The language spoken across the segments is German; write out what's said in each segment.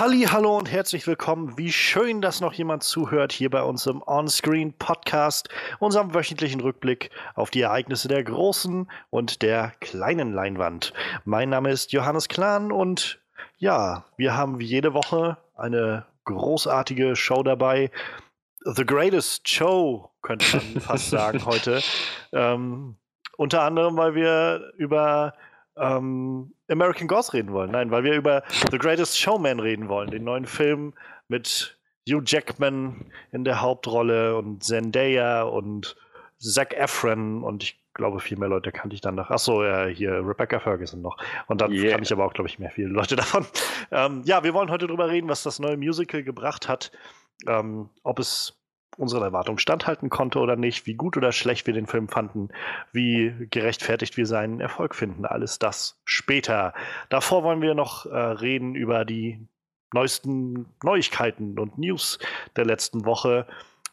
Halli, hallo und herzlich willkommen. Wie schön, dass noch jemand zuhört hier bei uns im Onscreen Podcast, unserem wöchentlichen Rückblick auf die Ereignisse der großen und der kleinen Leinwand. Mein Name ist Johannes Klahn und ja, wir haben wie jede Woche eine großartige Show dabei. The Greatest Show, könnte man fast sagen heute. Ähm, unter anderem, weil wir über ähm, American Gods reden wollen. Nein, weil wir über The Greatest Showman reden wollen, den neuen Film mit Hugh Jackman in der Hauptrolle und Zendaya und Zac Efron und ich glaube, viel mehr Leute kannte ich dann noch. Achso, ja, hier Rebecca Ferguson noch. Und dann yeah. kannte ich aber auch, glaube ich, mehr viele Leute davon. Ähm, ja, wir wollen heute darüber reden, was das neue Musical gebracht hat. Ähm, ob es unseren Erwartungen standhalten konnte oder nicht, wie gut oder schlecht wir den Film fanden, wie gerechtfertigt wir seinen Erfolg finden. Alles das später. Davor wollen wir noch äh, reden über die neuesten Neuigkeiten und News der letzten Woche.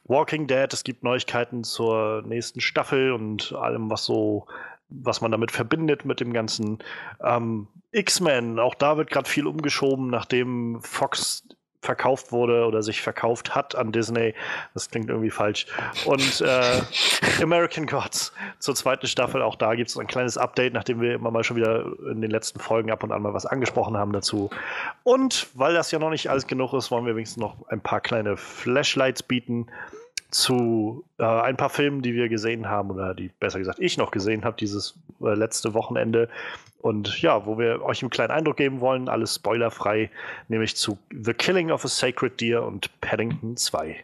Walking Dead, es gibt Neuigkeiten zur nächsten Staffel und allem, was so, was man damit verbindet mit dem ganzen ähm, X-Men. Auch da wird gerade viel umgeschoben, nachdem Fox verkauft wurde oder sich verkauft hat an Disney. Das klingt irgendwie falsch. Und äh, American Gods zur zweiten Staffel, auch da gibt es ein kleines Update, nachdem wir immer mal schon wieder in den letzten Folgen ab und an mal was angesprochen haben dazu. Und weil das ja noch nicht alles genug ist, wollen wir wenigstens noch ein paar kleine Flashlights bieten zu äh, ein paar Filmen, die wir gesehen haben oder die besser gesagt ich noch gesehen habe dieses äh, letzte Wochenende und ja, wo wir euch einen kleinen Eindruck geben wollen, alles spoilerfrei, nämlich zu The Killing of a Sacred Deer und Paddington 2.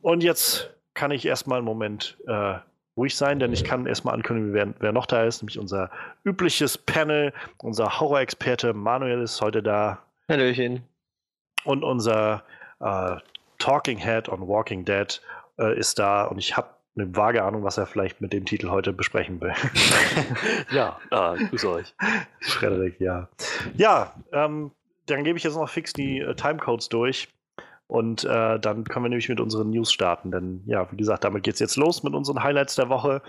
Und jetzt kann ich erstmal einen Moment äh, ruhig sein, denn ich kann erstmal ankündigen, wer, wer, noch da ist, nämlich unser übliches Panel. Unser Horror-Experte Manuel ist heute da. Hallöchen. Und unser äh, Talking Head on Walking Dead äh, ist da und ich habe eine vage Ahnung, was er vielleicht mit dem Titel heute besprechen will. ja, ah, grüß euch. Frederik, ja. Ja, ähm, dann gebe ich jetzt noch fix die äh, Timecodes durch. Und äh, dann können wir nämlich mit unseren News starten. Denn ja, wie gesagt, damit geht es jetzt los mit unseren Highlights der Woche.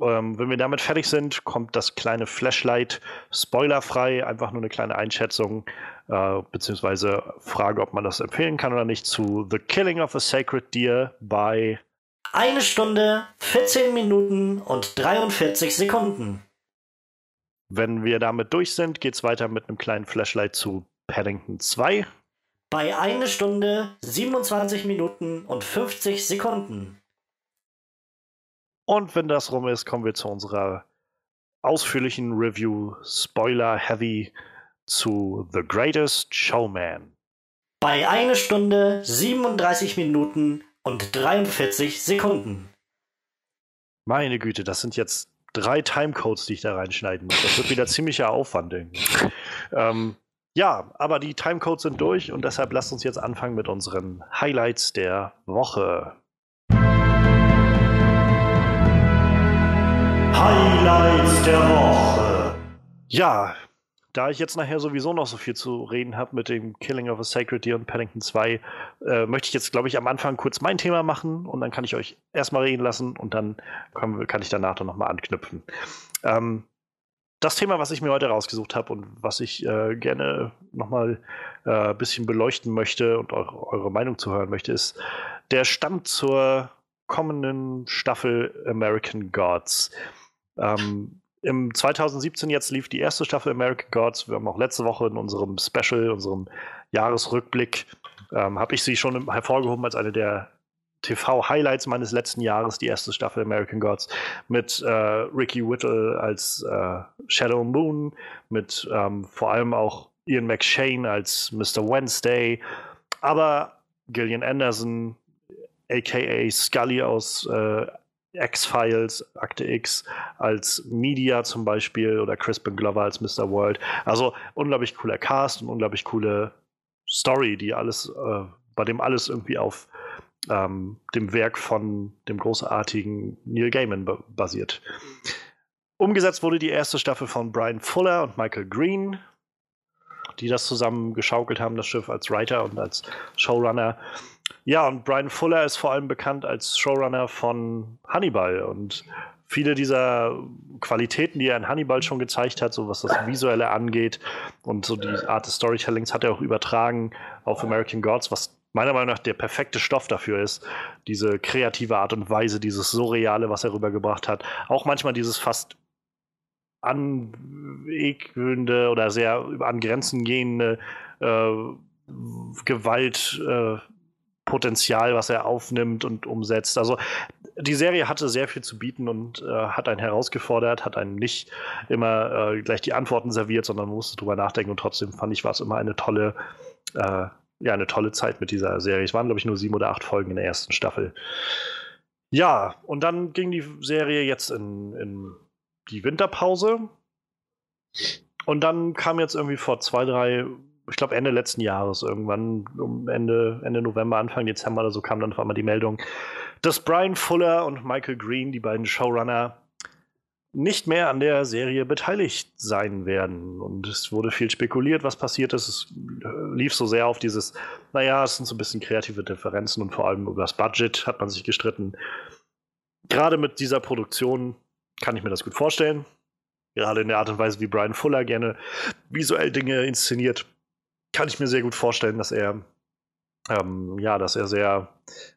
Ähm, wenn wir damit fertig sind, kommt das kleine Flashlight spoilerfrei, einfach nur eine kleine Einschätzung, äh, beziehungsweise Frage, ob man das empfehlen kann oder nicht, zu The Killing of a Sacred Deer bei eine Stunde, 14 Minuten und 43 Sekunden. Wenn wir damit durch sind, geht es weiter mit einem kleinen Flashlight zu Paddington 2. Bei eine Stunde, 27 Minuten und 50 Sekunden. Und wenn das rum ist, kommen wir zu unserer ausführlichen Review Spoiler Heavy zu The Greatest Showman. Bei eine Stunde, 37 Minuten und 43 Sekunden. Meine Güte, das sind jetzt drei Timecodes, die ich da reinschneiden muss. Das wird wieder ziemlicher Aufwand. ähm, ja, aber die Timecodes sind durch und deshalb lasst uns jetzt anfangen mit unseren Highlights der Woche. Highlights der Woche. Ja, da ich jetzt nachher sowieso noch so viel zu reden habe mit dem Killing of a Sacred Deer und Paddington 2, äh, möchte ich jetzt, glaube ich, am Anfang kurz mein Thema machen und dann kann ich euch erstmal reden lassen und dann können, kann ich danach dann nochmal anknüpfen. Ähm, das Thema, was ich mir heute rausgesucht habe und was ich äh, gerne nochmal ein äh, bisschen beleuchten möchte und eure, eure Meinung zu hören möchte, ist der Stand zur kommenden Staffel American Gods. Ähm, Im 2017 jetzt lief die erste Staffel American Gods. Wir haben auch letzte Woche in unserem Special, unserem Jahresrückblick, ähm, habe ich sie schon hervorgehoben als eine der TV-Highlights meines letzten Jahres, die erste Staffel American Gods, mit äh, Ricky Whittle als äh, Shadow Moon, mit ähm, vor allem auch Ian McShane als Mr. Wednesday, aber Gillian Anderson, aka Scully aus äh, X-Files, Akte X als Media zum Beispiel oder Crispin Glover als Mr. World. Also unglaublich cooler Cast und unglaublich coole Story, die alles, äh, bei dem alles irgendwie auf ähm, dem Werk von dem großartigen Neil Gaiman basiert. Umgesetzt wurde die erste Staffel von Brian Fuller und Michael Green, die das zusammen geschaukelt haben, das Schiff als Writer und als Showrunner. Ja, und Brian Fuller ist vor allem bekannt als Showrunner von Hannibal und viele dieser Qualitäten, die er in Hannibal schon gezeigt hat, so was das Visuelle angeht und so die Art des Storytellings, hat er auch übertragen auf American Gods, was meiner Meinung nach der perfekte Stoff dafür ist. Diese kreative Art und Weise, dieses Surreale, was er rübergebracht hat. Auch manchmal dieses fast anekelnde oder sehr an Grenzen gehende äh, Gewaltpotenzial, äh, was er aufnimmt und umsetzt. Also die Serie hatte sehr viel zu bieten und äh, hat einen herausgefordert, hat einen nicht immer äh, gleich die Antworten serviert, sondern musste drüber nachdenken und trotzdem fand ich, war es immer eine tolle, äh, ja, eine tolle Zeit mit dieser Serie. Es waren, glaube ich, nur sieben oder acht Folgen in der ersten Staffel. Ja, und dann ging die Serie jetzt in, in die Winterpause. Und dann kam jetzt irgendwie vor zwei, drei, ich glaube Ende letzten Jahres irgendwann, um Ende, Ende November, Anfang Dezember oder so, kam dann auf einmal die Meldung, dass Brian Fuller und Michael Green, die beiden Showrunner, nicht mehr an der Serie beteiligt sein werden. Und es wurde viel spekuliert, was passiert ist. Es lief so sehr auf dieses, naja, es sind so ein bisschen kreative Differenzen und vor allem über das Budget hat man sich gestritten. Gerade mit dieser Produktion kann ich mir das gut vorstellen. Gerade in der Art und Weise, wie Brian Fuller gerne visuell Dinge inszeniert, kann ich mir sehr gut vorstellen, dass er ähm, ja, dass er sehr,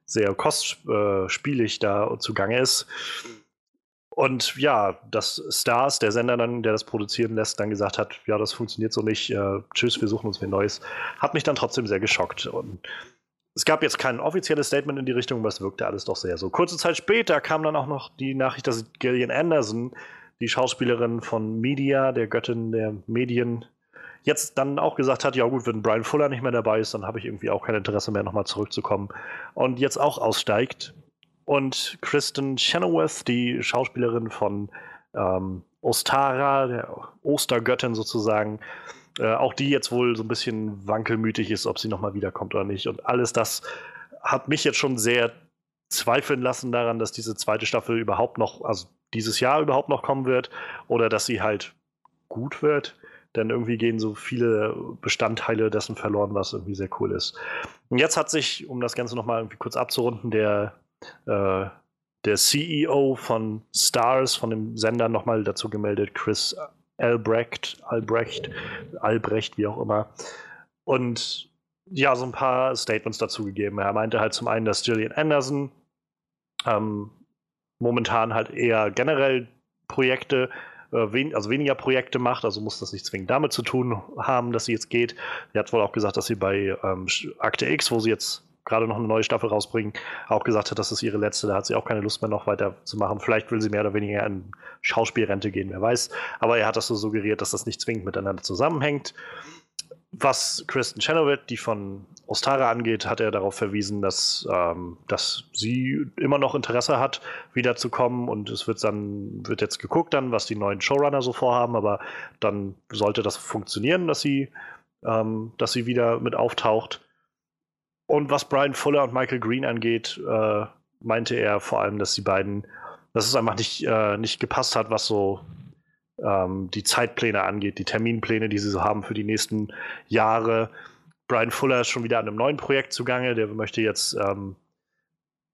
sehr kostspielig da zugange ist. Und ja, dass Stars, der Sender dann, der das produzieren lässt, dann gesagt hat, ja, das funktioniert so nicht, äh, tschüss, wir suchen uns ein Neues, hat mich dann trotzdem sehr geschockt. Und es gab jetzt kein offizielles Statement in die Richtung, aber es wirkte alles doch sehr so. Kurze Zeit später kam dann auch noch die Nachricht, dass Gillian Anderson, die Schauspielerin von Media, der Göttin der Medien, jetzt dann auch gesagt hat, ja gut, wenn Brian Fuller nicht mehr dabei ist, dann habe ich irgendwie auch kein Interesse mehr, nochmal zurückzukommen. Und jetzt auch aussteigt. Und Kristen Chenoweth, die Schauspielerin von ähm, Ostara, der Ostergöttin sozusagen, äh, auch die jetzt wohl so ein bisschen wankelmütig ist, ob sie nochmal wiederkommt oder nicht. Und alles das hat mich jetzt schon sehr zweifeln lassen daran, dass diese zweite Staffel überhaupt noch, also dieses Jahr überhaupt noch kommen wird oder dass sie halt gut wird. Denn irgendwie gehen so viele Bestandteile dessen verloren, was irgendwie sehr cool ist. Und jetzt hat sich, um das Ganze nochmal irgendwie kurz abzurunden, der, äh, der CEO von Stars, von dem Sender, nochmal dazu gemeldet, Chris Albrecht, Albrecht, Albrecht, wie auch immer. Und ja, so ein paar Statements dazu gegeben. Er meinte halt zum einen, dass Gillian Anderson ähm, momentan halt eher generell Projekte, wen, also weniger Projekte macht, also muss das nicht zwingend damit zu tun haben, dass sie jetzt geht. Sie hat wohl auch gesagt, dass sie bei ähm, Akte X, wo sie jetzt gerade noch eine neue Staffel rausbringen, auch gesagt hat, das ist ihre letzte, da hat sie auch keine Lust mehr noch weiter zu machen. Vielleicht will sie mehr oder weniger in Schauspielrente gehen, wer weiß. Aber er hat das so suggeriert, dass das nicht zwingend miteinander zusammenhängt. Was Kristen Chenoweth, die von Ostara angeht, hat er darauf verwiesen, dass, ähm, dass sie immer noch Interesse hat, wiederzukommen und es wird dann, wird jetzt geguckt dann, was die neuen Showrunner so vorhaben, aber dann sollte das funktionieren, dass sie, ähm, dass sie wieder mit auftaucht. Und was Brian Fuller und Michael Green angeht, äh, meinte er vor allem, dass die beiden, dass es einfach nicht, äh, nicht gepasst hat, was so die Zeitpläne angeht, die Terminpläne, die sie so haben für die nächsten Jahre. Brian Fuller ist schon wieder an einem neuen Projekt zugange, der möchte jetzt ähm,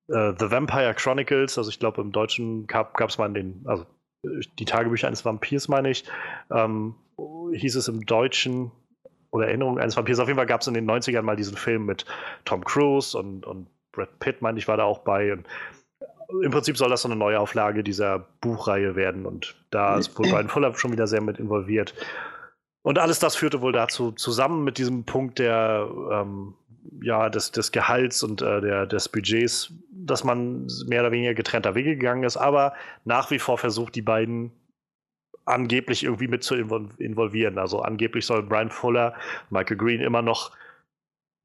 äh, The Vampire Chronicles, also ich glaube im Deutschen gab es mal den, also die Tagebücher eines Vampirs, meine ich, ähm, hieß es im Deutschen, oder Erinnerung eines Vampirs. Auf jeden Fall gab es in den 90ern mal diesen Film mit Tom Cruise und, und Brad Pitt, meine ich, war da auch bei. Und Im Prinzip soll das so eine Neuauflage dieser Buchreihe werden. Und da ist wohl Brian Fuller schon wieder sehr mit involviert. Und alles das führte wohl dazu, zusammen mit diesem Punkt der, ähm, ja, des, des Gehalts und äh, der, des Budgets, dass man mehr oder weniger getrennter Wege gegangen ist, aber nach wie vor versucht, die beiden angeblich irgendwie mit zu involvieren. Also angeblich soll Brian Fuller, Michael Green immer noch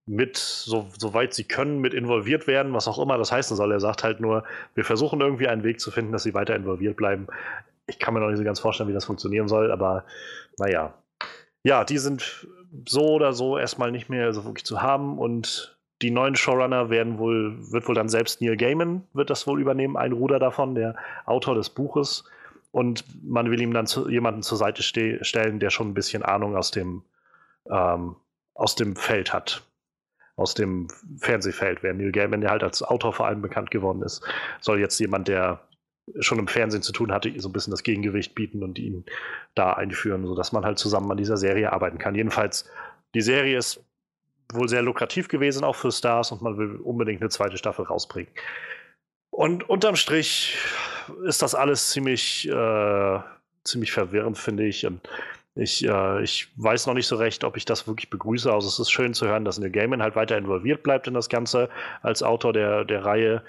mit, so, soweit sie können, mit involviert werden, was auch immer das heißen soll. Er sagt halt nur, wir versuchen irgendwie einen Weg zu finden, dass sie weiter involviert bleiben. Ich kann mir noch nicht so ganz vorstellen, wie das funktionieren soll, aber naja. Ja, die sind so oder so erstmal nicht mehr so wirklich zu haben und die neuen Showrunner werden wohl, wird wohl dann selbst Neil Gaiman wird das wohl übernehmen, ein Ruder davon, der Autor des Buches und man will ihm dann zu, jemanden zur Seite ste stellen, der schon ein bisschen Ahnung aus dem, ähm, aus dem Feld hat. Aus dem Fernsehfeld. Wer Neil Gaiman, der halt als Autor vor allem bekannt geworden ist, soll jetzt jemand, der schon im Fernsehen zu tun hatte, so ein bisschen das Gegengewicht bieten und ihn da einführen, sodass man halt zusammen an dieser Serie arbeiten kann. Jedenfalls, die Serie ist wohl sehr lukrativ gewesen, auch für Stars, und man will unbedingt eine zweite Staffel rausbringen. Und unterm Strich ist das alles ziemlich, äh, ziemlich verwirrend, finde ich. Und ich, äh, ich weiß noch nicht so recht, ob ich das wirklich begrüße. Also es ist schön zu hören, dass Neil Gaiman halt weiter involviert bleibt in das Ganze als Autor der, der Reihe.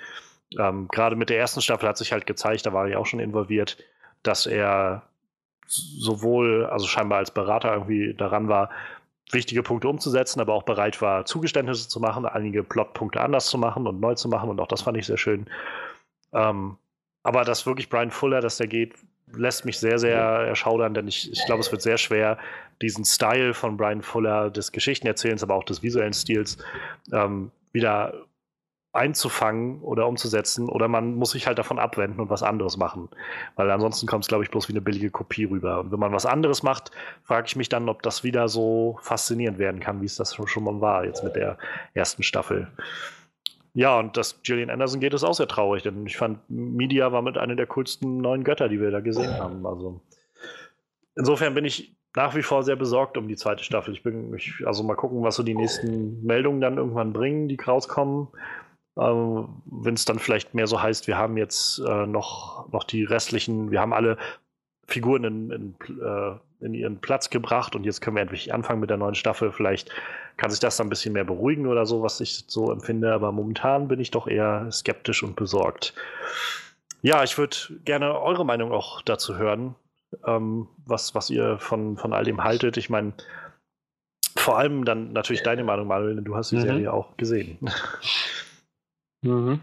Ähm, Gerade mit der ersten Staffel hat sich halt gezeigt, da war ich auch schon involviert, dass er sowohl, also scheinbar als Berater irgendwie daran war, wichtige Punkte umzusetzen, aber auch bereit war, Zugeständnisse zu machen, einige Plotpunkte anders zu machen und neu zu machen und auch das fand ich sehr schön. Ähm, aber dass wirklich Brian Fuller, dass der geht, lässt mich sehr, sehr erschaudern, denn ich, ich glaube, es wird sehr schwer, diesen Style von Brian Fuller des Geschichtenerzählens, aber auch des visuellen Stils ähm, wieder einzufangen oder umzusetzen oder man muss sich halt davon abwenden und was anderes machen. Weil ansonsten kommt es, glaube ich, bloß wie eine billige Kopie rüber. Und wenn man was anderes macht, frage ich mich dann, ob das wieder so faszinierend werden kann, wie es das schon mal war, jetzt mit der ersten Staffel. Ja, und das Gillian Anderson geht ist auch sehr traurig, denn ich fand, Media war mit einer der coolsten neuen Götter, die wir da gesehen haben. Also insofern bin ich nach wie vor sehr besorgt um die zweite Staffel. Ich bin, ich, also mal gucken, was so die nächsten Meldungen dann irgendwann bringen, die rauskommen. Ähm, Wenn es dann vielleicht mehr so heißt, wir haben jetzt äh, noch, noch die restlichen, wir haben alle Figuren in, in, äh, in, ihren Platz gebracht und jetzt können wir endlich anfangen mit der neuen Staffel. Vielleicht kann sich das dann ein bisschen mehr beruhigen oder so, was ich so empfinde, aber momentan bin ich doch eher skeptisch und besorgt. Ja, ich würde gerne eure Meinung auch dazu hören, ähm, was, was ihr von, von all dem haltet. Ich meine, vor allem dann natürlich deine Meinung, Manuel, denn du hast die mhm. Serie auch gesehen. Mhm.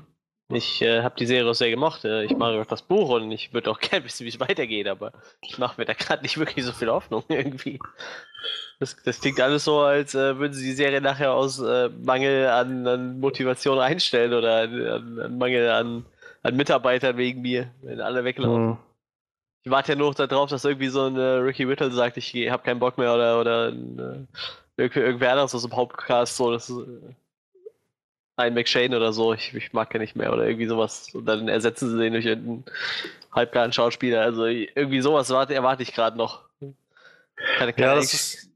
Ich äh, habe die Serie auch sehr gemocht. Äh, ich mag auch das Buch und ich würde auch gerne wissen, wie es weitergeht, aber ich mache mir da gerade nicht wirklich so viel Hoffnung irgendwie. Das, das klingt alles so, als äh, würden sie die Serie nachher aus äh, Mangel an, an, Motivation einstellen oder an, an, Mangel an, an Mitarbeitern wegen mir, wenn alle weglaufen. Mhm. Ich warte ja nur darauf, dass irgendwie so ein äh, Ricky Whittle sagt, ich habe keinen Bock mehr oder, oder äh, irgendwer anderes aus dem Hauptcast so. Das, ein McShane oder so, ich, ich mag ja nicht mehr oder irgendwie sowas. Und dann ersetzen sie den durch einen halbgaren Schauspieler. Also irgendwie sowas erwarte, erwarte ich gerade noch. Kann, kann ja,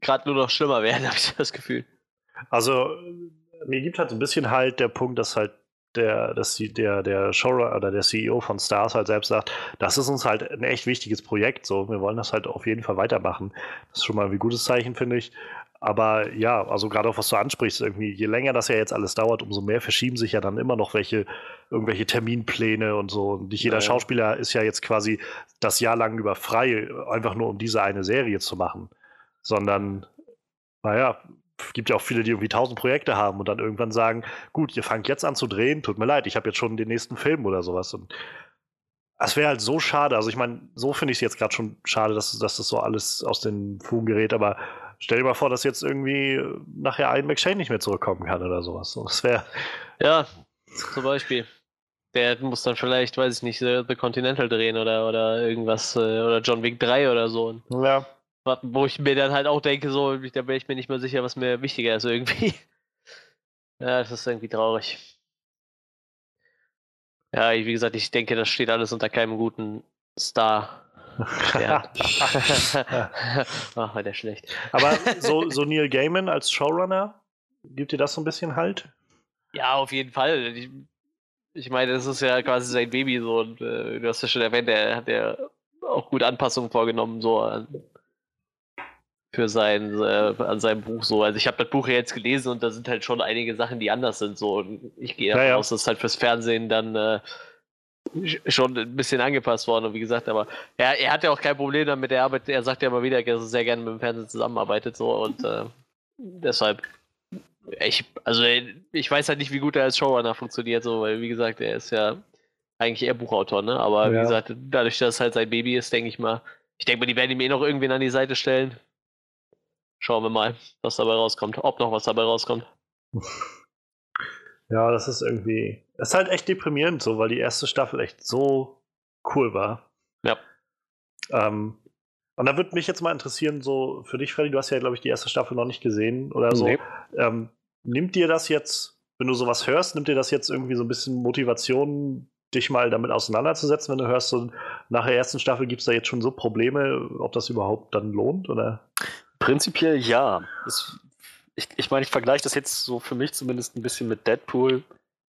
gerade nur noch schlimmer werden, habe ich das Gefühl. Also mir gibt halt ein bisschen halt der Punkt, dass halt der, dass die, der, der Showrunner oder der CEO von Stars halt selbst sagt, das ist uns halt ein echt wichtiges Projekt, so, wir wollen das halt auf jeden Fall weitermachen. Das ist schon mal ein gutes Zeichen, finde ich. Aber ja, also gerade auch was du ansprichst, irgendwie, je länger das ja jetzt alles dauert, umso mehr verschieben sich ja dann immer noch welche, irgendwelche Terminpläne und so. Und nicht jeder ja, ja. Schauspieler ist ja jetzt quasi das Jahr lang über frei, einfach nur um diese eine Serie zu machen. Sondern, naja, gibt ja auch viele, die irgendwie tausend Projekte haben und dann irgendwann sagen, gut, ihr fangt jetzt an zu drehen, tut mir leid, ich habe jetzt schon den nächsten Film oder sowas. Und es wäre halt so schade. Also ich meine, so finde ich es jetzt gerade schon schade, dass, dass das so alles aus den Fugen gerät, aber Stell dir mal vor, dass jetzt irgendwie nachher ein McShane nicht mehr zurückkommen kann oder sowas. Das wäre. Ja, zum Beispiel. Der muss dann vielleicht, weiß ich nicht, The Continental drehen oder, oder irgendwas, äh, oder John Wick 3 oder so. Ja. Wo ich mir dann halt auch denke, so, da bin ich mir nicht mehr sicher, was mir wichtiger ist irgendwie. Ja, das ist irgendwie traurig. Ja, wie gesagt, ich denke, das steht alles unter keinem guten Star. Ja. Ach, war der schlecht. Aber so, so Neil Gaiman als Showrunner, gibt dir das so ein bisschen Halt? Ja, auf jeden Fall. Ich, ich meine, das ist ja quasi sein Baby so und äh, du hast ja schon erwähnt, er hat ja auch gut Anpassungen vorgenommen, so an, für sein, äh, an seinem Buch so. Also ich habe das Buch jetzt gelesen und da sind halt schon einige Sachen, die anders sind so. Und ich gehe davon ja, ja. aus, dass halt fürs Fernsehen dann äh, schon ein bisschen angepasst worden. Und wie gesagt, aber er, er hat ja auch kein Problem damit. Er, arbeitet, er sagt ja immer wieder, dass er sehr gerne mit dem Fernsehen zusammenarbeitet. So, und äh, deshalb, ich, also ich weiß halt nicht, wie gut er als Showrunner funktioniert, so, weil wie gesagt, er ist ja eigentlich eher Buchautor, ne? Aber ja. wie gesagt, dadurch, dass es halt sein Baby ist, denke ich mal, ich denke mal, die werden ihm eh noch irgendwen an die Seite stellen. Schauen wir mal, was dabei rauskommt. Ob noch was dabei rauskommt. Ja, das ist irgendwie. Es ist halt echt deprimierend so, weil die erste Staffel echt so cool war. Ja. Ähm, und da würde mich jetzt mal interessieren, so für dich, Freddy, du hast ja, glaube ich, die erste Staffel noch nicht gesehen oder so. Nee. Ähm, nimmt dir das jetzt, wenn du sowas hörst, nimmt dir das jetzt irgendwie so ein bisschen Motivation, dich mal damit auseinanderzusetzen, wenn du hörst, so nach der ersten Staffel gibt es da jetzt schon so Probleme, ob das überhaupt dann lohnt? Oder? Prinzipiell ja. Es, ich ich meine, ich vergleiche das jetzt so für mich zumindest ein bisschen mit Deadpool.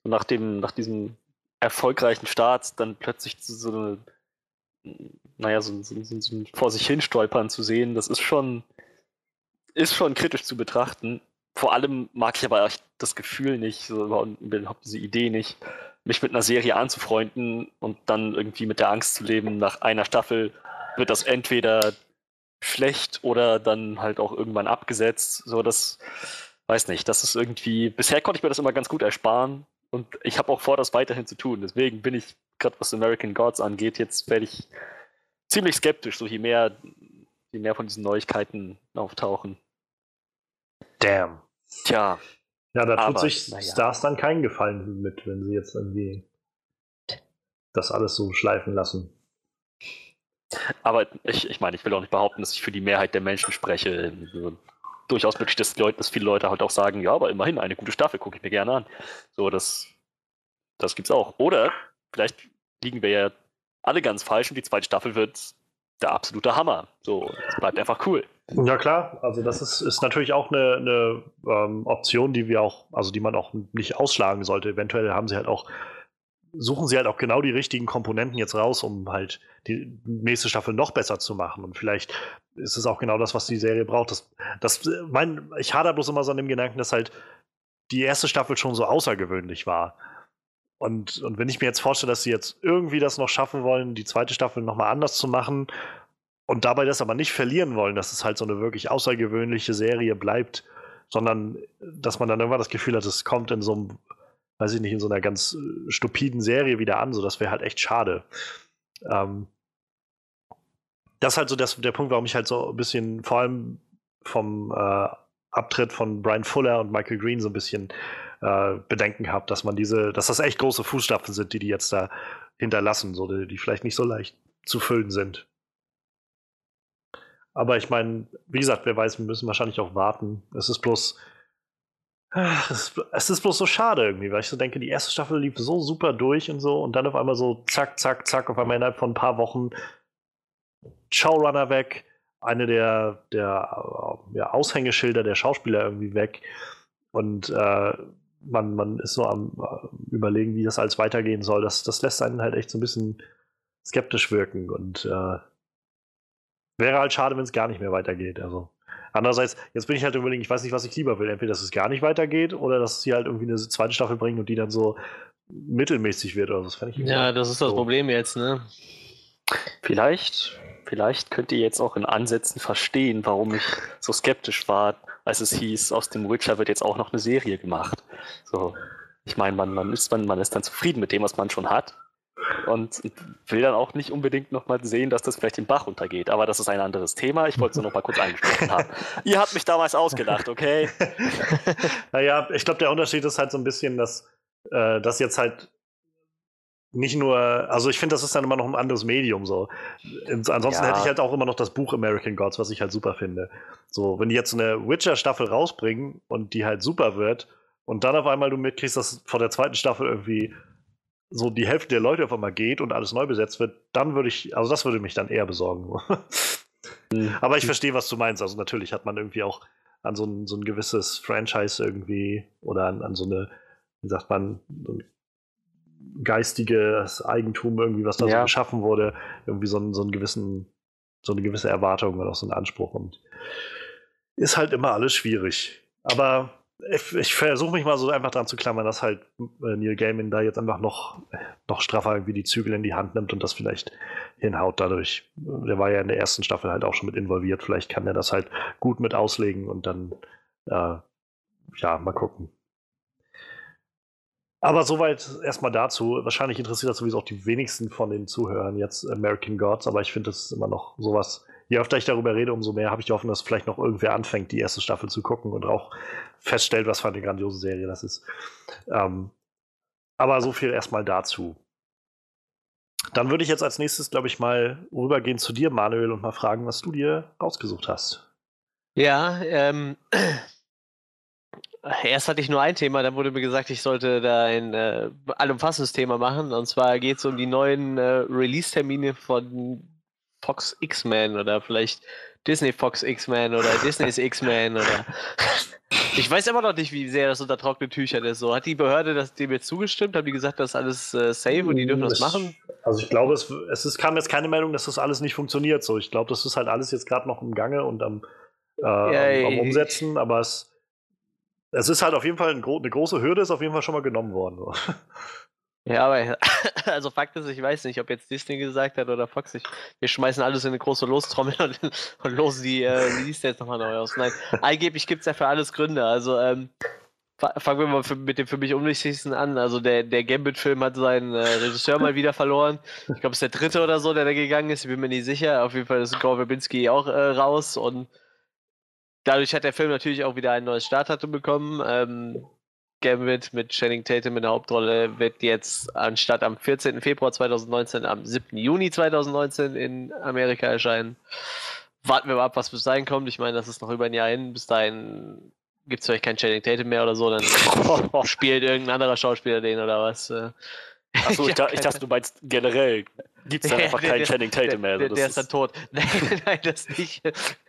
Nach, dem, nach diesem erfolgreichen Start dann plötzlich so eine, naja, so, so, so, so vor sich hin stolpern zu sehen, das ist schon, ist schon kritisch zu betrachten. Vor allem mag ich aber das Gefühl nicht, so überhaupt diese Idee nicht, mich mit einer Serie anzufreunden und dann irgendwie mit der Angst zu leben, nach einer Staffel wird das entweder schlecht oder dann halt auch irgendwann abgesetzt. So, das weiß nicht. Das ist irgendwie. Bisher konnte ich mir das immer ganz gut ersparen und ich habe auch vor, das weiterhin zu tun. Deswegen bin ich, gerade was American Gods angeht, jetzt werde ich ziemlich skeptisch, so je mehr, je mehr von diesen Neuigkeiten auftauchen. Damn. Tja. Ja, da tut aber, sich ja. Stars dann keinen Gefallen mit, wenn sie jetzt irgendwie das alles so schleifen lassen. Aber ich, ich meine, ich will auch nicht behaupten, dass ich für die Mehrheit der Menschen spreche. durchaus möglich, dass, Leute, dass viele Leute halt auch sagen, ja, aber immerhin eine gute Staffel gucke ich mir gerne an. So, das, das gibt's auch. Oder vielleicht liegen wir ja alle ganz falsch und die zweite Staffel wird der absolute Hammer. So, es bleibt einfach cool. Ja klar, also das ist, ist natürlich auch eine, eine ähm, Option, die wir auch, also die man auch nicht ausschlagen sollte. Eventuell haben sie halt auch suchen sie halt auch genau die richtigen Komponenten jetzt raus, um halt die nächste Staffel noch besser zu machen. Und vielleicht ist es auch genau das, was die Serie braucht. Das, das, mein, ich hader bloß immer so an dem Gedanken, dass halt die erste Staffel schon so außergewöhnlich war. Und, und wenn ich mir jetzt vorstelle, dass sie jetzt irgendwie das noch schaffen wollen, die zweite Staffel nochmal anders zu machen und dabei das aber nicht verlieren wollen, dass es halt so eine wirklich außergewöhnliche Serie bleibt, sondern dass man dann irgendwann das Gefühl hat, es kommt in so einem weiß ich nicht, in so einer ganz äh, stupiden Serie wieder an. So, das wäre halt echt schade. Ähm, das ist halt so das, der Punkt, warum ich halt so ein bisschen, vor allem vom äh, Abtritt von Brian Fuller und Michael Green so ein bisschen äh, Bedenken habe, dass man diese, dass das echt große Fußstapfen sind, die die jetzt da hinterlassen, so, die, die vielleicht nicht so leicht zu füllen sind. Aber ich meine, wie gesagt, wer weiß, wir müssen wahrscheinlich auch warten. Es ist bloß, es ist bloß so schade irgendwie, weil ich so denke, die erste Staffel lief so super durch und so und dann auf einmal so zack, zack, zack, auf einmal innerhalb von ein paar Wochen Showrunner weg, eine der, der ja, Aushängeschilder der Schauspieler irgendwie weg und äh, man, man ist so am äh, überlegen, wie das alles weitergehen soll. Das, das lässt einen halt echt so ein bisschen skeptisch wirken und äh, wäre halt schade, wenn es gar nicht mehr weitergeht. Also Andererseits, jetzt bin ich halt überlegen, ich weiß nicht, was ich lieber will. Entweder, dass es gar nicht weitergeht oder dass sie halt irgendwie eine zweite Staffel bringen und die dann so mittelmäßig wird oder so. Das ich ja, das ist das so. Problem jetzt, ne? Vielleicht, vielleicht könnt ihr jetzt auch in Ansätzen verstehen, warum ich so skeptisch war, als es hieß, aus dem Witcher wird jetzt auch noch eine Serie gemacht. So, ich meine, man, man, ist, man, man ist dann zufrieden mit dem, was man schon hat und will dann auch nicht unbedingt nochmal sehen, dass das vielleicht den Bach untergeht. Aber das ist ein anderes Thema. Ich wollte es nur noch mal kurz angesprochen haben. Ihr habt mich damals ausgedacht, okay? naja, ich glaube, der Unterschied ist halt so ein bisschen, dass äh, das jetzt halt nicht nur, also ich finde, das ist dann immer noch ein anderes Medium so. Ansonsten ja. hätte ich halt auch immer noch das Buch American Gods, was ich halt super finde. So, wenn die jetzt eine Witcher-Staffel rausbringen und die halt super wird und dann auf einmal du mitkriegst, dass vor der zweiten Staffel irgendwie so die Hälfte der Leute auf einmal geht und alles neu besetzt wird, dann würde ich, also das würde mich dann eher besorgen. Aber ich verstehe, was du meinst. Also natürlich hat man irgendwie auch an so ein, so ein gewisses Franchise irgendwie oder an, an so eine, wie sagt man, so ein geistiges Eigentum irgendwie, was da ja. so geschaffen wurde, irgendwie so, ein, so einen gewissen, so eine gewisse Erwartung und auch so einen Anspruch und ist halt immer alles schwierig. Aber ich, ich versuche mich mal so einfach dran zu klammern, dass halt äh, Neil Gaiman da jetzt einfach noch, noch straffer irgendwie die Zügel in die Hand nimmt und das vielleicht hinhaut dadurch. Der war ja in der ersten Staffel halt auch schon mit involviert. Vielleicht kann er das halt gut mit auslegen und dann, äh, ja, mal gucken. Aber soweit erstmal dazu. Wahrscheinlich interessiert das sowieso auch die wenigsten von den Zuhörern jetzt American Gods, aber ich finde, das ist immer noch sowas, je öfter ich darüber rede, umso mehr habe ich die Hoffnung, dass vielleicht noch irgendwer anfängt, die erste Staffel zu gucken und auch feststellt, was für eine grandiose Serie das ist. Ähm, aber so viel erstmal dazu. Dann würde ich jetzt als nächstes, glaube ich, mal rübergehen zu dir, Manuel, und mal fragen, was du dir rausgesucht hast. Ja, ähm, Erst hatte ich nur ein Thema, dann wurde mir gesagt, ich sollte da ein äh, allumfassendes Thema machen. Und zwar geht es um die neuen äh, Release-Termine von Fox X-Men oder vielleicht Disney Fox X-Men oder Disney's X-Men oder. Ich weiß immer noch nicht, wie sehr das unter trockenen Tüchern ist. So, hat die Behörde das dem jetzt zugestimmt? Haben die gesagt, das ist alles äh, safe und die dürfen das machen? Also ich glaube, es, es ist, kam jetzt keine Meldung, dass das alles nicht funktioniert. So, ich glaube, das ist halt alles jetzt gerade noch im Gange und am, äh, am, am Umsetzen, aber es, es ist halt auf jeden Fall ein, eine große Hürde, ist auf jeden Fall schon mal genommen worden. So. Ja, aber also Fakt ist, ich weiß nicht, ob jetzt Disney gesagt hat oder Fox. Ich, wir schmeißen alles in eine große Lostrommel und, und losen die äh, Liste jetzt nochmal neu aus. Nein, angeblich gibt es ja für alles Gründe. Also ähm, fangen wir mal für, mit dem für mich unwichtigsten an. Also der, der Gambit-Film hat seinen äh, Regisseur mal wieder verloren. Ich glaube, es ist der dritte oder so, der da gegangen ist. Ich bin mir nicht sicher. Auf jeden Fall ist Gore Verbinski auch äh, raus und dadurch hat der Film natürlich auch wieder ein neues Startdatum bekommen. Ähm, Gambit mit Channing Tatum in der Hauptrolle wird jetzt anstatt am 14. Februar 2019 am 7. Juni 2019 in Amerika erscheinen. Warten wir mal ab, was bis dahin kommt. Ich meine, das ist noch über ein Jahr hin. Bis dahin gibt es vielleicht keinen Channing Tatum mehr oder so. Dann spielt irgendein anderer Schauspieler den oder was. Achso, ich, ja, ich dachte, du meinst generell gibt es dann einfach keinen Channing Tatum mehr. Der, der, der ist dann tot. Nein, nein, das nicht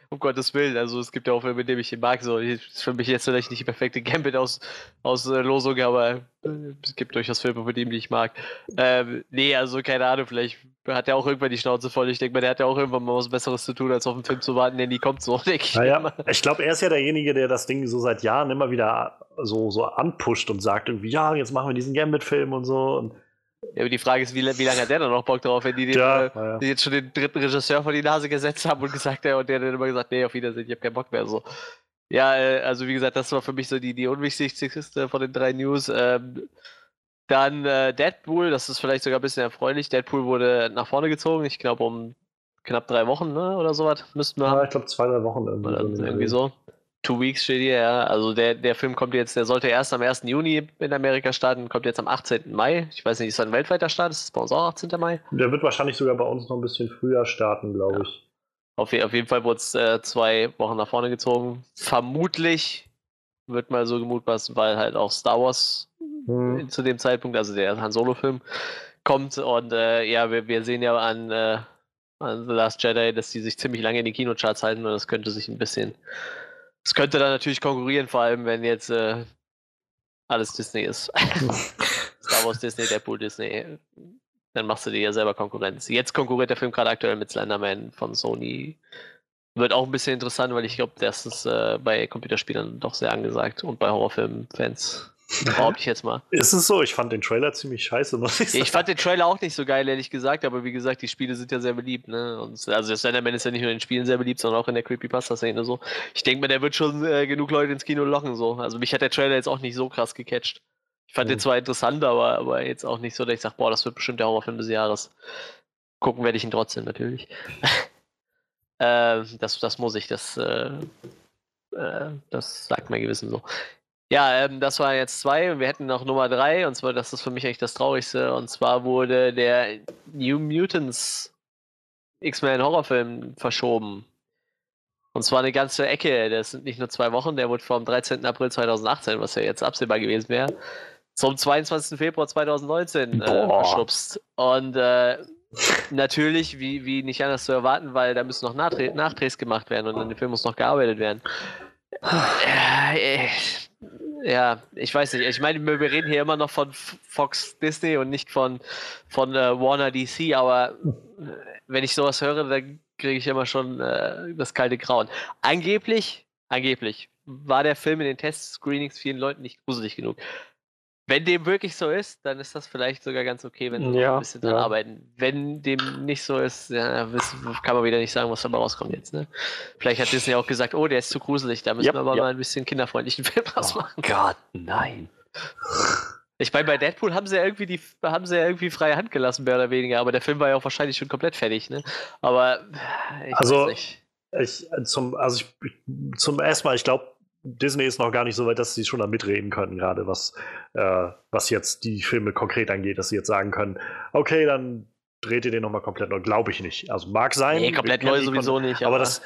um Gottes Willen. Also es gibt ja auch Filme, mit denen ich ihn mag. So, ist für mich jetzt vielleicht nicht die perfekte Gambit-Auslosung, aus, äh, aber äh, es gibt durchaus Filme, von denen ich mag. Ähm, nee, also keine Ahnung, vielleicht hat er auch irgendwann die Schnauze voll. Ich denke mal, der hat ja auch irgendwann mal was Besseres zu tun, als auf einen Film zu warten, der nie kommt, so denke ich. Naja, ich glaube, er ist ja derjenige, der das Ding so seit Jahren immer wieder so, so anpusht und sagt irgendwie, ja, jetzt machen wir diesen Gambit-Film und so. Und ja, aber die Frage ist, wie, wie lange hat der dann noch Bock drauf, wenn die, den, ja, äh, ja. die jetzt schon den dritten Regisseur vor die Nase gesetzt haben und gesagt haben, und der dann immer gesagt, nee, auf Wiedersehen, ich hab keinen Bock mehr. So. Ja, äh, also wie gesagt, das war für mich so die, die unwichtigste von den drei News. Ähm, dann äh, Deadpool, das ist vielleicht sogar ein bisschen erfreulich. Deadpool wurde nach vorne gezogen, ich glaube um knapp drei Wochen ne, oder sowas müssten wir ja, ich glaube zwei, drei Wochen irgendwie. Oder so. Irgendwie so. Two Weeks steht hier, ja. Also der, der Film kommt jetzt, der sollte erst am 1. Juni in Amerika starten, kommt jetzt am 18. Mai. Ich weiß nicht, ist das ein weltweiter Start? Ist das bei uns auch 18. Mai? Der wird wahrscheinlich sogar bei uns noch ein bisschen früher starten, glaube ja. ich. Auf, auf, jeden Fall wurde es äh, zwei Wochen nach vorne gezogen. Vermutlich wird mal so gemutmaßt, weil halt auch Star Wars hm. zu dem Zeitpunkt, also der Han Solo-Film, kommt. Und äh, ja, wir, wir sehen ja an, äh, an The Last Jedi, dass die sich ziemlich lange in die Kinocharts halten und das könnte sich ein bisschen es könnte dann natürlich konkurrieren, vor allem wenn jetzt äh, alles Disney ist. Star Wars Disney, Deadpool Disney. Dann machst du dir ja selber Konkurrenz. Jetzt konkurriert der Film gerade aktuell mit Slenderman von Sony. Wird auch ein bisschen interessant, weil ich glaube, das ist äh, bei Computerspielern doch sehr angesagt und bei Horrorfilm-Fans. Behaupte ich jetzt mal. Ist es so? Ich fand den Trailer ziemlich scheiße, muss ich sagen. Ich fand den Trailer auch nicht so geil, ehrlich gesagt, aber wie gesagt, die Spiele sind ja sehr beliebt. Ne? Und, also der Slenderman ist ja nicht nur in den Spielen sehr beliebt, sondern auch in der Creepypasta-Szene so. Ich denke mal, der wird schon äh, genug Leute ins Kino locken. so. Also mich hat der Trailer jetzt auch nicht so krass gecatcht. Ich fand mhm. den zwar interessant, aber, aber jetzt auch nicht so, dass ich sage, boah, das wird bestimmt der Horrorfilm des Jahres. Gucken werde ich ihn trotzdem natürlich. äh, das, das muss ich, das, äh, äh, das sagt mein Gewissen so. Ja, ähm, das waren jetzt zwei und wir hätten noch Nummer drei und zwar, das ist für mich eigentlich das Traurigste und zwar wurde der New Mutants X-Men Horrorfilm verschoben. Und zwar eine ganze Ecke. Das sind nicht nur zwei Wochen, der wurde vom 13. April 2018, was ja jetzt absehbar gewesen wäre, zum 22. Februar 2019 äh, verschubst. Und äh, natürlich, wie, wie nicht anders zu erwarten, weil da müssen noch Nachdrehs gemacht werden und an dem Film muss noch gearbeitet werden. Äh, ja, ich weiß nicht. Ich meine, wir reden hier immer noch von Fox Disney und nicht von, von äh, Warner DC, aber äh, wenn ich sowas höre, dann kriege ich immer schon äh, das kalte Grauen. Angeblich, angeblich war der Film in den Test-Screenings vielen Leuten nicht gruselig genug. Wenn dem wirklich so ist, dann ist das vielleicht sogar ganz okay, wenn sie ja, ein bisschen dran ja. arbeiten. Wenn dem nicht so ist, ja, kann man wieder nicht sagen, was dabei rauskommt jetzt. Ne? Vielleicht hat Disney auch gesagt, oh, der ist zu gruselig, da müssen yep, wir aber yep. mal ein bisschen kinderfreundlichen Film draus oh machen. Gott, nein. Ich meine, bei Deadpool haben sie ja irgendwie die, haben sie ja irgendwie freie Hand gelassen, mehr oder weniger, aber der Film war ja auch wahrscheinlich schon komplett fertig, ne? Aber ich also, weiß nicht. Ich, zum, also ich, zum ersten Mal, ich glaube, Disney ist noch gar nicht so weit, dass sie schon da mitreden können, gerade was, äh, was jetzt die Filme konkret angeht, dass sie jetzt sagen können, okay, dann dreht ihr den nochmal komplett neu. Glaube ich nicht. Also mag sein. Nee, komplett neu sowieso nicht. Aber, aber das,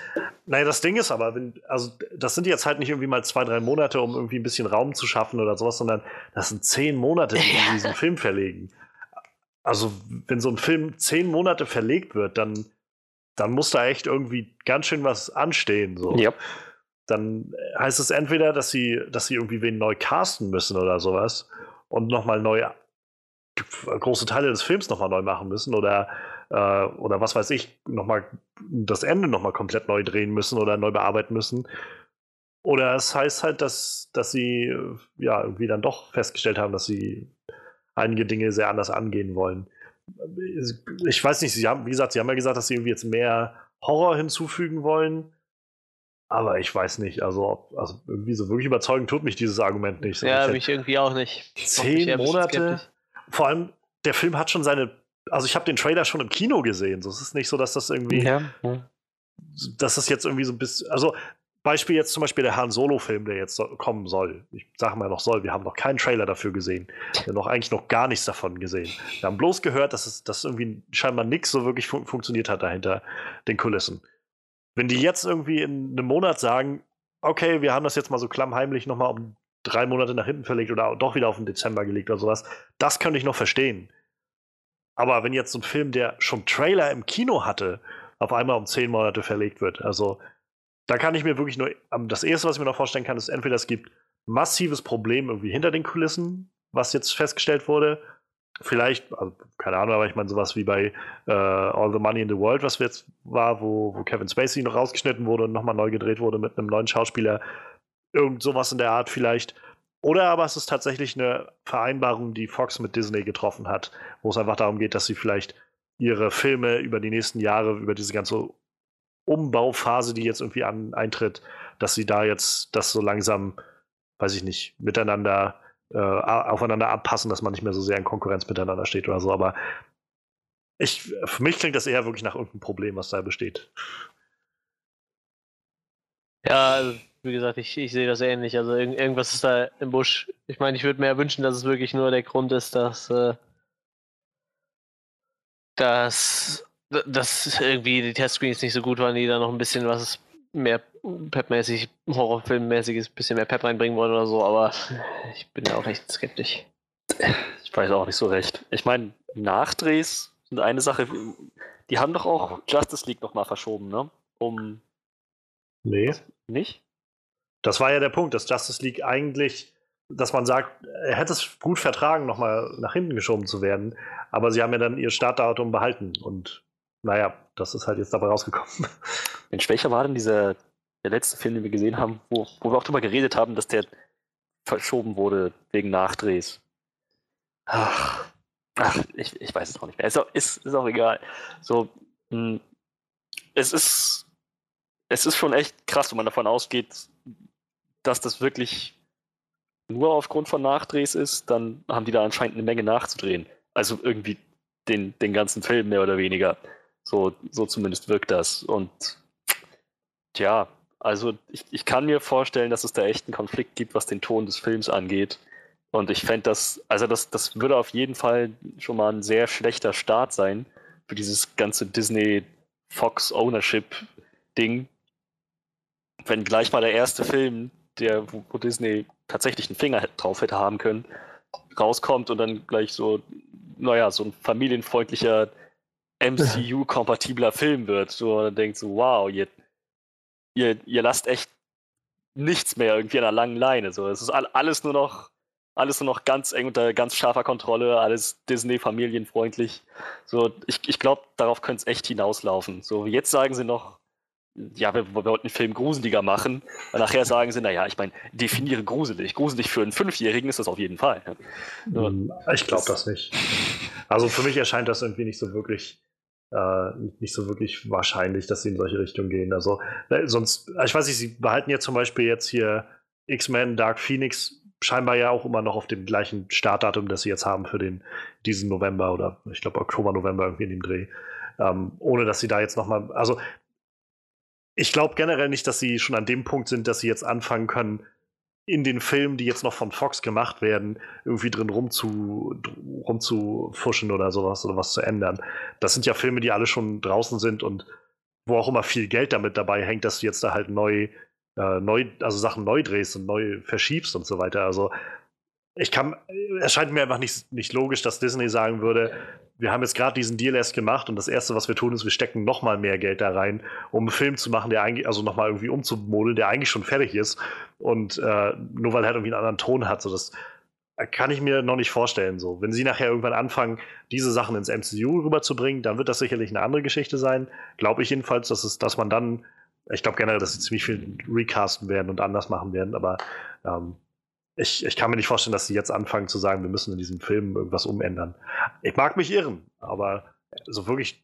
naja, das Ding ist aber, wenn, also das sind jetzt halt nicht irgendwie mal zwei, drei Monate, um irgendwie ein bisschen Raum zu schaffen oder sowas, sondern das sind zehn Monate, die ja. diesen Film verlegen. Also, wenn so ein Film zehn Monate verlegt wird, dann, dann muss da echt irgendwie ganz schön was anstehen. So. Ja. Dann heißt es entweder, dass sie, dass sie irgendwie wen neu casten müssen oder sowas und nochmal neu große Teile des Films nochmal neu machen müssen oder, äh, oder was weiß ich, nochmal das Ende nochmal komplett neu drehen müssen oder neu bearbeiten müssen. Oder es heißt halt, dass, dass sie ja irgendwie dann doch festgestellt haben, dass sie einige Dinge sehr anders angehen wollen. Ich weiß nicht, sie haben, wie gesagt, sie haben ja gesagt, dass sie irgendwie jetzt mehr Horror hinzufügen wollen. Aber ich weiß nicht, also, also irgendwie so wirklich überzeugend tut mich dieses Argument nicht. Ja, mich irgendwie auch nicht. Zehn Monate vor allem, der Film hat schon seine. Also, ich habe den Trailer schon im Kino gesehen. So, es ist nicht so, dass das irgendwie. Ja. Dass das jetzt irgendwie so ein bisschen. Also, Beispiel jetzt zum Beispiel der Han Solo-Film, der jetzt kommen soll. Ich sage mal noch soll, wir haben noch keinen Trailer dafür gesehen. Wir haben noch eigentlich noch gar nichts davon gesehen. Wir haben bloß gehört, dass es dass irgendwie scheinbar nichts so wirklich fun funktioniert hat dahinter den Kulissen. Wenn die jetzt irgendwie in einem Monat sagen, okay, wir haben das jetzt mal so klammheimlich nochmal um drei Monate nach hinten verlegt oder doch wieder auf den Dezember gelegt oder sowas. Das könnte ich noch verstehen. Aber wenn jetzt so ein Film, der schon Trailer im Kino hatte, auf einmal um zehn Monate verlegt wird, also da kann ich mir wirklich nur, das erste, was ich mir noch vorstellen kann, ist entweder es gibt massives Problem irgendwie hinter den Kulissen, was jetzt festgestellt wurde. Vielleicht, also, keine Ahnung, aber ich meine sowas wie bei äh, All the Money in the World, was jetzt war, wo, wo Kevin Spacey noch rausgeschnitten wurde und nochmal neu gedreht wurde mit einem neuen Schauspieler. Irgend sowas in der Art vielleicht. Oder aber es ist tatsächlich eine Vereinbarung, die Fox mit Disney getroffen hat, wo es einfach darum geht, dass sie vielleicht ihre Filme über die nächsten Jahre, über diese ganze Umbauphase, die jetzt irgendwie an, eintritt, dass sie da jetzt das so langsam, weiß ich nicht, miteinander äh, aufeinander abpassen, dass man nicht mehr so sehr in Konkurrenz miteinander steht oder so. Aber ich, für mich klingt das eher wirklich nach irgendeinem Problem, was da besteht. Ja, wie gesagt, ich, ich sehe das ähnlich. Also irg irgendwas ist da im Busch. Ich meine, ich würde mir wünschen, dass es wirklich nur der Grund ist, dass, äh, dass, dass irgendwie die Testscreens nicht so gut waren, die da noch ein bisschen was mehr Pep-mäßig, Horrorfilmmäßiges, bisschen mehr Pep reinbringen wollen oder so, aber ich bin ja auch echt skeptisch. Ich weiß auch nicht so recht. Ich meine, Nachdrehs sind eine Sache, die haben doch auch Justice League nochmal verschoben, ne? Um. Nee. Nicht? Das war ja der Punkt, dass Justice League eigentlich, dass man sagt, er hätte es gut vertragen, nochmal nach hinten geschoben zu werden, aber sie haben ja dann ihr Startdatum behalten und naja, das ist halt jetzt dabei rausgekommen. Mensch, welcher war denn dieser der letzte Film, den wir gesehen haben, wo, wo wir auch darüber geredet haben, dass der verschoben wurde wegen Nachdrehs? Ach, ach ich, ich weiß es auch nicht mehr. Ist auch, ist, ist auch egal. So, mh, hm, es ist es ist schon echt krass, wenn man davon ausgeht, dass das wirklich nur aufgrund von Nachdrehs ist, dann haben die da anscheinend eine Menge nachzudrehen. Also irgendwie den, den ganzen Film mehr oder weniger. So, so zumindest wirkt das. Und tja, also ich, ich kann mir vorstellen, dass es da echt einen Konflikt gibt, was den Ton des Films angeht. Und ich fände das, also das, das würde auf jeden Fall schon mal ein sehr schlechter Start sein für dieses ganze Disney Fox Ownership Ding. Wenn gleich mal der erste Film der, wo Disney tatsächlich einen Finger drauf hätte haben können, rauskommt und dann gleich so, naja, so ein familienfreundlicher MCU-kompatibler Film wird. So, man denkt so, wow, ihr, ihr, ihr lasst echt nichts mehr irgendwie an einer langen Leine. So, es ist alles nur noch, alles nur noch ganz eng unter ganz scharfer Kontrolle, alles Disney familienfreundlich. So, ich, ich glaube, darauf könnte es echt hinauslaufen. So, jetzt sagen sie noch, ja, wir, wir wollten einen Film gruseliger machen. Und nachher sagen sie, naja, ich meine, definiere gruselig. Gruselig für einen Fünfjährigen ist das auf jeden Fall. Hm, ich glaube das nicht. Also für mich erscheint das irgendwie nicht so wirklich, äh, nicht so wirklich wahrscheinlich, dass sie in solche Richtungen gehen. Also ne, sonst, ich weiß nicht, sie behalten jetzt zum Beispiel jetzt hier X-Men Dark Phoenix scheinbar ja auch immer noch auf dem gleichen Startdatum, das sie jetzt haben für den diesen November oder ich glaube Oktober, November irgendwie in dem Dreh. Ähm, ohne dass sie da jetzt nochmal, also ich glaube generell nicht, dass sie schon an dem Punkt sind, dass sie jetzt anfangen können, in den Filmen, die jetzt noch von Fox gemacht werden, irgendwie drin rumzu, rumzufuschen oder sowas oder was zu ändern. Das sind ja Filme, die alle schon draußen sind und wo auch immer viel Geld damit dabei hängt, dass du jetzt da halt neu, äh, neu also Sachen neu drehst und neu verschiebst und so weiter. Also ich kann, es scheint mir einfach nicht, nicht logisch, dass Disney sagen würde, wir haben jetzt gerade diesen Deal erst gemacht und das Erste, was wir tun, ist, wir stecken nochmal mehr Geld da rein, um einen Film zu machen, der eigentlich, also nochmal irgendwie umzumodeln, der eigentlich schon fertig ist und äh, nur weil er halt irgendwie einen anderen Ton hat, so das kann ich mir noch nicht vorstellen. So, wenn sie nachher irgendwann anfangen, diese Sachen ins MCU rüberzubringen, dann wird das sicherlich eine andere Geschichte sein. Glaube ich jedenfalls, dass es, dass man dann, ich glaube generell, dass sie ziemlich viel recasten werden und anders machen werden, aber ähm, ich, ich kann mir nicht vorstellen, dass sie jetzt anfangen zu sagen, wir müssen in diesem Film irgendwas umändern. Ich mag mich irren, aber so wirklich,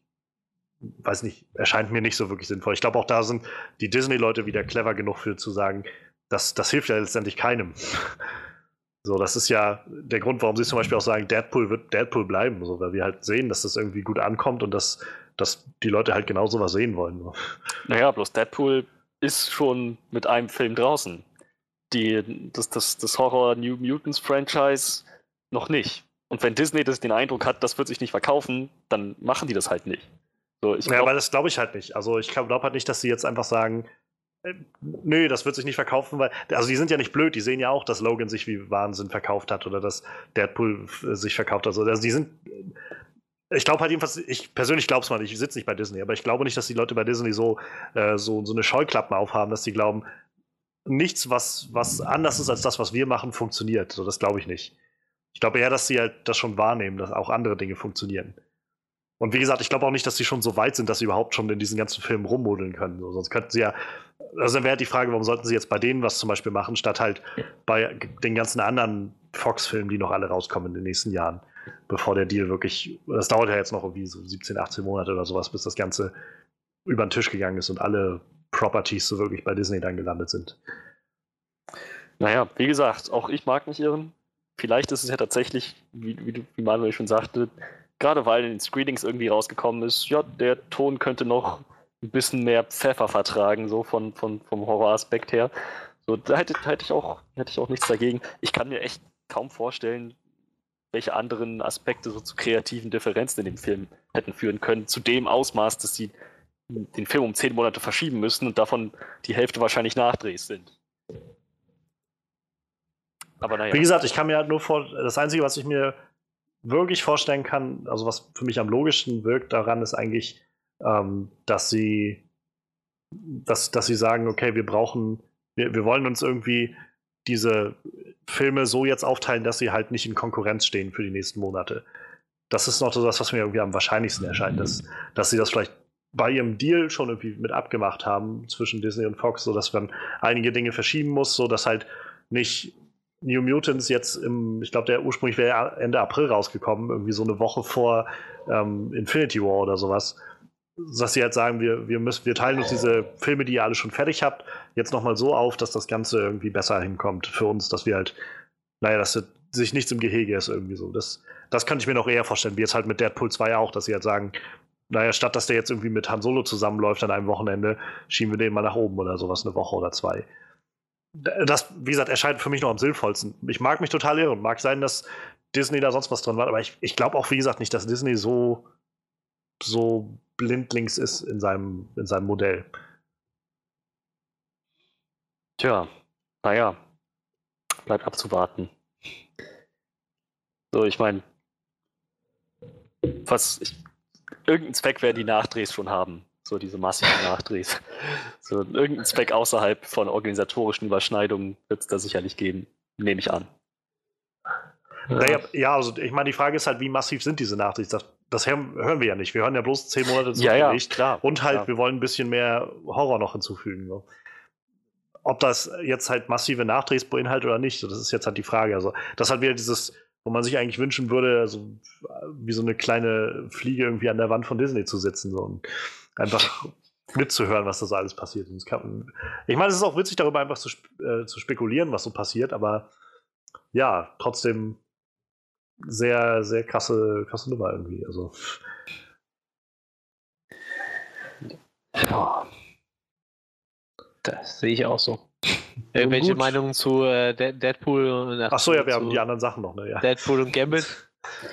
weiß nicht, erscheint mir nicht so wirklich sinnvoll. Ich glaube, auch da sind die Disney-Leute wieder clever genug für zu sagen, das, das hilft ja letztendlich keinem. So, das ist ja der Grund, warum sie zum Beispiel auch sagen, Deadpool wird Deadpool bleiben, so, weil wir halt sehen, dass das irgendwie gut ankommt und dass, dass die Leute halt genau sowas sehen wollen. Naja, bloß Deadpool ist schon mit einem Film draußen die, das, das, das Horror New Mutants Franchise noch nicht. Und wenn Disney das den Eindruck hat, das wird sich nicht verkaufen, dann machen die das halt nicht. So, ich glaub, ja, aber das glaube ich halt nicht. Also ich glaube halt nicht, dass sie jetzt einfach sagen, äh, nö, das wird sich nicht verkaufen, weil, also die sind ja nicht blöd, die sehen ja auch, dass Logan sich wie Wahnsinn verkauft hat oder dass Deadpool sich verkauft hat. Also die sind, ich glaube halt jedenfalls, ich persönlich glaube es mal nicht, ich sitze nicht bei Disney, aber ich glaube nicht, dass die Leute bei Disney so, äh, so, so eine Scheuklappen aufhaben, dass sie glauben, nichts, was, was anders ist als das, was wir machen, funktioniert. So, das glaube ich nicht. Ich glaube eher, dass sie halt das schon wahrnehmen, dass auch andere Dinge funktionieren. Und wie gesagt, ich glaube auch nicht, dass sie schon so weit sind, dass sie überhaupt schon in diesen ganzen Filmen rummodeln können. So, sonst könnten sie ja. Also dann wäre halt die Frage, warum sollten sie jetzt bei denen was zum Beispiel machen, statt halt bei den ganzen anderen Fox-Filmen, die noch alle rauskommen in den nächsten Jahren, bevor der Deal wirklich. Das dauert ja jetzt noch irgendwie so 17, 18 Monate oder sowas, bis das Ganze über den Tisch gegangen ist und alle Properties so wirklich bei Disney dann gelandet sind. Naja, wie gesagt, auch ich mag mich irren. Vielleicht ist es ja tatsächlich, wie, wie, wie Manuel schon sagte, gerade weil in den Screenings irgendwie rausgekommen ist, ja, der Ton könnte noch ein bisschen mehr Pfeffer vertragen, so von, von, vom Horroraspekt her. So, da hätte, hätte, ich auch, hätte ich auch nichts dagegen. Ich kann mir echt kaum vorstellen, welche anderen Aspekte so zu kreativen Differenzen in dem Film hätten führen können, zu dem Ausmaß, dass sie den Film um zehn Monate verschieben müssen und davon die Hälfte wahrscheinlich Nachdrehs sind. Aber naja. Wie gesagt, ich kann mir halt nur vor, das Einzige, was ich mir wirklich vorstellen kann, also was für mich am logischsten wirkt daran, ist eigentlich, ähm, dass sie, dass, dass sie sagen, okay, wir brauchen, wir, wir wollen uns irgendwie diese Filme so jetzt aufteilen, dass sie halt nicht in Konkurrenz stehen für die nächsten Monate. Das ist noch so das, was mir irgendwie am wahrscheinlichsten erscheint, dass, dass sie das vielleicht bei ihrem Deal schon irgendwie mit abgemacht haben zwischen Disney und Fox, sodass man einige Dinge verschieben muss, sodass halt nicht New Mutants jetzt im, ich glaube, der ursprünglich wäre Ende April rausgekommen, irgendwie so eine Woche vor ähm, Infinity War oder sowas. Dass sie halt sagen, wir, wir, müssen, wir teilen uns diese Filme, die ihr alle schon fertig habt, jetzt nochmal so auf, dass das Ganze irgendwie besser hinkommt für uns, dass wir halt, naja, dass sich nichts im Gehege ist irgendwie so. Das, das könnte ich mir noch eher vorstellen, wie jetzt halt mit Deadpool 2 auch, dass sie halt sagen, naja, statt dass der jetzt irgendwie mit Han Solo zusammenläuft an einem Wochenende, schieben wir den mal nach oben oder sowas, eine Woche oder zwei. Das, wie gesagt, erscheint für mich noch am sinnvollsten. Ich mag mich total irren. Mag sein, dass Disney da sonst was drin war, aber ich, ich glaube auch, wie gesagt, nicht, dass Disney so, so blindlings ist in seinem, in seinem Modell. Tja, naja, bleibt abzuwarten. So, ich meine, was ich irgendeinen Zweck werden die Nachdrehs schon haben. So diese massiven Nachdrehs. So irgendeinen Zweck außerhalb von organisatorischen Überschneidungen wird es da sicherlich geben, nehme ich an. Naja, ja, also ich meine, die Frage ist halt, wie massiv sind diese Nachdrehs? Das, das hören wir ja nicht. Wir hören ja bloß zehn Monate zu ja, ja, klar, Und halt, klar. wir wollen ein bisschen mehr Horror noch hinzufügen. So. Ob das jetzt halt massive Nachdrehs beinhaltet oder nicht, das ist jetzt halt die Frage. Also, das hat wieder dieses wo man sich eigentlich wünschen würde, also wie so eine kleine Fliege irgendwie an der Wand von Disney zu sitzen so, und einfach mitzuhören, was da so alles passiert. Kann, ich meine, es ist auch witzig, darüber einfach zu, äh, zu spekulieren, was so passiert, aber ja, trotzdem sehr, sehr krasse, krasse Nummer irgendwie. Also. Das sehe ich auch so. Irgendwelche gut. Meinungen zu äh, De- Deadpool und Ach so, ja, wir haben die anderen Sachen noch, ne? Ja. Deadpool und Gambit.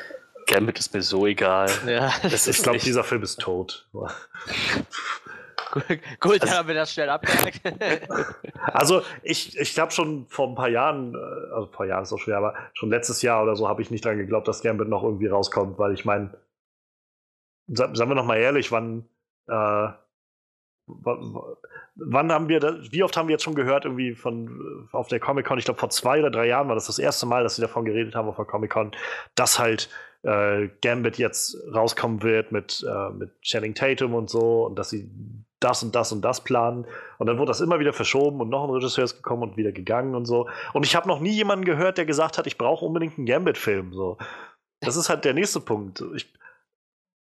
Gambit ist mir so egal. Ja, Das Ich glaube, dieser Film ist tot. gut, dann haben wir das schnell abgehakt. Also, ich, ich glaube schon vor ein paar Jahren, äh, also ein paar Jahren ist auch schwer, aber schon letztes Jahr oder so habe ich nicht dran geglaubt, dass Gambit noch irgendwie rauskommt, weil ich meine, sa sagen wir noch mal ehrlich, wann, äh, wann haben wir, da, wie oft haben wir jetzt schon gehört, irgendwie von äh, auf der Comic-Con, ich glaube vor zwei oder drei Jahren war das das erste Mal, dass sie davon geredet haben auf der Comic-Con, dass halt äh, Gambit jetzt rauskommen wird mit, äh, mit Channing Tatum und so und dass sie das und das und das planen. Und dann wurde das immer wieder verschoben und noch ein Regisseur ist gekommen und wieder gegangen und so. Und ich habe noch nie jemanden gehört, der gesagt hat, ich brauche unbedingt einen Gambit-Film. So. Das ist halt der nächste Punkt. Ich,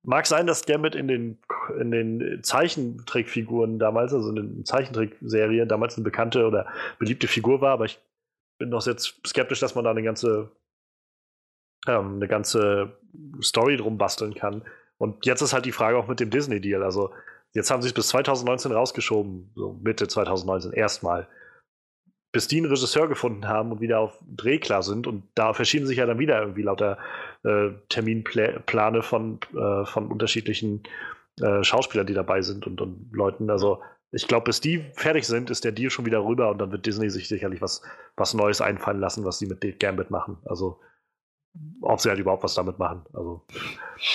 mag sein, dass Gambit in den, in den Zeichentrickfiguren damals, also in den Zeichentrickserien, damals eine bekannte oder beliebte Figur war, aber ich bin noch jetzt skeptisch, dass man da eine ganze, ähm, eine ganze Story drum basteln kann. Und jetzt ist halt die Frage auch mit dem Disney-Deal. Also, jetzt haben sie es bis 2019 rausgeschoben, so Mitte 2019 erstmal. Bis die einen Regisseur gefunden haben und wieder auf Dreh klar sind. Und da verschieben sich ja dann wieder irgendwie lauter äh, Terminplane von, äh, von unterschiedlichen äh, Schauspielern, die dabei sind und, und Leuten. Also, ich glaube, bis die fertig sind, ist der Deal schon wieder rüber und dann wird Disney sich sicherlich was, was Neues einfallen lassen, was sie mit Gambit machen. Also, ob sie halt überhaupt was damit machen. Also,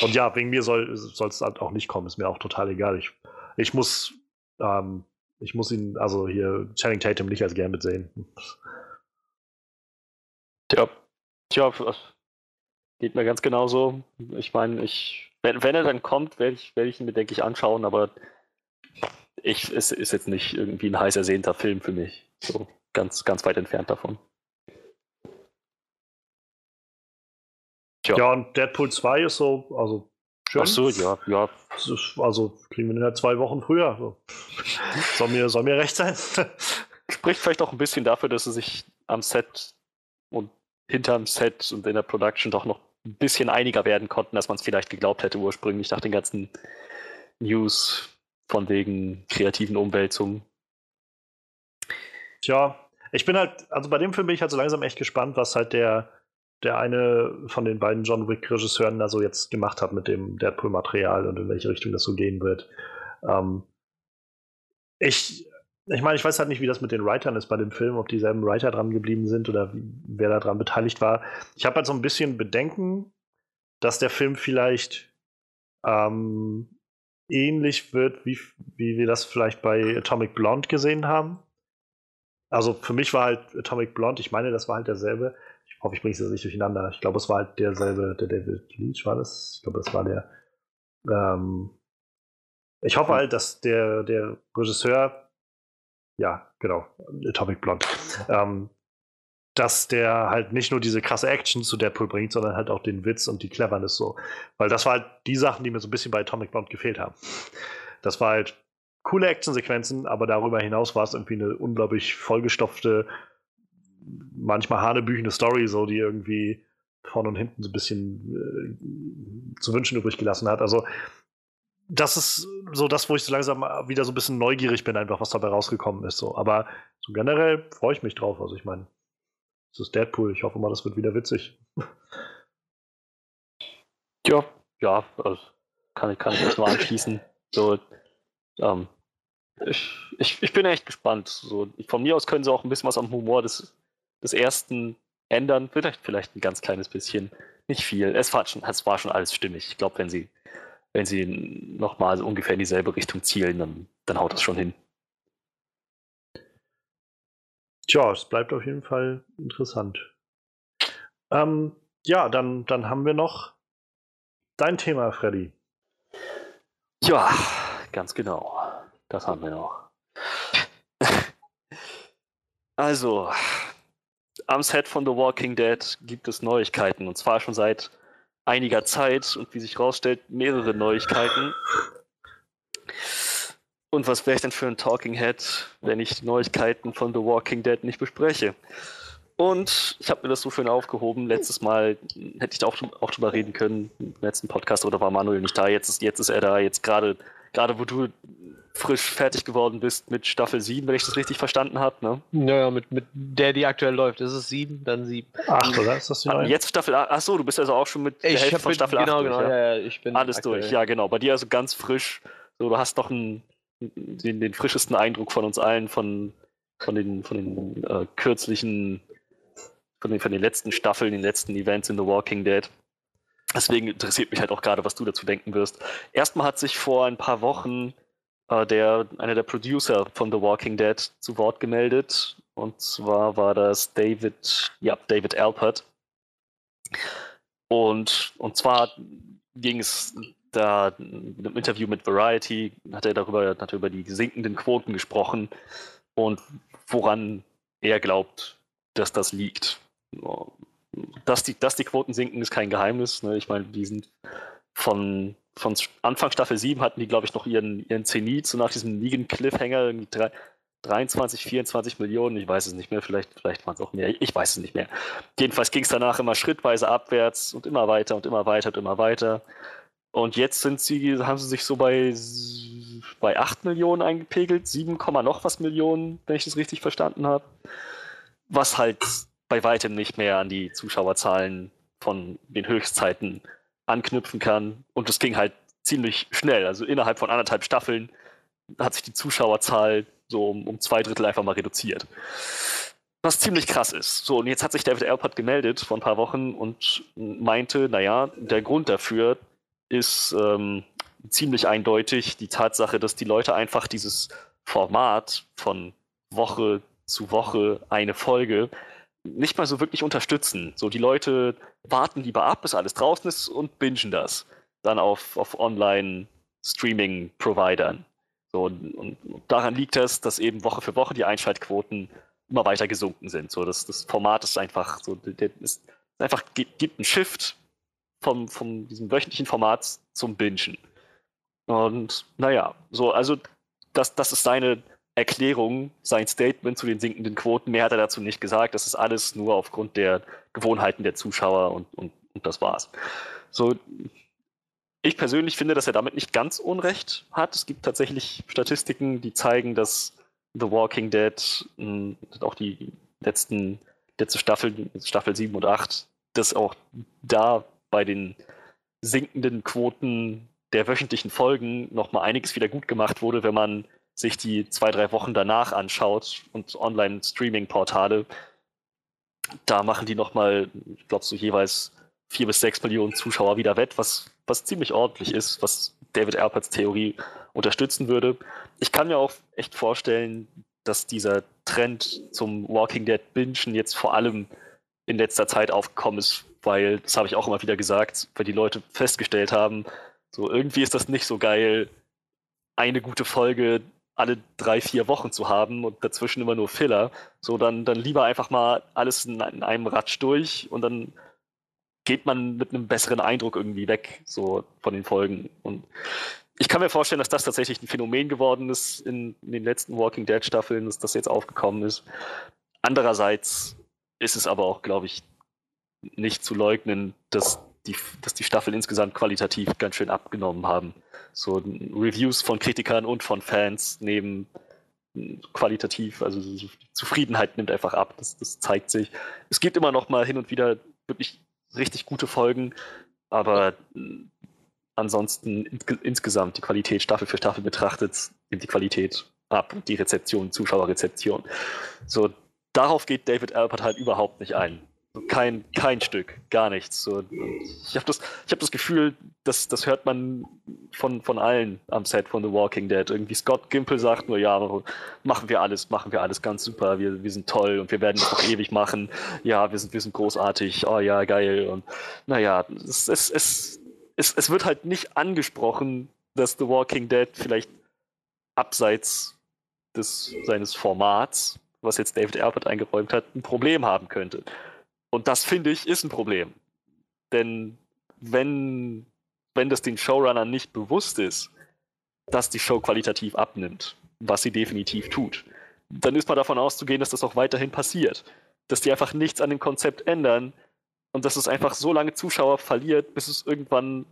und ja, wegen mir soll es halt auch nicht kommen, ist mir auch total egal. Ich, ich muss, ähm, ich muss ihn, also hier Channing Tatum nicht als Gambit sehen. Tja, tja, geht mir ganz genauso. Ich meine, ich, wenn, wenn er dann kommt, werde ich, werd ich ihn mir, denke ich, anschauen, aber ich, es ist jetzt nicht irgendwie ein heiß ersehnter Film für mich. So ganz, ganz weit entfernt davon. Tja. Ja, und Deadpool 2 ist so, also schön. Ach so, ja, ja. Also kriegen wir den ja zwei Wochen früher. So. Soll, mir, soll mir recht sein. Spricht vielleicht auch ein bisschen dafür, dass sie sich am Set und hinterm Set und in der Production doch noch ein bisschen einiger werden konnten, als man es vielleicht geglaubt hätte ursprünglich nach den ganzen News von wegen kreativen Umwälzungen. Tja, ich bin halt, also bei dem Film bin ich halt so langsam echt gespannt, was halt der, der eine von den beiden John Wick-Regisseuren da so jetzt gemacht hat mit dem Deadpool-Material und in welche Richtung das so gehen wird. Ähm, ich, ich meine, ich weiß halt nicht, wie das mit den Writern ist bei dem Film, ob dieselben Writer dran geblieben sind oder wie, wer da dran beteiligt war. Ich habe halt so ein bisschen Bedenken, dass der Film vielleicht ähm, ähnlich wird, wie, wie wir das vielleicht bei Atomic Blonde gesehen haben. Also für mich war halt Atomic Blonde, ich meine, das war halt derselbe. Ich hoffe, ich bringe es jetzt nicht durcheinander. Ich glaube, es war halt derselbe, der David Leach war das. Ich glaube, das war der. Ähm, ich hoffe halt, dass der, der Regisseur, ja, genau, Atomic Blonde, ähm, dass der halt nicht nur diese krasse Action zu Deadpool bringt, sondern halt auch den Witz und die Cleverness so. Weil das war halt die Sachen, die mir so ein bisschen bei Atomic Blonde gefehlt haben. Das war halt coole Actionsequenzen, aber darüber hinaus war es irgendwie eine unglaublich vollgestopfte, manchmal hanebüchende Story, so die irgendwie vorne und hinten so ein bisschen äh, zu wünschen übrig gelassen hat. Also das ist so das, wo ich so langsam wieder so ein bisschen neugierig bin, einfach was dabei rausgekommen ist. So. Aber so generell freue ich mich drauf. Also ich meine, es ist Deadpool. Ich hoffe mal, das wird wieder witzig. Ja, ja, also kann, ich- kann ich das nur anschließen. So, ähm, ich, ich, ich bin echt gespannt. So, von mir aus können sie auch ein bisschen was am Humor des, des ersten ändern. Vielleicht, vielleicht ein ganz kleines bisschen. Nicht viel. Es war schon, es war schon alles stimmig. Ich glaube, wenn sie, wenn sie nochmal so ungefähr in dieselbe Richtung zielen, dann, dann haut das schon hin. Tja, es bleibt auf jeden Fall interessant. Ähm, ja, dann, dann haben wir noch dein Thema, Freddy. Ja, ganz genau. Das haben wir noch. Also, am Set von The Walking Dead gibt es Neuigkeiten und zwar schon seit einiger Zeit und wie sich herausstellt, mehrere Neuigkeiten. Und was wäre ich denn für ein Talking Head, wenn ich die Neuigkeiten von The Walking Dead nicht bespreche? Und ich habe mir das so schön aufgehoben. Letztes Mal hätte ich da auch, auch drüber reden können, im letzten Podcast, oder war Manuel nicht da? Jetzt ist, jetzt ist er da. Jetzt gerade, gerade wo du frisch fertig geworden bist mit Staffel 7, wenn ich das richtig verstanden habe. Ne? Naja, mit, mit der, die aktuell läuft. Das ist 7, dann 7. Acht, oder? Ist das die Ah, neue? Jetzt Staffel 8. Achso, du bist also auch schon mit der Hälfte von Staffel genau, 8 genau, durch, ja? ja, ja, ich bin Alles aktuell- durch, ja genau. Bei dir also ganz frisch. So, du hast noch einen, den, den frischesten Eindruck von uns allen, von, von den, von den äh, kürzlichen, von den, von den letzten Staffeln, den letzten Events in The Walking Dead. Deswegen interessiert mich halt auch gerade, was du dazu denken wirst. Erstmal hat sich vor ein paar Wochen äh, der, einer der Producer von The Walking Dead zu Wort gemeldet. Und zwar war das David, ja, David Alpert. Und, und zwar ging es da einem Interview mit Variety, hat er darüber, hat er über die sinkenden Quoten gesprochen und woran er glaubt, dass das liegt. Dass die, dass die Quoten sinken, ist kein Geheimnis. Ne? Ich meine, die sind von, von Anfang Staffel 7 hatten die, glaube ich, noch ihren, ihren Zenit, so nach diesem Negan-Cliffhanger, irgendwie drei, 23, 24 Millionen, ich weiß es nicht mehr, vielleicht, vielleicht waren es auch mehr, ich weiß es nicht mehr. Jedenfalls ging es danach immer schrittweise abwärts und immer weiter und immer weiter und immer weiter. Und jetzt sind sie, haben sie sich so bei, bei 8 Millionen eingepegelt, 7, Komma noch was Millionen, wenn ich das richtig verstanden habe. Was halt bei weitem nicht mehr an die Zuschauerzahlen von den Höchstzeiten anknüpfen kann. Und das ging halt ziemlich schnell. Also innerhalb von anderthalb Staffeln hat sich die Zuschauerzahl so um, um zwei Drittel einfach mal reduziert. Was ziemlich krass ist. So, und jetzt hat sich David Alpert gemeldet vor ein paar Wochen und meinte, naja, der Grund dafür ist ähm, ziemlich eindeutig die Tatsache, dass die Leute einfach dieses Format von Woche zu Woche eine Folge nicht mal so wirklich unterstützen. So, die Leute warten lieber ab, bis alles draußen ist und bingen das dann auf, auf Online-Streaming-Providern. So, und, und daran liegt es, dass eben Woche für Woche die Einschaltquoten immer weiter gesunken sind. So, das, das Format ist einfach so, der, einfach gibt einen Shift vom, vom diesem wöchentlichen Format zum Bingen. Und naja, so, also das, das ist seine Erklärung, sein Statement zu den sinkenden Quoten. Mehr hat er dazu nicht gesagt. Das ist alles nur aufgrund der Gewohnheiten der Zuschauer und, und, und das war's. So, ich persönlich finde, dass er damit nicht ganz Unrecht hat. Es gibt tatsächlich Statistiken, die zeigen, dass The Walking Dead, mh, auch die letzten, letzte Staffel, Staffel 7 und 8, dass auch da bei den sinkenden Quoten der wöchentlichen Folgen nochmal einiges wieder gut gemacht wurde, wenn man sich die zwei, drei Wochen danach anschaut und Online-Streaming-Portale. Da machen die nochmal, ich glaube, so jeweils vier bis sechs Millionen Zuschauer wieder wett, was, was ziemlich ordentlich ist, was David Alperts Theorie unterstützen würde. Ich kann mir auch echt vorstellen, dass dieser Trend zum Walking Dead Bingen jetzt vor allem in letzter Zeit aufgekommen ist, weil, das habe ich auch immer wieder gesagt, weil die Leute festgestellt haben, so irgendwie ist das nicht so geil, eine gute Folge alle drei, vier Wochen zu haben und dazwischen immer nur Filler. So, dann, dann lieber einfach mal alles in, in einem Ratsch durch und dann geht man mit einem besseren Eindruck irgendwie weg, so von den Folgen. Und ich kann mir vorstellen, dass das tatsächlich ein Phänomen geworden ist in, in den letzten Walking Dead Staffeln, dass das jetzt aufgekommen ist. Andererseits ist es aber auch, glaube ich, nicht zu leugnen, dass die, dass die Staffeln insgesamt qualitativ ganz schön abgenommen haben. So Reviews von Kritikern und von Fans nehmen qualitativ, also die Zufriedenheit nimmt einfach ab, das, das zeigt sich. Es gibt immer noch mal hin und wieder wirklich richtig gute Folgen, aber ansonsten ins insgesamt die Qualität Staffel für Staffel betrachtet, nimmt die Qualität ab, die Rezeption, Zuschauerrezeption. So, darauf geht David Alpert halt überhaupt nicht ein. Kein, kein Stück, gar nichts. So, ich habe das, hab das Gefühl, das, das hört man von, von allen am Set von The Walking Dead. Irgendwie Scott Gimple sagt nur, ja, machen wir alles, machen wir alles ganz super, wir, wir sind toll und wir werden das noch ewig machen. Ja, wir sind, wir sind großartig, oh ja, geil. Und naja, es, es, es, es, es wird halt nicht angesprochen, dass The Walking Dead vielleicht abseits des, seines Formats, was jetzt David Albert eingeräumt hat, ein Problem haben könnte. Und das finde ich ist ein Problem. Denn wenn, wenn das den Showrunnern nicht bewusst ist, dass die Show qualitativ abnimmt, was sie definitiv tut, dann ist man davon auszugehen, dass das auch weiterhin passiert. Dass die einfach nichts an dem Konzept ändern und dass es einfach so lange Zuschauer verliert, bis es irgendwann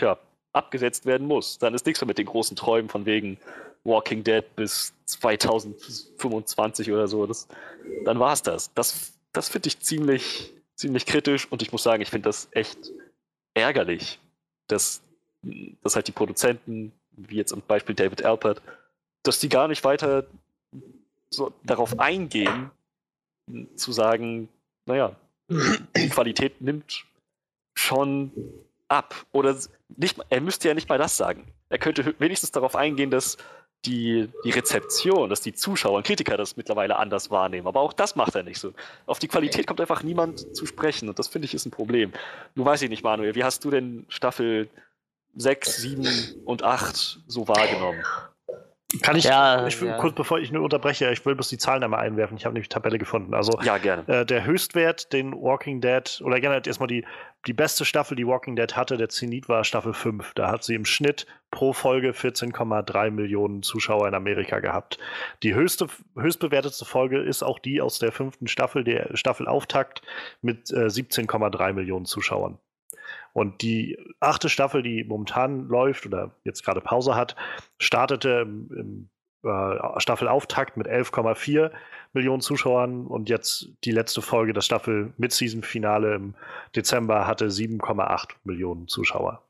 ja, abgesetzt werden muss. Dann ist nichts mehr mit den großen Träumen von wegen, Walking Dead bis 2025 oder so. Das, dann war es das. Das, das finde ich ziemlich, ziemlich kritisch und ich muss sagen, ich finde das echt ärgerlich, dass, dass halt die Produzenten, wie jetzt zum Beispiel David Alpert, dass die gar nicht weiter so darauf eingehen, zu sagen, naja, die Qualität nimmt schon ab. Oder nicht, er müsste ja nicht mal das sagen. Er könnte wenigstens darauf eingehen, dass die, die Rezeption, dass die Zuschauer und Kritiker das mittlerweile anders wahrnehmen. Aber auch das macht er nicht so. Auf die Qualität kommt einfach niemand zu sprechen und das finde ich ist ein Problem. Du weißt ich nicht, Manuel, wie hast du denn Staffel 6, 7 und 8 so wahrgenommen? Kann ich, Ja, ich will, ja. kurz bevor ich nur unterbreche, ich will bloß die Zahlen einmal einwerfen. Ich habe nämlich die Tabelle gefunden. Also Ja, gerne. äh, der Höchstwert, den Walking Dead, oder generell erstmal die, die beste Staffel, die Walking Dead hatte, der Zenit war Staffel 5. Da hat sie im Schnitt pro Folge 14,3 Millionen Zuschauer in Amerika gehabt. Die höchste, höchstbewertetste Folge ist auch die aus der fünften Staffel, der Staffelauftakt mit äh, 17,3 Millionen Zuschauern. Und die achte Staffel, die momentan läuft oder jetzt gerade Pause hat, startete im, im äh, Staffelauftakt mit 11,4 Millionen Zuschauern und jetzt die letzte Folge, das Staffel Mid-Season-Finale im Dezember, hatte 7,8 Millionen Zuschauer.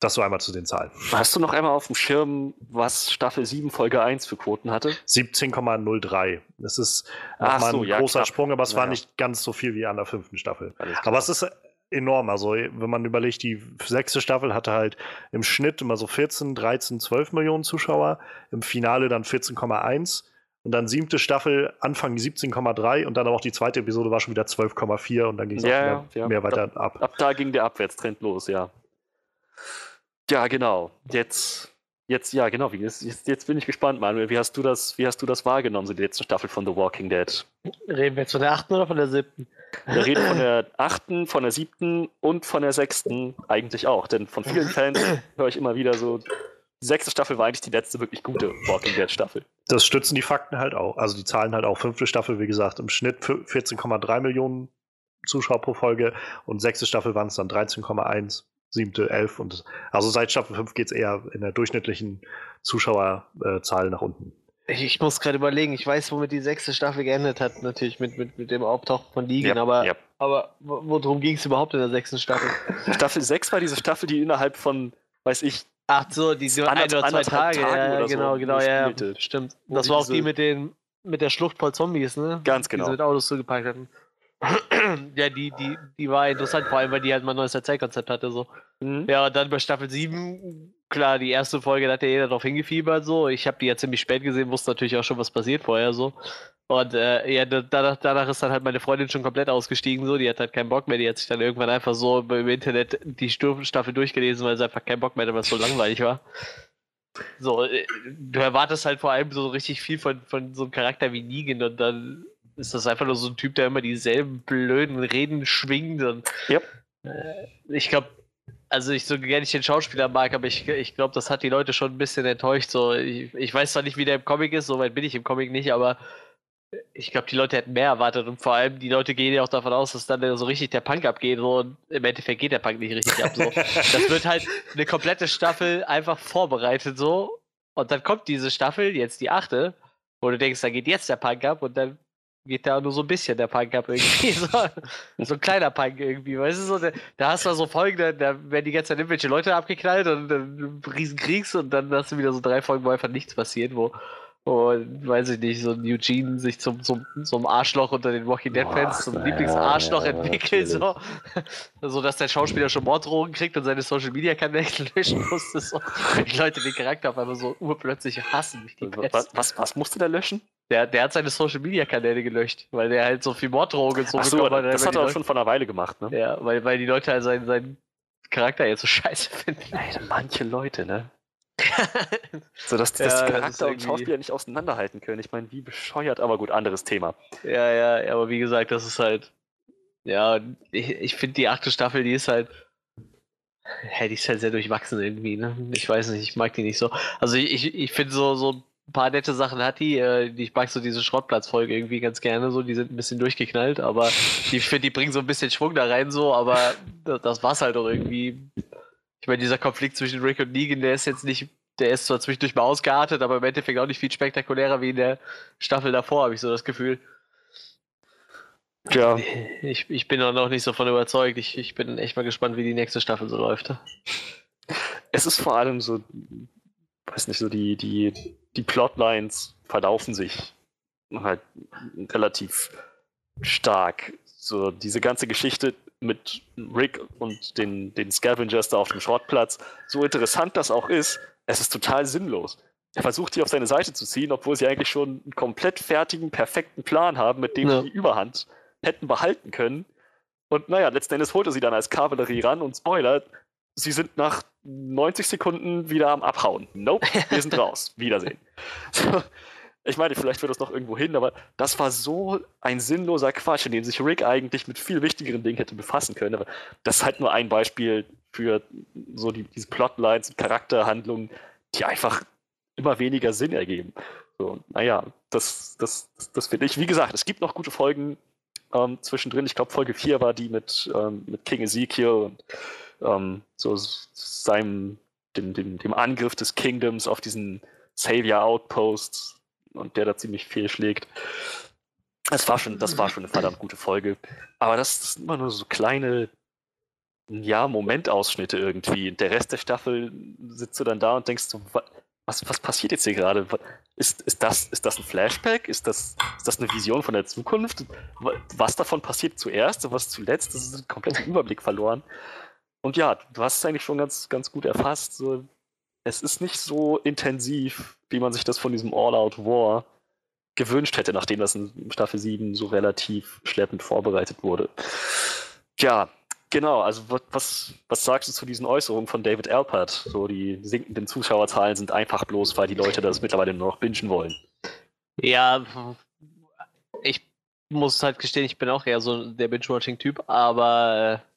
Das so einmal zu den Zahlen. Hast du noch einmal auf dem Schirm, was Staffel 7 Folge 1 für Quoten hatte? 17,03. Das ist nochmal so, ein ja, großer knapp. Sprung, aber es war Ja. nicht ganz so viel wie an der fünften Staffel. Aber es ist enorm. Also, wenn man überlegt, die sechste Staffel hatte halt im Schnitt immer so 14, 13, 12 Millionen Zuschauer, im Finale dann 14,1 und dann siebte Staffel Anfang 17,3 und dann aber auch die zweite Episode war schon wieder 12,4 und dann ging es Ja, auch mehr, ja, mehr weiter ab. Ab da ging der Abwärtstrend los, ja. Ja, genau. Jetzt, jetzt, ja, genau. Wie, jetzt, jetzt bin ich gespannt, Manuel. Wie hast du das, wie hast du das wahrgenommen, so die letzte Staffel von The Walking Dead? Reden wir jetzt von der achten oder von der siebten? Wir reden von der achten, von der siebten und von der sechsten eigentlich auch. Denn von vielen Fans höre ich immer wieder so, die sechste Staffel war eigentlich die letzte wirklich gute Walking Dead Staffel. Das stützen die Fakten halt auch. Also die Zahlen halt auch. Fünfte Staffel, wie gesagt, im Schnitt für 14,3 Millionen Zuschauer pro Folge und sechste Staffel waren es dann 13,1, siebte 11 und also seit Staffel 5 geht es eher in der durchschnittlichen Zuschauerzahl nach unten. Ich, ich muss gerade überlegen, ich weiß, womit die sechste Staffel geendet hat, natürlich mit, mit, mit dem Auftauchen von Negan, Ja, aber, ja. aber wo- worum ging es überhaupt in der sechsten Staffel? Staffel 6 war diese Staffel, die innerhalb von, weiß ich, Ach so, diese ein oder zwei anderthalb Tage, Tagen ja, oder so genau, genau, ja, spielte. stimmt. Das die war auch die mit den mit der Schlucht voll Zombies, ne? Ganz Die genau. sie mit Autos zugepackt hatten. ja, die, die, die war interessant, vor allem, weil die halt mal ein neues Erzählkonzept hatte, so. Mhm. Ja, und dann bei Staffel 7, klar, die erste Folge, da hat ja jeder drauf hingefiebert, so. Ich habe die ja ziemlich spät gesehen, wusste natürlich auch schon, was passiert vorher, so. Und äh, ja, da- danach, danach ist dann halt meine Freundin schon komplett ausgestiegen, so. Die hat halt keinen Bock mehr. Die hat sich dann irgendwann einfach so im Internet die Staffel durchgelesen, weil sie einfach keinen Bock mehr hatte, weil es so langweilig war. So, äh, du erwartest halt vor allem so richtig viel von, von so einem Charakter wie Negan und dann ist das einfach nur so ein Typ, der immer dieselben blöden Reden schwingt und Yep. äh, ich glaube, also ich so gerne ich den Schauspieler mag, aber ich, ich glaube, das hat die Leute schon ein bisschen enttäuscht. So, ich, ich weiß zwar nicht, wie der im Comic ist, so weit bin ich im Comic nicht, aber ich glaube, die Leute hätten mehr erwartet und vor allem die Leute gehen ja auch davon aus, dass dann so richtig der Punk abgeht so, und im Endeffekt geht der Punk nicht richtig ab. So. Das wird halt eine komplette Staffel einfach vorbereitet so und dann kommt diese Staffel, jetzt die achte, wo du denkst, da geht jetzt der Punk ab und dann geht da nur so ein bisschen der Punk ab irgendwie. So, so ein kleiner Punk irgendwie, weißt du, so, da, da hast du so Folgen, da, da werden die ganze Zeit irgendwelche Leute abgeknallt und dann Riesenkriegs und dann hast du wieder so drei Folgen, wo einfach nichts passiert, wo, wo weiß ich nicht, so ein Eugene sich zum, zum, zum Arschloch unter den Walking Dead Fans, zum Lieblingsarschloch ja, entwickelt, so. so dass der Schauspieler schon Morddrohungen kriegt und seine Social Media Kanäle löschen musste, so. Die Leute den Charakter auf einmal so urplötzlich hassen. wie Die Was, was, was musste der löschen? Der, der hat seine Social Media Kanäle gelöscht, weil der halt so viel Morddrohungen und so Ach so, bekommen das weil hat die er auch Leute- schon vor einer Weile gemacht, ne? Ja, weil, weil die Leute halt seinen, seinen Charakter jetzt so scheiße finden. Alter, manche Leute, ne? So, dass, dass Ja, das ist Charakter und irgendwie- Schauspieler nicht auseinanderhalten können. Ich meine, wie bescheuert, aber gut, anderes Thema. Ja, ja, aber wie gesagt, das ist halt. Ja, ich, ich finde die achte Staffel, die ist halt. Ja, die ist halt sehr durchwachsen irgendwie, ne? Ich weiß nicht, ich mag die nicht so. Also ich, ich, ich finde so, so ein paar nette Sachen hat die. Äh, ich mag so diese Schrottplatzfolge irgendwie ganz gerne so, die sind ein bisschen durchgeknallt, aber die, ich finde, die bringen so ein bisschen Schwung da rein so, aber das, das war's halt auch irgendwie. Ich meine, dieser Konflikt zwischen Rick und Negan, der ist jetzt nicht der ist zwar zwischendurch mal ausgeartet, aber im Endeffekt auch nicht viel spektakulärer wie in der Staffel davor, habe ich so das Gefühl. Ja. Ich, ich bin auch noch nicht so von überzeugt. Ich, ich bin echt mal gespannt, wie die nächste Staffel so läuft. Es ist vor allem so, weiß nicht, so die, die, die Plotlines verlaufen sich halt relativ stark. So diese ganze Geschichte mit Rick und den, den Scavengers da auf dem Schrottplatz, so interessant das auch ist, es ist total sinnlos. Er versucht, die auf seine Seite zu ziehen, obwohl sie eigentlich schon einen komplett fertigen, perfekten Plan haben, mit dem ja. sie die Überhand hätten behalten können. Und naja, letzten Endes holt er sie dann als Kavallerie ran und Spoiler, sie sind nach 90 Sekunden wieder am Abhauen. Nope, wir sind raus. Wiedersehen. Ich meine, vielleicht wird das noch irgendwo hin, aber das war so ein sinnloser Quatsch, in dem sich Rick eigentlich mit viel wichtigeren Dingen hätte befassen können. Aber das ist halt nur ein Beispiel für so die, diese Plotlines und Charakterhandlungen, die einfach immer weniger Sinn ergeben. So, naja, das, das, das, das finde ich. Wie gesagt, es gibt noch gute Folgen ähm, zwischendrin. Ich glaube, Folge 4 war die mit, ähm, mit King Ezekiel und ähm, so seinem, dem, dem, dem Angriff des Kingdoms auf diesen Savior Outpost und der da ziemlich fehlschlägt. Das war schon, das war schon eine verdammt gute Folge. Aber das sind immer nur so kleine, ja, Momentausschnitte irgendwie. Der Rest der Staffel sitzt du dann da und denkst so, was, was passiert jetzt hier gerade? Ist, ist, das, ist das ein Flashback? Ist das, ist das eine Vision von der Zukunft? Was davon passiert zuerst und was zuletzt? Das ist ein kompletter Überblick verloren. Und ja, du hast es eigentlich schon ganz, ganz gut erfasst. So, es ist nicht so intensiv, wie man sich das von diesem All-Out War gewünscht hätte, nachdem das in Staffel 7 so relativ schleppend vorbereitet wurde. Ja, genau, also was, was sagst du zu diesen Äußerungen von David Alpert? So, die sinkenden Zuschauerzahlen sind einfach bloß, weil die Leute das mittlerweile nur noch bingen wollen. Ja, ich muss halt gestehen, ich bin auch eher so der Binge-Watching-Typ, aber äh,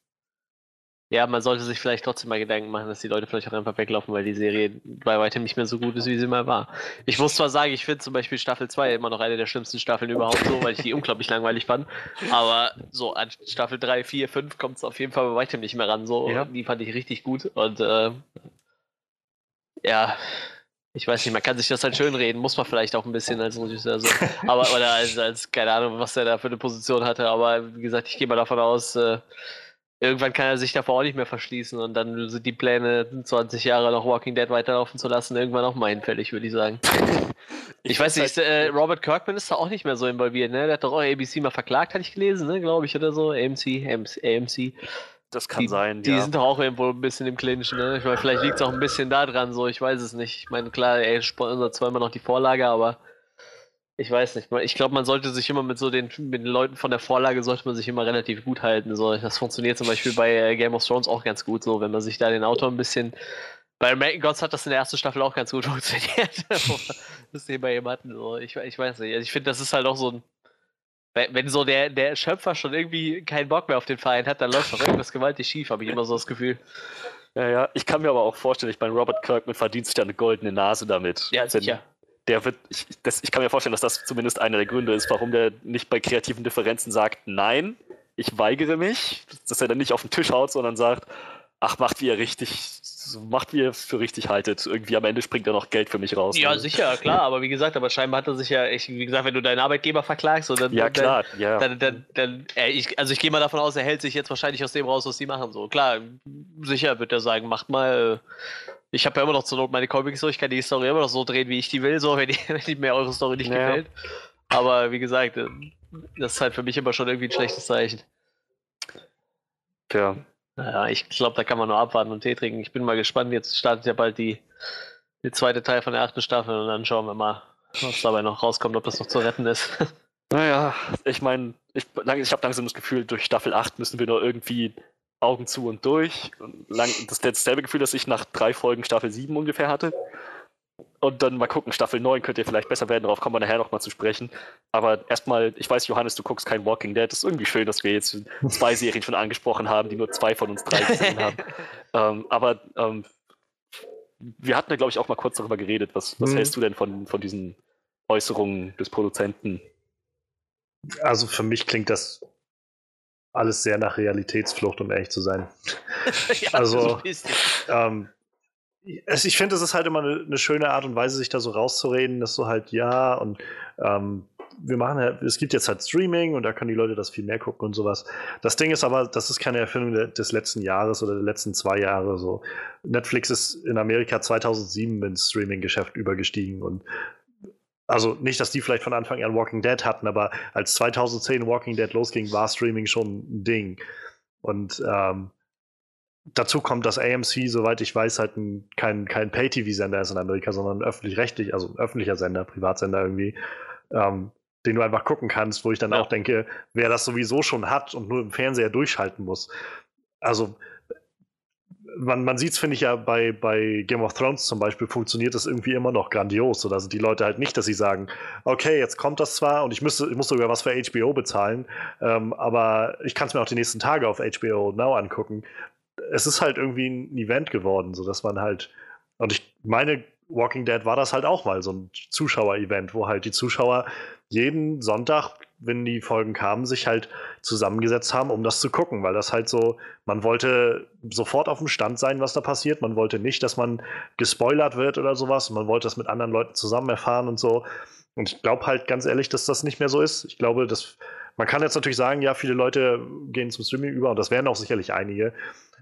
ja, man sollte sich vielleicht trotzdem mal Gedanken machen, dass die Leute vielleicht auch einfach weglaufen, weil die Serie bei weitem nicht mehr so gut ist, wie sie mal war. Ich muss zwar sagen, ich finde zum Beispiel Staffel 2 immer noch eine der schlimmsten Staffeln überhaupt so, weil ich die unglaublich langweilig fand. Aber so an Staffel 3, 4, 5 kommt es auf jeden Fall bei weitem nicht mehr ran. So, ja. die fand ich richtig gut. Und äh, ja, ich weiß nicht, man kann sich das halt schön reden, muss man vielleicht auch ein bisschen als Regisseur so. Aber, oder als, als, keine Ahnung, was er da für eine Position hatte. Aber wie gesagt, ich gehe mal davon aus, äh, irgendwann kann er sich davor auch nicht mehr verschließen und dann sind die Pläne, 20 Jahre noch Walking Dead weiterlaufen zu lassen, irgendwann auch mal hinfällig, würde ich sagen. ich, ich weiß nicht, äh, Robert Kirkman ist da auch nicht mehr so involviert, ne? Der hat doch auch ABC mal verklagt, hatte ich gelesen, ne? Glaube ich, oder so. AMC, AMC. Das kann die, sein, die ja. Die sind doch auch irgendwo ein bisschen im Clinch, ne? Ich meine, vielleicht liegt es auch ein bisschen da dran, so, ich weiß es nicht. Ich meine, klar, er sponsert zwar immer noch die Vorlage, aber ich weiß nicht. Ich glaube, man sollte sich immer mit so den, mit den Leuten von der Vorlage sollte man sich immer relativ gut halten. So, das funktioniert zum Beispiel bei äh, Game of Thrones auch ganz gut, so wenn man sich da den Autor ein bisschen. Bei American Gods hat das in der ersten Staffel auch ganz gut funktioniert. das Thema eben hatten. So. Ich, ich weiß nicht. Also ich finde, das ist halt auch so ein. Wenn so der, der Schöpfer schon irgendwie keinen Bock mehr auf den Verein hat, dann läuft doch irgendwas gewaltig schief, habe ich immer so das Gefühl. Ja, ja, ich kann mir aber auch vorstellen, ich meine, Robert Kirkman verdient sich da eine goldene Nase damit. Ja, sicher der wird, ich, das, ich kann mir vorstellen, dass das zumindest einer der Gründe ist, warum der nicht bei kreativen Differenzen sagt, nein, ich weigere mich, dass er dann nicht auf den Tisch haut, sondern sagt, ach, macht wie ihr richtig, macht wie ihr für richtig haltet. Irgendwie am Ende springt er noch Geld für mich raus. Ja, also. sicher, klar, aber wie gesagt, aber scheinbar hat er sich ja, ich, wie gesagt, wenn du deinen Arbeitgeber verklagst, so, dann, ja, klar, dann, ja. dann, dann, dann äh, ich, also ich gehe mal davon aus, er hält sich jetzt wahrscheinlich aus dem raus, was die machen. So, klar, sicher wird er sagen, macht mal, ich habe ja immer noch zur Not meine Comics so, ich kann die Story immer noch so drehen, wie ich die will, so, wenn, die, wenn mir eure Story nicht ja. gefällt. Aber wie gesagt, äh, das ist halt für mich immer schon irgendwie ein schlechtes Zeichen. Tja. Naja, ich glaube, da kann man nur abwarten und Tee trinken. Ich bin mal gespannt. Jetzt startet ja bald die, die zweite Teil von der achten Staffel und dann schauen wir mal, was dabei noch rauskommt, ob das noch zu retten ist. Naja, ich meine, ich, ich habe langsam das Gefühl, durch Staffel 8 müssen wir nur irgendwie Augen zu und durch. Und lang, das ist dasselbe Gefühl, das ich nach drei Folgen Staffel 7 ungefähr hatte. Und dann mal gucken, Staffel 9 könnte vielleicht besser werden, darauf kommen wir nachher nochmal zu sprechen. Aber erstmal, ich weiß, Johannes, du guckst kein Walking Dead. Das ist irgendwie schön, dass wir jetzt zwei Serien schon angesprochen haben, die nur zwei von uns drei gesehen haben. ähm, aber ähm, wir hatten ja, glaube ich, auch mal kurz darüber geredet. Was, was hm. hältst du denn von, von diesen Äußerungen des Produzenten? Also für mich klingt das alles sehr nach Realitätsflucht, um ehrlich zu sein. ja, also, ähm, ich finde, es ist halt immer eine, eine, schöne Art und Weise, sich da so rauszureden, dass so halt, ja, und ähm, wir machen ja, es gibt jetzt halt Streaming und da können die Leute das viel mehr gucken und sowas. Das Ding ist aber, das ist keine Erfindung des letzten Jahres oder der letzten zwei Jahre. So. Netflix ist in Amerika 2007 ins Streaming-Geschäft übergestiegen und also nicht, dass die vielleicht von Anfang an Walking Dead hatten, aber als 2010 Walking Dead losging, war Streaming schon ein Ding. Und ähm, dazu kommt, dass AMC, soweit ich weiß, halt ein, kein, kein Pay-TV-Sender ist in Amerika, sondern öffentlich-rechtlich, also ein öffentlicher Sender, Privatsender irgendwie. Ähm, den du einfach gucken kannst, wo ich dann ja. auch denke, wer das sowieso schon hat und nur im Fernseher durchschalten muss. Also man, man sieht es, finde ich ja, bei, bei Game of Thrones zum Beispiel, funktioniert das irgendwie immer noch grandios. Da sind die Leute halt nicht, dass sie sagen, okay, jetzt kommt das zwar und ich, müsste, ich muss sogar was für HBO bezahlen, ähm, aber ich kann es mir auch die nächsten Tage auf HBO Now angucken. Es ist halt irgendwie ein Event geworden, so dass man halt, und ich meine, Walking Dead war das halt auch mal so ein Zuschauer-Event, wo halt die Zuschauer jeden Sonntag, wenn die Folgen kamen, sich halt zusammengesetzt haben, um das zu gucken, weil das halt so, man wollte sofort auf dem Stand sein, was da passiert. Man wollte nicht, dass man gespoilert wird oder sowas. Man wollte das mit anderen Leuten zusammen erfahren und so. Und ich glaube halt ganz ehrlich, dass das nicht mehr so ist. Ich glaube, dass man kann jetzt natürlich sagen, ja, viele Leute gehen zum Streaming über und das wären auch sicherlich einige.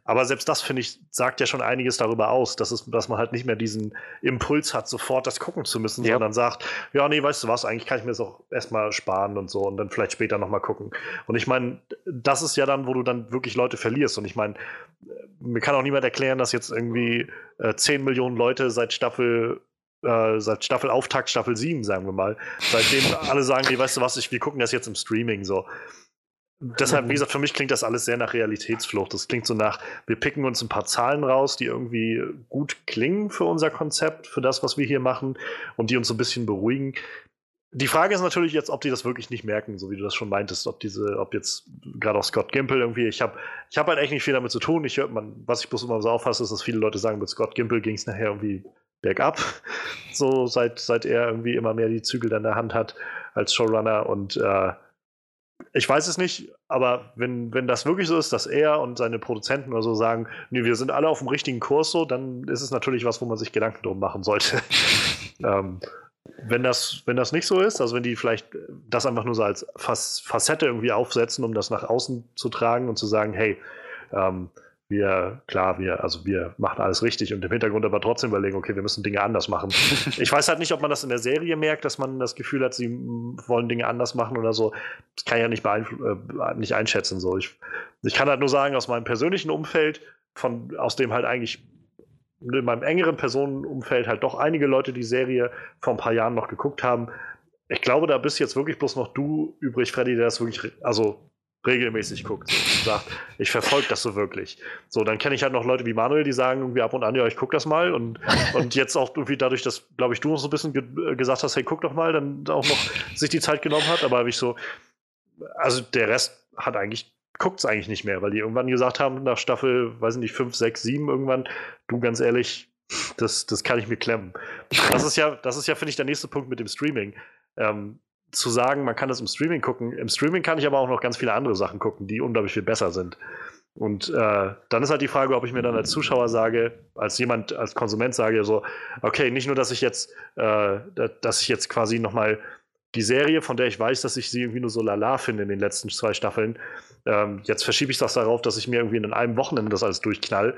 Aber selbst das, finde ich, sagt ja schon einiges darüber aus, dass, es, dass man halt nicht mehr diesen Impuls hat, sofort das gucken zu müssen, ja. sondern sagt, ja, nee, weißt du was, eigentlich kann ich mir das auch erstmal sparen und so und dann vielleicht später nochmal gucken. Und ich meine, das ist ja dann, wo du dann wirklich Leute verlierst. Und ich meine, mir kann auch niemand erklären, dass jetzt irgendwie äh, 10 Millionen Leute seit Staffel äh, seit Staffelauftakt, Staffel 7, sagen wir mal, seitdem alle sagen, nee, weißt du was, ich, wir gucken das jetzt im Streaming so. Deshalb, wie gesagt, für mich klingt das alles sehr nach Realitätsflucht. Das klingt so nach, wir picken uns ein paar Zahlen raus, die irgendwie gut klingen für unser Konzept, für das, was wir hier machen und die uns so ein bisschen beruhigen. Die Frage ist natürlich jetzt, ob die das wirklich nicht merken, so wie du das schon meintest, ob diese, ob jetzt gerade auch Scott Gimple irgendwie, ich habe ich hab halt echt nicht viel damit zu tun. Ich höre, man, was ich bloß immer so auffasse, ist, dass viele Leute sagen, mit Scott Gimple ging es nachher irgendwie bergab. So seit, seit er irgendwie immer mehr die Zügel in der Hand hat als Showrunner und äh, ich weiß es nicht, aber wenn, wenn das wirklich so ist, dass er und seine Produzenten oder so sagen, nee, wir sind alle auf dem richtigen Kurs so, dann ist es natürlich was, wo man sich Gedanken drum machen sollte. ähm, wenn das, wenn das nicht so ist, also wenn die vielleicht das einfach nur so als Facette irgendwie aufsetzen, um das nach außen zu tragen und zu sagen, hey, ähm, wir, klar, wir, also wir machen alles richtig und im Hintergrund aber trotzdem überlegen, okay, wir müssen Dinge anders machen. ich weiß halt nicht, ob man das in der Serie merkt, dass man das Gefühl hat, sie wollen Dinge anders machen oder so. Das kann ich ja nicht, äh, nicht einschätzen. So. Ich, ich kann halt nur sagen, aus meinem persönlichen Umfeld, von, aus dem halt eigentlich in meinem engeren Personenumfeld halt doch einige Leute die Serie vor ein paar Jahren noch geguckt haben. Ich glaube, da bist jetzt wirklich bloß noch du übrig, Freddy, der das wirklich, also regelmäßig guckt und sagt, ich verfolge das so wirklich. So, dann kenne ich halt noch Leute wie Manuel, die sagen irgendwie ab und an, ja, ich gucke das mal und, und jetzt auch irgendwie dadurch, dass, glaube ich, du noch so ein bisschen ge äh, gesagt hast, hey, guck doch mal, dann auch noch sich die Zeit genommen hat, aber habe ich so, also der Rest hat eigentlich, guckt es eigentlich nicht mehr, weil die irgendwann gesagt haben, nach Staffel, weiß nicht, 5, 6, 7 irgendwann, du ganz ehrlich, das, das kann ich mir klemmen. Das ist ja, das ist ja, finde ich, der nächste Punkt mit dem Streaming. Ähm, zu sagen, man kann das im Streaming gucken. Im Streaming kann ich aber auch noch ganz viele andere Sachen gucken, die unglaublich viel besser sind. Und äh, dann ist halt die Frage, ob ich mir dann als Zuschauer sage, als jemand, als Konsument sage, so, okay, nicht nur, dass ich jetzt, äh, dass ich jetzt quasi nochmal die Serie, von der ich weiß, dass ich sie irgendwie nur so lala finde in den letzten zwei Staffeln, ähm, jetzt verschiebe ich das darauf, dass ich mir irgendwie in einem Wochenende das alles durchknall.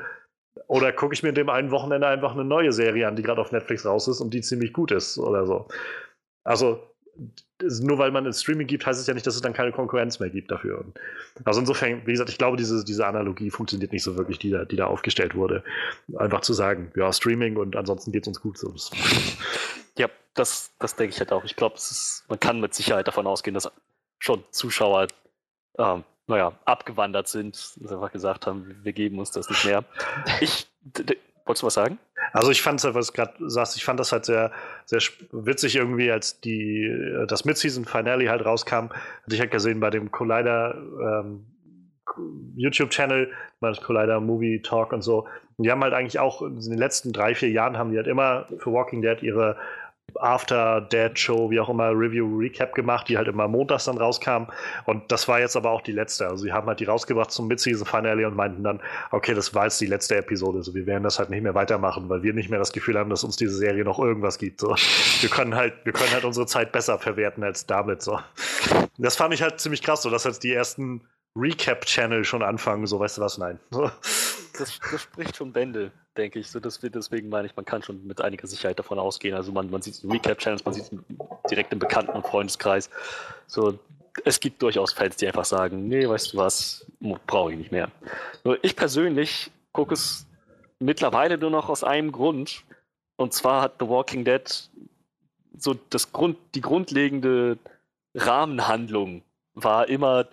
Oder gucke ich mir in dem einen Wochenende einfach eine neue Serie an, die gerade auf Netflix raus ist und die ziemlich gut ist oder so. Also nur weil man es Streaming gibt, heißt es ja nicht, dass es dann keine Konkurrenz mehr gibt dafür. Und also insofern, wie gesagt, ich glaube, diese, diese Analogie funktioniert nicht so wirklich, die da, die da aufgestellt wurde. Einfach zu sagen, ja, Streaming und ansonsten geht es uns gut. Ja, das, das denke ich halt auch. Ich glaube, man kann mit Sicherheit davon ausgehen, dass schon Zuschauer, ähm, naja, abgewandert sind, dass einfach gesagt haben, wir geben uns das nicht mehr. Ich, wolltest du was sagen? Also ich fand es, was du gerade sagst, ich fand das halt sehr, sehr witzig irgendwie, als die, äh, das Mid-Season-Finale halt rauskam, hatte ich halt gesehen bei dem Collider ähm, YouTube-Channel, das Collider Movie Talk und so. Und die haben halt eigentlich auch in den letzten drei, vier Jahren haben die halt immer für Walking Dead ihre After Dead Show, wie auch immer, Review Recap gemacht, die halt immer montags dann rauskam. Und das war jetzt aber auch die letzte. Also sie haben halt die rausgebracht zum Mid-Season Finale und meinten dann, okay, das war jetzt die letzte Episode. Also wir werden das halt nicht mehr weitermachen, weil wir nicht mehr das Gefühl haben, dass uns diese Serie noch irgendwas gibt. So. Wir können halt, wir können halt unsere Zeit besser verwerten als damit. So. Das fand ich halt ziemlich krass, so dass jetzt die ersten Recap-Channel schon anfangen, so weißt du was, nein. Das, das spricht schon Bände, denke ich. So, wir, deswegen meine ich, man kann schon mit einiger Sicherheit davon ausgehen. Also man, man sieht es in Recap-Channels, man sieht es direkt im Bekannten- und Freundeskreis. So, es gibt durchaus Fans, die einfach sagen, nee, weißt du was, brauche ich nicht mehr. Nur ich persönlich gucke es mittlerweile nur noch aus einem Grund. Und zwar hat The Walking Dead so das Grund, die grundlegende Rahmenhandlung war immer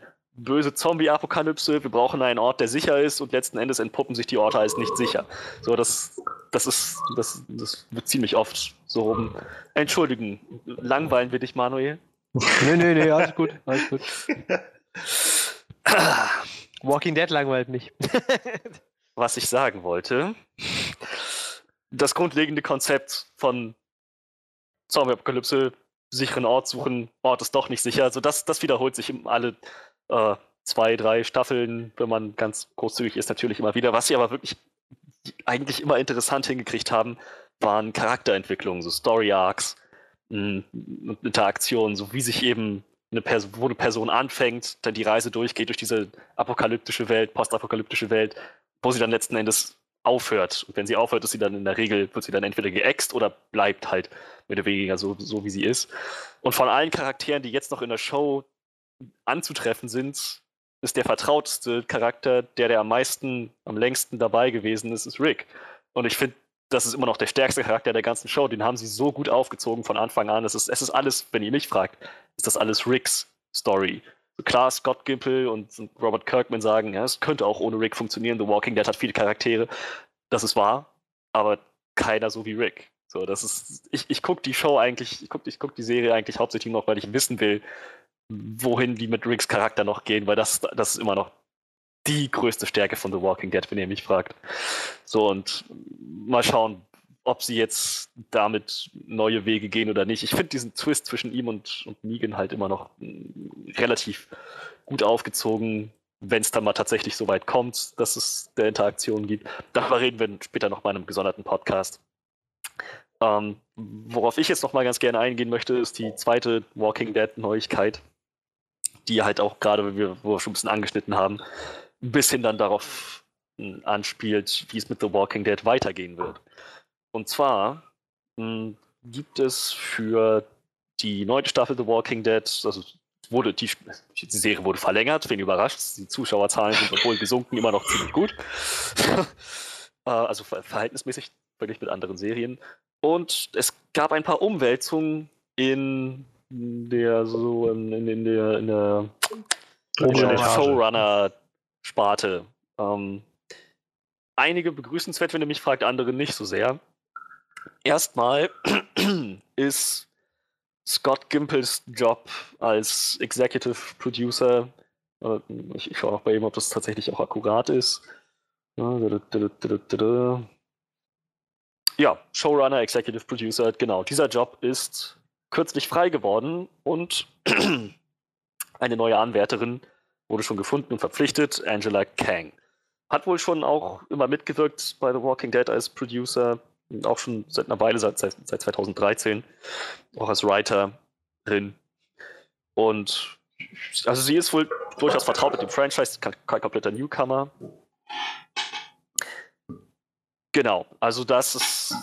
böse Zombie-Apokalypse, wir brauchen einen Ort, der sicher ist und letzten Endes entpuppen sich die Orte als nicht sicher. So, das, das ist, das, das wird ziemlich oft so rum. Entschuldigen, langweilen wir dich, Manuel? nee, nee, nee, alles gut, alles gut. Walking Dead langweilt mich. Was ich sagen wollte, das grundlegende Konzept von Zombie-Apokalypse, sicheren Ort suchen, Ort ist doch nicht sicher. Also das, das wiederholt sich alle äh, zwei, drei Staffeln, wenn man ganz großzügig ist, natürlich immer wieder. Was sie aber wirklich eigentlich immer interessant hingekriegt haben, waren Charakterentwicklungen, so Story Arcs, Interaktionen, so wie sich eben eine Person, wo eine Person anfängt, dann die Reise durchgeht durch diese apokalyptische Welt, postapokalyptische Welt, wo sie dann letzten Endes aufhört. Und wenn sie aufhört, ist sie dann in der Regel, wird sie dann entweder geäxt oder bleibt halt mehr oder weniger so, so wie sie ist. Und von allen Charakteren, die jetzt noch in der Show anzutreffen sind, ist der vertrauteste Charakter, der, der am meisten, am längsten dabei gewesen ist, ist Rick. Und ich finde, das ist immer noch der stärkste Charakter der ganzen Show. Den haben sie so gut aufgezogen von Anfang an. Es ist, es ist alles, wenn ihr mich fragt, ist das alles Ricks Story. Klar, Scott Gimple und, und Robert Kirkman sagen, ja, es könnte auch ohne Rick funktionieren. The Walking Dead hat viele Charaktere. Das ist wahr, aber keiner so wie Rick. So, das ist, ich, ich gucke die Show eigentlich, ich gucke ich guck die Serie eigentlich hauptsächlich noch, weil ich wissen will, wohin die mit Ricks Charakter noch gehen, weil das, das ist immer noch die größte Stärke von The Walking Dead, wenn ihr mich fragt. So, und mal schauen, ob sie jetzt damit neue Wege gehen oder nicht. Ich finde diesen Twist zwischen ihm und, und Negan halt immer noch mm, relativ gut aufgezogen, wenn es dann mal tatsächlich so weit kommt, dass es der Interaktion gibt. Darüber reden wir später noch mal in einem gesonderten Podcast. Ähm, worauf ich jetzt noch mal ganz gerne eingehen möchte, ist die zweite Walking Dead Neuigkeit die halt auch gerade, wo wir schon ein bisschen angeschnitten haben, ein bisschen dann darauf anspielt, wie es mit The Walking Dead weitergehen wird. Und zwar mh, hm, gibt es für die neunte Staffel The Walking Dead, also wurde die, die Serie wurde verlängert, wen überrascht, die Zuschauerzahlen sind obwohl gesunken immer noch ziemlich gut. Äh, also verhältnismäßig wirklich mit anderen Serien. Und es gab ein paar Umwälzungen in der so in, in, in der, in der, in der Showrunner-Sparte. Ähm, einige begrüßenswert, wenn ihr mich fragt, andere nicht so sehr. Erstmal ist Scott Gimpels Job als Executive Producer, äh, ich, ich schaue auch bei ihm, ob das tatsächlich auch akkurat ist. Ja, Showrunner, Executive Producer, genau. Dieser Job ist kürzlich frei geworden und eine neue Anwärterin wurde schon gefunden und verpflichtet, Angela Kang. Hat wohl schon auch immer mitgewirkt bei The Walking Dead als Producer, auch schon seit einer Weile, seit, seit 2013, auch als Writerin. Und also sie ist wohl durchaus vertraut mit dem Franchise, kein, kein kompletter Newcomer. Genau, also das ist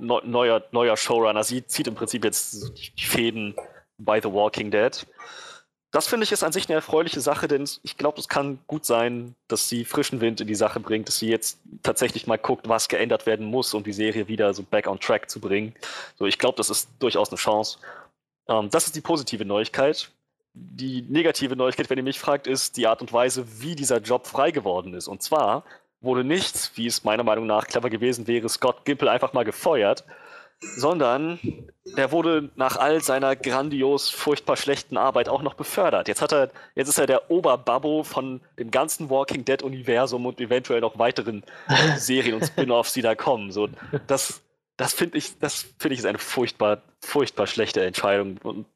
neuer, neuer Showrunner. Sie zieht im Prinzip jetzt die Fäden bei The Walking Dead. Das finde ich ist an sich eine erfreuliche Sache, denn ich glaube, es kann gut sein, dass sie frischen Wind in die Sache bringt, dass sie jetzt tatsächlich mal guckt, was geändert werden muss, um die Serie wieder so back on track zu bringen. So, ich glaube, das ist durchaus eine Chance. Ähm, das ist die positive Neuigkeit. Die negative Neuigkeit, wenn ihr mich fragt, ist die Art und Weise, wie dieser Job frei geworden ist. Und zwar wurde nicht, wie es meiner Meinung nach clever gewesen wäre, Scott Gimple einfach mal gefeuert, sondern der wurde nach all seiner grandios furchtbar schlechten Arbeit auch noch befördert. Jetzt hat er, jetzt ist er der Oberbabbo von dem ganzen Walking Dead Universum und eventuell noch weiteren Serien und Spin-offs, die da kommen. So, das, das finde ich, das finde ich ist eine furchtbar, furchtbar schlechte Entscheidung. Und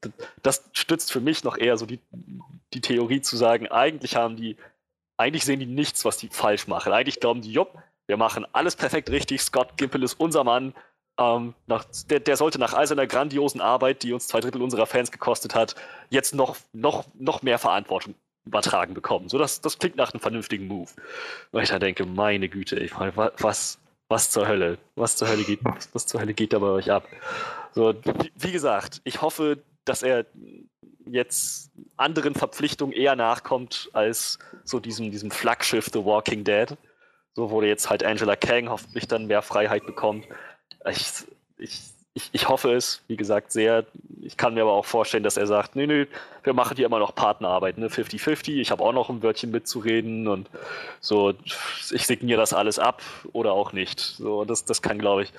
das stützt für mich noch eher so die, die Theorie zu sagen, eigentlich haben die, eigentlich sehen die nichts, was die falsch machen. Eigentlich glauben die, jupp, wir machen alles perfekt richtig, Scott Gimple ist unser Mann. Ähm, nach, der, der sollte nach all seiner grandiosen Arbeit, die uns zwei Drittel unserer Fans gekostet hat, jetzt noch, noch, noch mehr Verantwortung übertragen bekommen. So, das, das klingt nach einem vernünftigen Move. Weil ich da denke, meine Güte, ich meine, was, was zur Hölle? Was zur Hölle geht, was zur Hölle geht da bei euch ab? So, wie, wie gesagt, ich hoffe, dass er jetzt anderen Verpflichtungen eher nachkommt als so diesem, diesem Flaggschiff The Walking Dead. So wurde jetzt halt Angela Kang hoffentlich dann mehr Freiheit bekommt. Ich, ich ich, ich hoffe es, wie gesagt, sehr. Ich kann mir aber auch vorstellen, dass er sagt, nee, nee, wir machen hier immer noch Partnerarbeit, ne, 50-50, ich habe auch noch ein Wörtchen mitzureden und so, ich signiere das alles ab oder auch nicht. So, das, das kann, glaube ich,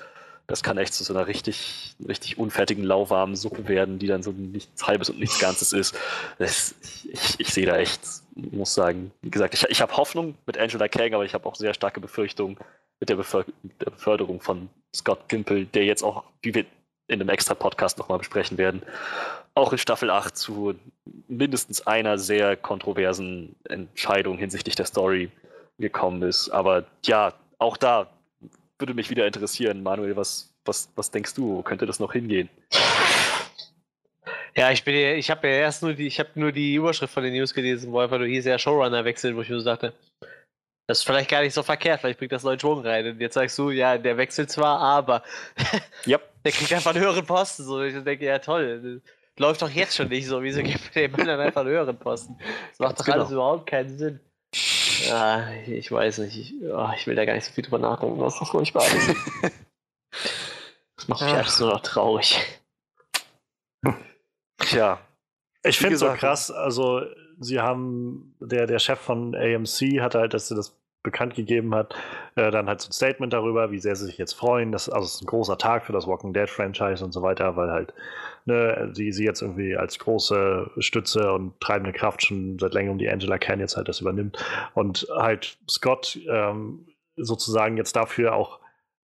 das kann echt zu so einer richtig, richtig unfertigen, lauwarmen Suppe werden, die dann so nichts Halbes und nichts Ganzes ist. Das, ich, ich sehe da echt, muss sagen, wie gesagt, ich, ich habe Hoffnung mit Angela Kang, aber ich habe auch sehr starke Befürchtungen, mit der, Beför der Beförderung von Scott Gimple, der jetzt auch, wie wir in einem extra Podcast nochmal besprechen werden, auch in Staffel 8 zu mindestens einer sehr kontroversen Entscheidung hinsichtlich der Story gekommen ist. Aber ja, auch da würde mich wieder interessieren, Manuel, was, was, was denkst du? Wo könnte das noch hingehen? Ja, ich bin ich habe ja erst nur die, ich habe nur die Überschrift von den News gelesen, wo einfach nur hieß ja Showrunner wechseln, wo ich mir so dachte, das ist vielleicht gar nicht so verkehrt, vielleicht bringt das neuen Schwung rein. Und jetzt sagst du, ja, der wechselt zwar, aber yep. der kriegt einfach einen höheren Posten. So, ich denke, ja toll, läuft doch jetzt schon nicht so. Wieso gibt dem Mann dann einfach einen höheren Posten? Das macht doch genau. alles überhaupt keinen Sinn. Ja, ich weiß nicht. Ich, oh, ich will da gar nicht so viel drüber nachdenken, was das furchtbar ist. das macht mich alles nur noch traurig. Tja. Ich finde es so krass, also sie haben, der, der Chef von AMC hat halt, dass sie das bekannt gegeben hat, äh, dann halt so ein Statement darüber, wie sehr sie sich jetzt freuen. Das, also es ist ein großer Tag für das Walking Dead Franchise und so weiter, weil halt ne, sie, sie jetzt irgendwie als große Stütze und treibende Kraft schon seit längerem die Angela Khan jetzt halt das übernimmt. Und halt Scott ähm, sozusagen jetzt dafür auch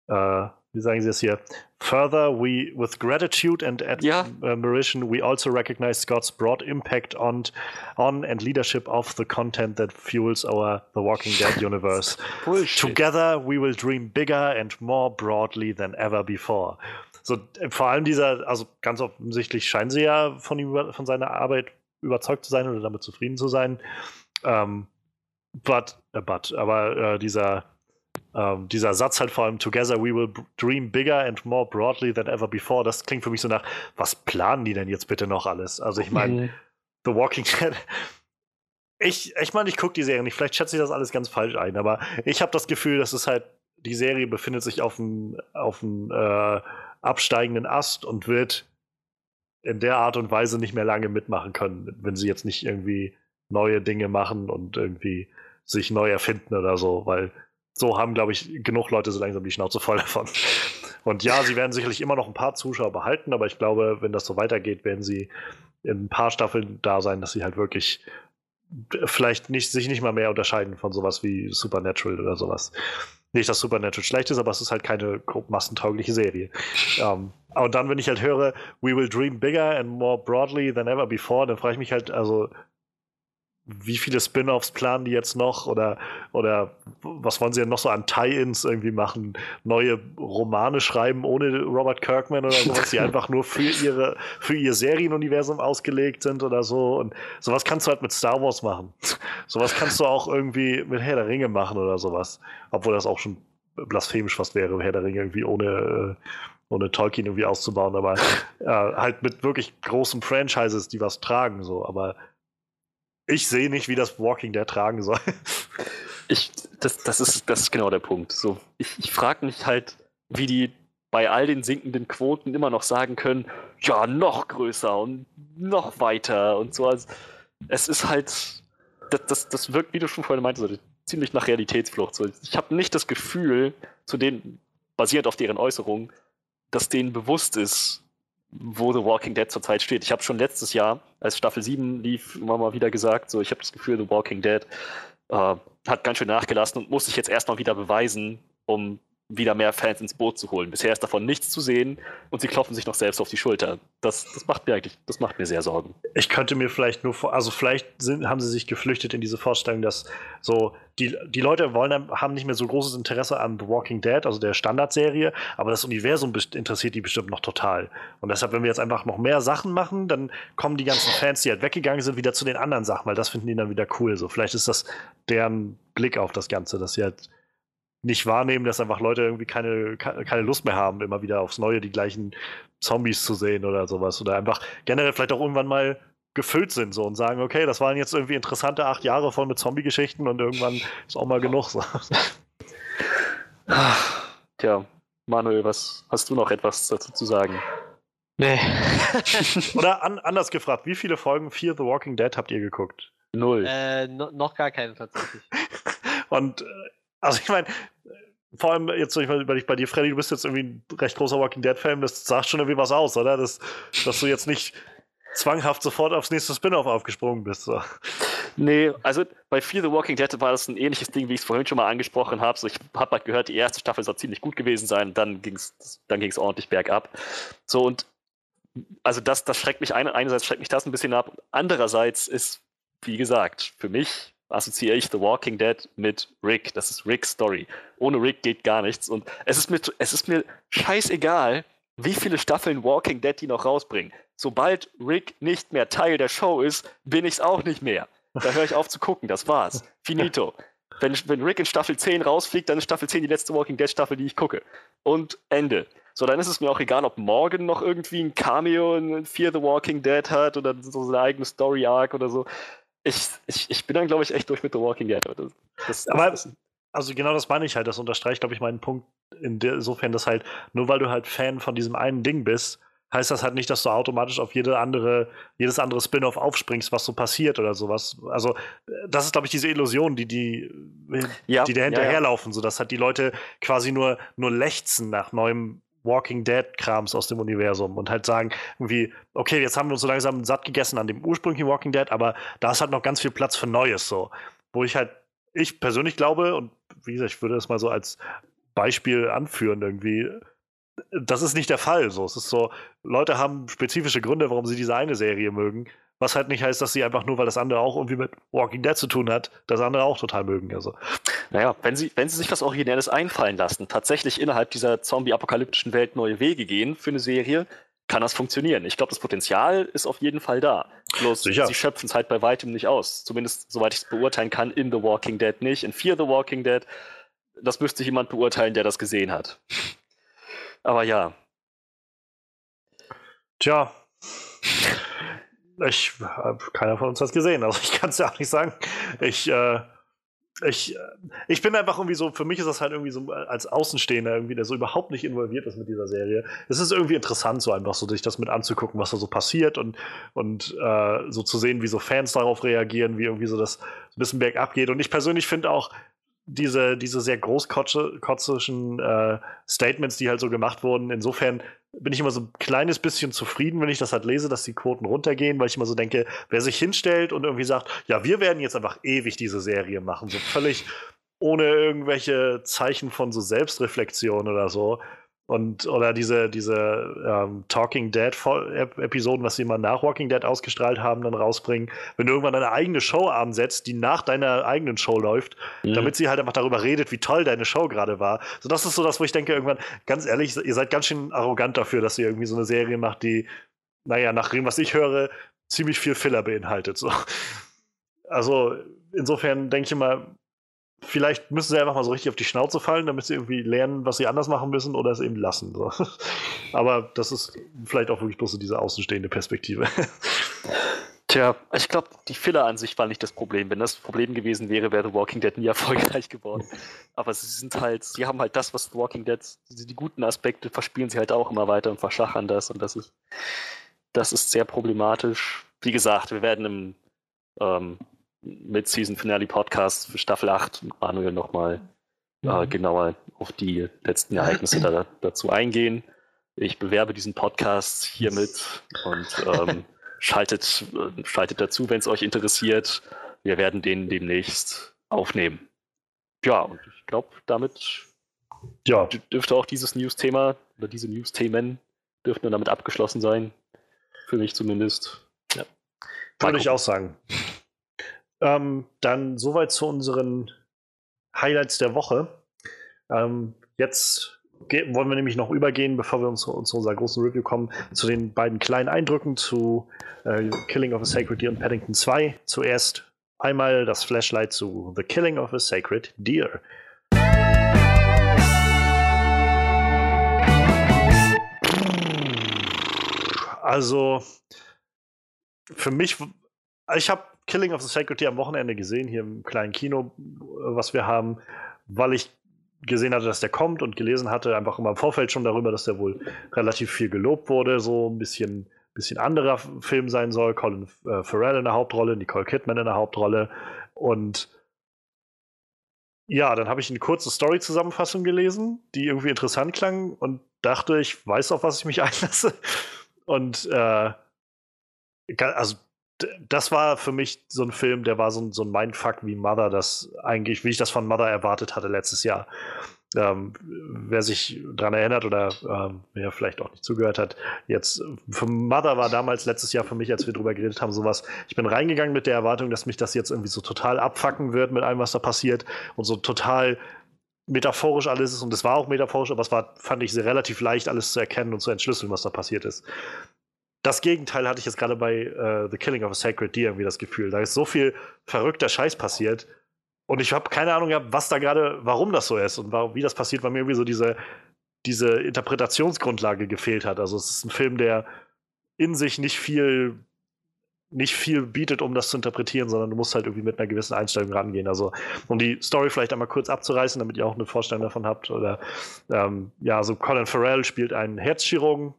äh, wie sagen Sie es hier? Further, we, with gratitude and admiration, ja. we also recognize Scott's broad impact on, on and leadership of the content that fuels our The Walking Dead universe. Together, we will dream bigger and more broadly than ever before. So, vor allem dieser, also ganz offensichtlich scheinen sie ja von ihm, von seiner Arbeit überzeugt zu sein oder damit zufrieden zu sein. Um, ähm, but, uh, but, aber uh, dieser ähm, dieser Satz halt vor allem Together we will dream bigger and more broadly than ever before, das klingt für mich so nach, was planen die denn jetzt bitte noch alles? Also ich meine, mhm. The Walking Dead. Ich, ich meine, ich gucke die Serie nicht, vielleicht schätze ich das alles ganz falsch ein, aber ich habe das Gefühl, dass es halt, die Serie befindet sich auf einem auf äh, absteigenden Ast und wird in der Art und Weise nicht mehr lange mitmachen können, wenn sie jetzt nicht irgendwie neue Dinge machen und irgendwie sich neu erfinden oder so, weil so haben, glaube ich, genug Leute so langsam die Schnauze voll davon. Und ja, sie werden sicherlich immer noch ein paar Zuschauer behalten, aber ich glaube, wenn das so weitergeht, werden sie in ein paar Staffeln da sein, dass sie halt wirklich vielleicht nicht, sich nicht mal mehr unterscheiden von sowas wie Supernatural oder sowas. Nicht, dass Supernatural schlecht ist, aber es ist halt keine massentaugliche Serie. Ähm, und dann, wenn ich halt höre, we will dream bigger and more broadly than ever before, dann frage ich mich halt, also wie viele Spin-offs planen die jetzt noch oder, oder was wollen sie denn noch so an Tie-ins irgendwie machen? Neue Romane schreiben ohne Robert Kirkman oder sowas, die einfach nur für ihre für ihr Serienuniversum ausgelegt sind oder so und sowas kannst du halt mit Star Wars machen. sowas kannst du auch irgendwie mit Herr der Ringe machen oder sowas, obwohl das auch schon blasphemisch fast wäre, Herr der Ringe irgendwie ohne äh, ohne Tolkien irgendwie auszubauen, aber äh, halt mit wirklich großen Franchises, die was tragen so, aber ich sehe nicht, wie das Walking Dead tragen soll. Ich, das, das, ist, das ist genau der Punkt. So, ich ich frage mich halt, wie die bei all den sinkenden Quoten immer noch sagen können, ja, noch größer und noch weiter und so. Also, es ist halt, das, das, das wirkt, wie du schon vorhin meintest, ziemlich nach Realitätsflucht. So, ich habe nicht das Gefühl, zu denen, basierend auf deren Äußerungen, dass denen bewusst ist, wo The Walking Dead zurzeit steht. Ich habe schon letztes Jahr, als Staffel 7 lief, immer mal wieder gesagt, so ich habe das Gefühl, The Walking Dead äh, hat ganz schön nachgelassen und muss sich jetzt erstmal wieder beweisen, um wieder mehr Fans ins Boot zu holen. Bisher ist davon nichts zu sehen und sie klopfen sich noch selbst auf die Schulter. Das, das macht mir eigentlich, das macht mir sehr Sorgen. Ich könnte mir vielleicht nur also vielleicht sind, haben sie sich geflüchtet in diese Vorstellung, dass so die, die Leute wollen, haben nicht mehr so großes Interesse an The Walking Dead, also der Standardserie, aber das Universum interessiert die bestimmt noch total. Und deshalb, wenn wir jetzt einfach noch mehr Sachen machen, dann kommen die ganzen Fans, die halt weggegangen sind, wieder zu den anderen Sachen, weil das finden die dann wieder cool. So, vielleicht ist das deren Blick auf das Ganze, dass sie halt nicht wahrnehmen, dass einfach Leute irgendwie keine, keine Lust mehr haben, immer wieder aufs Neue die gleichen Zombies zu sehen oder sowas. Oder einfach generell vielleicht auch irgendwann mal gefüllt sind so und sagen, okay, das waren jetzt irgendwie interessante acht Jahre voll mit Zombie-Geschichten und irgendwann ist auch mal genug. So. Tja, Manuel, was hast du noch etwas dazu zu sagen? Nee. Oder an, anders gefragt, wie viele Folgen Fear the Walking Dead habt ihr geguckt? Null. Äh, no, noch gar keine tatsächlich. und äh, also ich meine, vor allem jetzt, ich meine, bei dir, Freddy, du bist jetzt irgendwie ein recht großer Walking Dead-Fan, das sagt schon irgendwie was aus, oder? Das, dass du jetzt nicht zwanghaft sofort aufs nächste Spin-off aufgesprungen bist. So. Nee, also bei Fear the Walking Dead war das ein ähnliches Ding, wie ich es vorhin schon mal angesprochen habe. So, ich habe halt gehört, die erste Staffel soll ziemlich gut gewesen sein, dann ging es dann ging's ordentlich bergab. So und also das, das schreckt mich ein, einerseits schreckt mich das ein bisschen ab, andererseits ist, wie gesagt, für mich assoziiere ich The Walking Dead mit Rick. Das ist Ricks Story. Ohne Rick geht gar nichts. Und es ist mir, es ist mir scheißegal, wie viele Staffeln Walking Dead die noch rausbringen. Sobald Rick nicht mehr Teil der Show ist, bin ich es auch nicht mehr. Da höre ich auf zu gucken. Das war's. Finito. Wenn, wenn Rick in Staffel 10 rausfliegt, dann ist Staffel 10 die letzte Walking Dead Staffel, die ich gucke. Und Ende. So, dann ist es mir auch egal, ob Morgan noch irgendwie ein Cameo in Fear the Walking Dead hat oder so eine eigene Story Arc oder so ich, ich, ich bin dann, glaube ich, echt durch mit The Walking Dead. Das, das, Aber, das also genau das meine ich halt. Das unterstreicht, glaube ich, meinen Punkt insofern, dass halt, nur weil du halt Fan von diesem einen Ding bist, heißt das halt nicht, dass du automatisch auf jede andere, jedes andere Spin-off aufspringst, was so passiert oder sowas. Also, das ist, glaube ich, diese Illusion, die, die, ja, die da hinterherlaufen, ja, ja. sodass halt die Leute quasi nur, nur lechzen nach neuem Walking Dead-Krams aus dem Universum und halt sagen, irgendwie, okay, jetzt haben wir uns so langsam satt gegessen an dem ursprünglichen Walking Dead, aber da ist halt noch ganz viel Platz für Neues so. Wo ich halt, ich persönlich glaube, und wie gesagt, ich würde das mal so als Beispiel anführen, irgendwie, das ist nicht der Fall. So. Es ist so, Leute haben spezifische Gründe, warum sie diese eine Serie mögen. Was halt nicht heißt, dass sie einfach nur, weil das andere auch irgendwie mit Walking Dead zu tun hat, das andere auch total mögen. Also. Naja, wenn sie, wenn sie sich was Originelles einfallen lassen, tatsächlich innerhalb dieser zombie-apokalyptischen Welt neue Wege gehen für eine Serie, kann das funktionieren. Ich glaube, das Potenzial ist auf jeden Fall da. Bloß Sicher. sie schöpfen es halt bei weitem nicht aus. Zumindest, soweit ich es beurteilen kann, in The Walking Dead nicht. In Fear the Walking Dead, das müsste jemand beurteilen, der das gesehen hat. Aber ja. Tja, ich, keiner von uns hat es gesehen, also ich kann es ja auch nicht sagen. Ich, äh, ich, äh, ich bin einfach irgendwie so, für mich ist das halt irgendwie so als Außenstehender irgendwie, der so überhaupt nicht involviert ist mit dieser Serie. Es ist irgendwie interessant, so einfach so sich das mit anzugucken, was da so passiert und, und äh, so zu sehen, wie so Fans darauf reagieren, wie irgendwie so das ein bisschen bergab geht. Und ich persönlich finde auch, diese, diese sehr großkotzischen äh, Statements, die halt so gemacht wurden. Insofern bin ich immer so ein kleines bisschen zufrieden, wenn ich das halt lese, dass die Quoten runtergehen, weil ich immer so denke, wer sich hinstellt und irgendwie sagt, ja, wir werden jetzt einfach ewig diese Serie machen, so völlig ohne irgendwelche Zeichen von so Selbstreflexion oder so, und, oder diese, diese ähm, Talking Dead-Episoden, was sie mal nach Walking Dead ausgestrahlt haben, dann rausbringen. Wenn du irgendwann eine eigene Show ansetzt, die nach deiner eigenen Show läuft, mhm. damit sie halt einfach darüber redet, wie toll deine Show gerade war. So, das ist so das, wo ich denke, irgendwann, ganz ehrlich, ihr seid ganz schön arrogant dafür, dass ihr irgendwie so eine Serie macht, die, naja, nach dem, was ich höre, ziemlich viel Filler beinhaltet. So. Also, insofern denke ich immer, vielleicht müssen sie einfach mal so richtig auf die Schnauze fallen, damit sie irgendwie lernen, was sie anders machen müssen oder es eben lassen. So. Aber das ist vielleicht auch wirklich bloß so diese außenstehende Perspektive. Tja, ich glaube, die Filler an sich war nicht das Problem. Wenn das Problem gewesen wäre, wäre The Walking Dead nie erfolgreich geworden. Aber sie sind halt, sie haben halt das, was The Walking Dead, die guten Aspekte verspielen sie halt auch immer weiter und verschachern das und das ist, das ist sehr problematisch. Wie gesagt, wir werden im ähm, mit Season Finale Podcast für Staffel 8 Manuel nochmal äh, mhm. genauer auf die letzten Ereignisse da, dazu eingehen. Ich bewerbe diesen Podcast hiermit und ähm, schaltet, äh, schaltet dazu, wenn es euch interessiert. Wir werden den demnächst aufnehmen. Ja, und ich glaube, damit Ja, Dürfte auch dieses News-Thema oder diese News-Themen dürften damit abgeschlossen sein. Für mich zumindest. Ja. Würde ich auch sagen. Ähm, dann soweit zu unseren Highlights der Woche. Ähm, jetzt wollen wir nämlich noch übergehen, bevor wir uns zu, zu unserer großen Review kommen, zu den beiden kleinen Eindrücken zu äh, Killing of a Sacred Deer und Paddington 2. Zuerst einmal das Flashlight zu The Killing of a Sacred Deer. Also, für mich, ich habe Killing of the Sacred am Wochenende gesehen, hier im kleinen Kino, äh, was wir haben, weil ich gesehen hatte, dass der kommt und gelesen hatte, einfach immer im Vorfeld schon darüber, dass der wohl relativ viel gelobt wurde, so ein bisschen, bisschen anderer Film sein soll. Colin äh, Farrell in der Hauptrolle, Nicole Kidman in der Hauptrolle und ja, dann habe ich eine kurze Story-Zusammenfassung gelesen, die irgendwie interessant klang und dachte, ich weiß, auf was ich mich einlasse. Und äh, also das war für mich so ein Film, der war so ein, so ein Mindfuck wie Mother, das eigentlich, wie ich das von Mother erwartet hatte letztes Jahr. Ähm, wer sich daran erinnert oder ähm, wer vielleicht auch nicht zugehört hat, jetzt für Mother war damals letztes Jahr für mich, als wir drüber geredet haben, sowas. Ich bin reingegangen mit der Erwartung, dass mich das jetzt irgendwie so total abfacken wird mit allem, was da passiert und so total metaphorisch alles ist. Und es war auch metaphorisch, aber es war, fand ich, relativ leicht, alles zu erkennen und zu entschlüsseln, was da passiert ist. Das Gegenteil hatte ich jetzt gerade bei äh, The Killing of a Sacred Deer irgendwie das Gefühl. Da ist so viel verrückter Scheiß passiert. Und ich habe keine Ahnung gehabt, was da gerade, warum das so ist und warum, wie das passiert, weil mir irgendwie so diese, diese Interpretationsgrundlage gefehlt hat. Also es ist ein Film, der in sich nicht viel, nicht viel bietet, um das zu interpretieren, sondern du musst halt irgendwie mit einer gewissen Einstellung rangehen. Also um die Story vielleicht einmal kurz abzureißen, damit ihr auch eine Vorstellung davon habt. Oder ähm, ja, also Colin Farrell spielt einen Herzchirurgen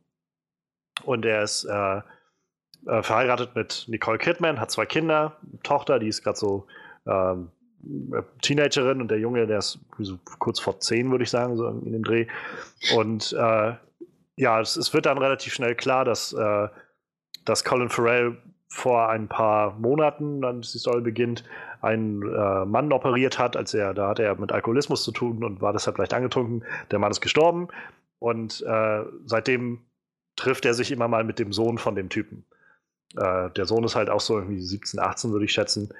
und er ist äh, äh, verheiratet mit Nicole Kidman, hat zwei Kinder, Tochter, die ist gerade so ähm, Teenagerin und der Junge, der ist so kurz vor zehn, würde ich sagen, so in dem Dreh. Und äh, ja, es, es wird dann relativ schnell klar, dass, äh, dass Colin Farrell vor ein paar Monaten, dann die Story beginnt, einen äh, Mann operiert hat, als er, da hatte er mit Alkoholismus zu tun und war deshalb leicht angetrunken. Der Mann ist gestorben und äh, seitdem trifft er sich immer mal mit dem Sohn von dem Typen. Äh, der Sohn ist halt auch so irgendwie 17, 18, würde ich schätzen.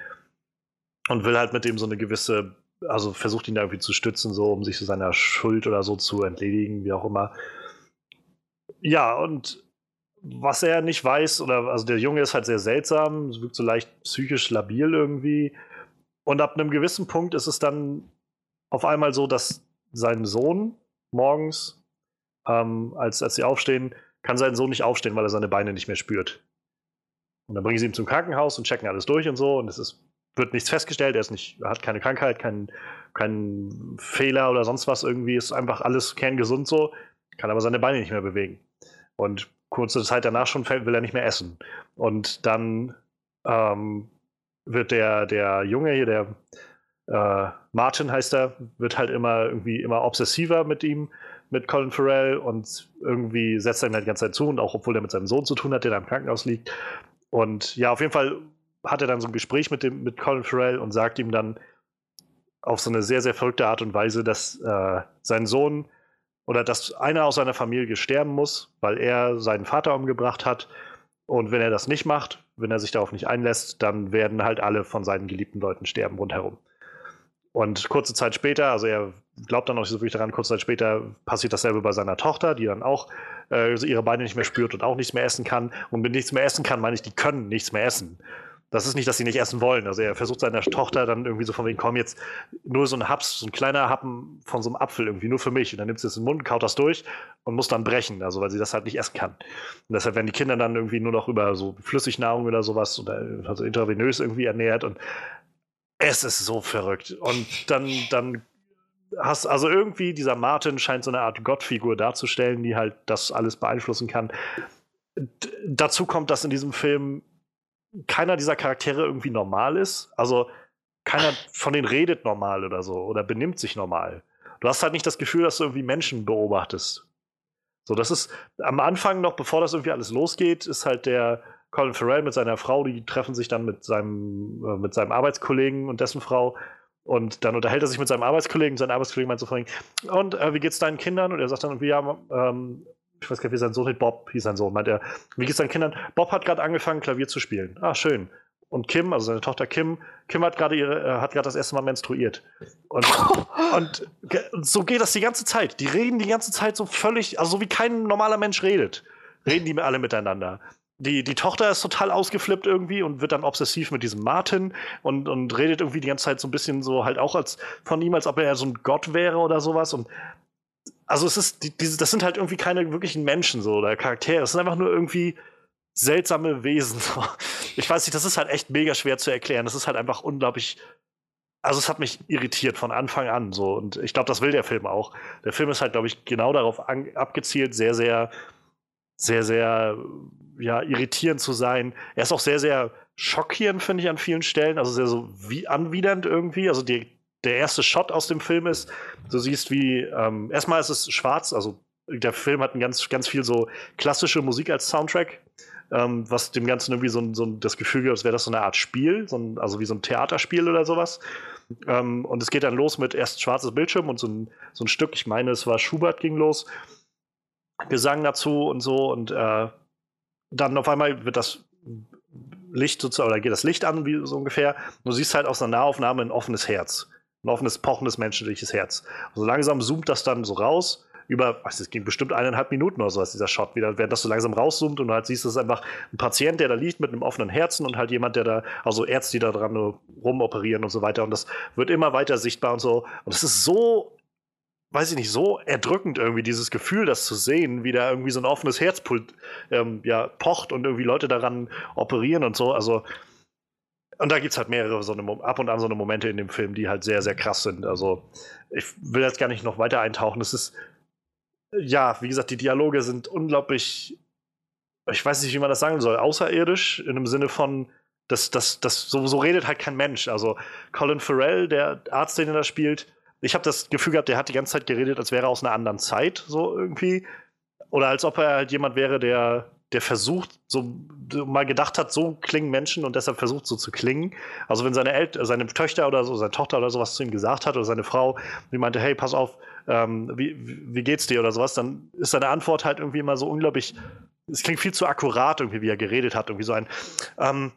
Und will halt mit dem so eine gewisse, also versucht ihn da irgendwie zu stützen, so um sich so seiner Schuld oder so zu entledigen, wie auch immer. Ja, und was er nicht weiß, oder also der Junge ist halt sehr seltsam, wirkt so leicht psychisch labil irgendwie. Und ab einem gewissen Punkt ist es dann auf einmal so, dass sein Sohn morgens, ähm, als, als sie aufstehen, kann sein Sohn nicht aufstehen, weil er seine Beine nicht mehr spürt. Und dann bringen sie ihn zum Krankenhaus und checken alles durch und so. Und es ist, wird nichts festgestellt, er ist nicht, er hat keine Krankheit, keinen kein Fehler oder sonst was irgendwie, ist einfach alles kerngesund so, kann aber seine Beine nicht mehr bewegen. Und kurze Zeit danach schon will er nicht mehr essen. Und dann ähm, wird der, der Junge hier, der äh, Martin heißt er, wird halt immer irgendwie immer obsessiver mit ihm, mit Colin Farrell und irgendwie setzt er ihm halt die ganze Zeit zu und auch obwohl er mit seinem Sohn zu tun hat, der da im Krankenhaus liegt. Und ja, auf jeden Fall hat er dann so ein Gespräch mit, dem, mit Colin Farrell und sagt ihm dann auf so eine sehr, sehr verrückte Art und Weise, dass äh, sein Sohn oder dass einer aus seiner Familie sterben muss, weil er seinen Vater umgebracht hat. Und wenn er das nicht macht, wenn er sich darauf nicht einlässt, dann werden halt alle von seinen geliebten Leuten sterben rundherum. Und kurze Zeit später, also er glaubt dann auch so wirklich daran, kurze Zeit später passiert dasselbe bei seiner Tochter, die dann auch äh, ihre Beine nicht mehr spürt und auch nichts mehr essen kann. Und mit nichts mehr essen kann, meine ich, die können nichts mehr essen. Das ist nicht, dass sie nicht essen wollen. Also er versucht seiner Tochter dann irgendwie so von wegen, komm jetzt nur so ein Haps, so ein kleiner Happen von so einem Apfel irgendwie, nur für mich. Und dann nimmt sie es in den Mund, kaut das durch und muss dann brechen, also weil sie das halt nicht essen kann. Und deshalb werden die Kinder dann irgendwie nur noch über so Flüssignahrung oder sowas oder also intravenös irgendwie ernährt und es ist so verrückt. Und dann, dann hast, also irgendwie dieser Martin scheint so eine Art Gottfigur darzustellen, die halt das alles beeinflussen kann. D dazu kommt, dass in diesem Film keiner dieser Charaktere irgendwie normal ist. Also keiner von denen redet normal oder so oder benimmt sich normal. Du hast halt nicht das Gefühl, dass du irgendwie Menschen beobachtest. So, das ist am Anfang noch, bevor das irgendwie alles losgeht, ist halt der Colin Farrell mit seiner Frau, die treffen sich dann mit seinem, äh, mit seinem Arbeitskollegen und dessen Frau Und dann unterhält er sich mit seinem Arbeitskollegen. Sein Arbeitskollege meint so vorhin, und äh, wie geht's deinen Kindern? Und er sagt dann, wie ja, ähm, ich weiß gar nicht, wie sein Sohn heißt, Bob hieß sein Sohn, meint er, wie geht's deinen Kindern? Bob hat gerade angefangen, Klavier zu spielen. Ah, schön. Und Kim, also seine Tochter Kim, Kim hat gerade ihre, äh, hat gerade das erste Mal menstruiert. Und, und, und so geht das die ganze Zeit. Die reden die ganze Zeit so völlig, also so wie kein normaler Mensch redet. Reden die alle miteinander. Die, die Tochter ist total ausgeflippt irgendwie und wird dann obsessiv mit diesem Martin und, und redet irgendwie die ganze Zeit so ein bisschen so halt auch als von ihm, als ob er so ein Gott wäre oder sowas. Und also es ist, die, diese, das sind halt irgendwie keine wirklichen Menschen so oder Charaktere. Es sind einfach nur irgendwie seltsame Wesen. Ich weiß nicht, das ist halt echt mega schwer zu erklären. Das ist halt einfach unglaublich. Also es hat mich irritiert von Anfang an so und ich glaube, das will der Film auch. Der Film ist halt, glaube ich, genau darauf abgezielt, sehr, sehr, sehr, sehr, ja, irritierend zu sein. Er ist auch sehr, sehr schockierend, finde ich, an vielen Stellen. Also sehr so wie anwidernd irgendwie. Also die, der erste Shot aus dem Film ist, du siehst wie, ähm, erstmal ist es schwarz, also der Film hat ein ganz, ganz viel so klassische Musik als Soundtrack, ähm, was dem Ganzen irgendwie so, ein- so ein- das Gefühl gibt, als wäre das so eine Art Spiel, so ein, also wie so ein Theaterspiel oder sowas. Ähm, und es geht dann los mit erst schwarzes Bildschirm und so ein, so ein Stück, ich meine, es war Schubert, ging los. Gesang dazu und so und äh, dann auf einmal wird das Licht sozusagen, oder geht das Licht an, wie so ungefähr. Du siehst halt aus einer Nahaufnahme ein offenes Herz. Ein offenes, pochendes menschliches Herz. Und so langsam zoomt das dann so raus. Über, was, es ging bestimmt eineinhalb Minuten oder so, als dieser Shot wieder, während das so langsam rauszoomt und du halt siehst, das ist einfach ein Patient, der da liegt mit einem offenen Herzen und halt jemand, der da, also Ärzte, die da dran rumoperieren und so weiter. Und das wird immer weiter sichtbar und so. Und es ist so weiß ich nicht, so erdrückend irgendwie, dieses Gefühl, das zu sehen, wie da irgendwie so ein offenes Herzpult ähm, ja, pocht und irgendwie Leute daran operieren und so. Also, und da gibt es halt mehrere so eine, ab und an so eine Momente in dem Film, die halt sehr, sehr krass sind. Also, ich will jetzt gar nicht noch weiter eintauchen. Es ist, ja, wie gesagt, die Dialoge sind unglaublich, ich weiß nicht, wie man das sagen soll, außerirdisch, in dem Sinne von, das, das, das, so, so redet halt kein Mensch. Also, Colin Farrell, der Arzt, den er da spielt, ich habe das Gefühl gehabt, der hat die ganze Zeit geredet, als wäre er aus einer anderen Zeit, so irgendwie. Oder als ob er halt jemand wäre, der, der versucht, so mal gedacht hat, so klingen Menschen und deshalb versucht, so zu klingen. Also wenn seine El seine Töchter oder so, seine Tochter oder sowas zu ihm gesagt hat oder seine Frau, die meinte, hey, pass auf, ähm, wie, wie geht's dir oder sowas, dann ist seine Antwort halt irgendwie immer so unglaublich, es klingt viel zu akkurat irgendwie, wie er geredet hat, irgendwie so ein, ähm,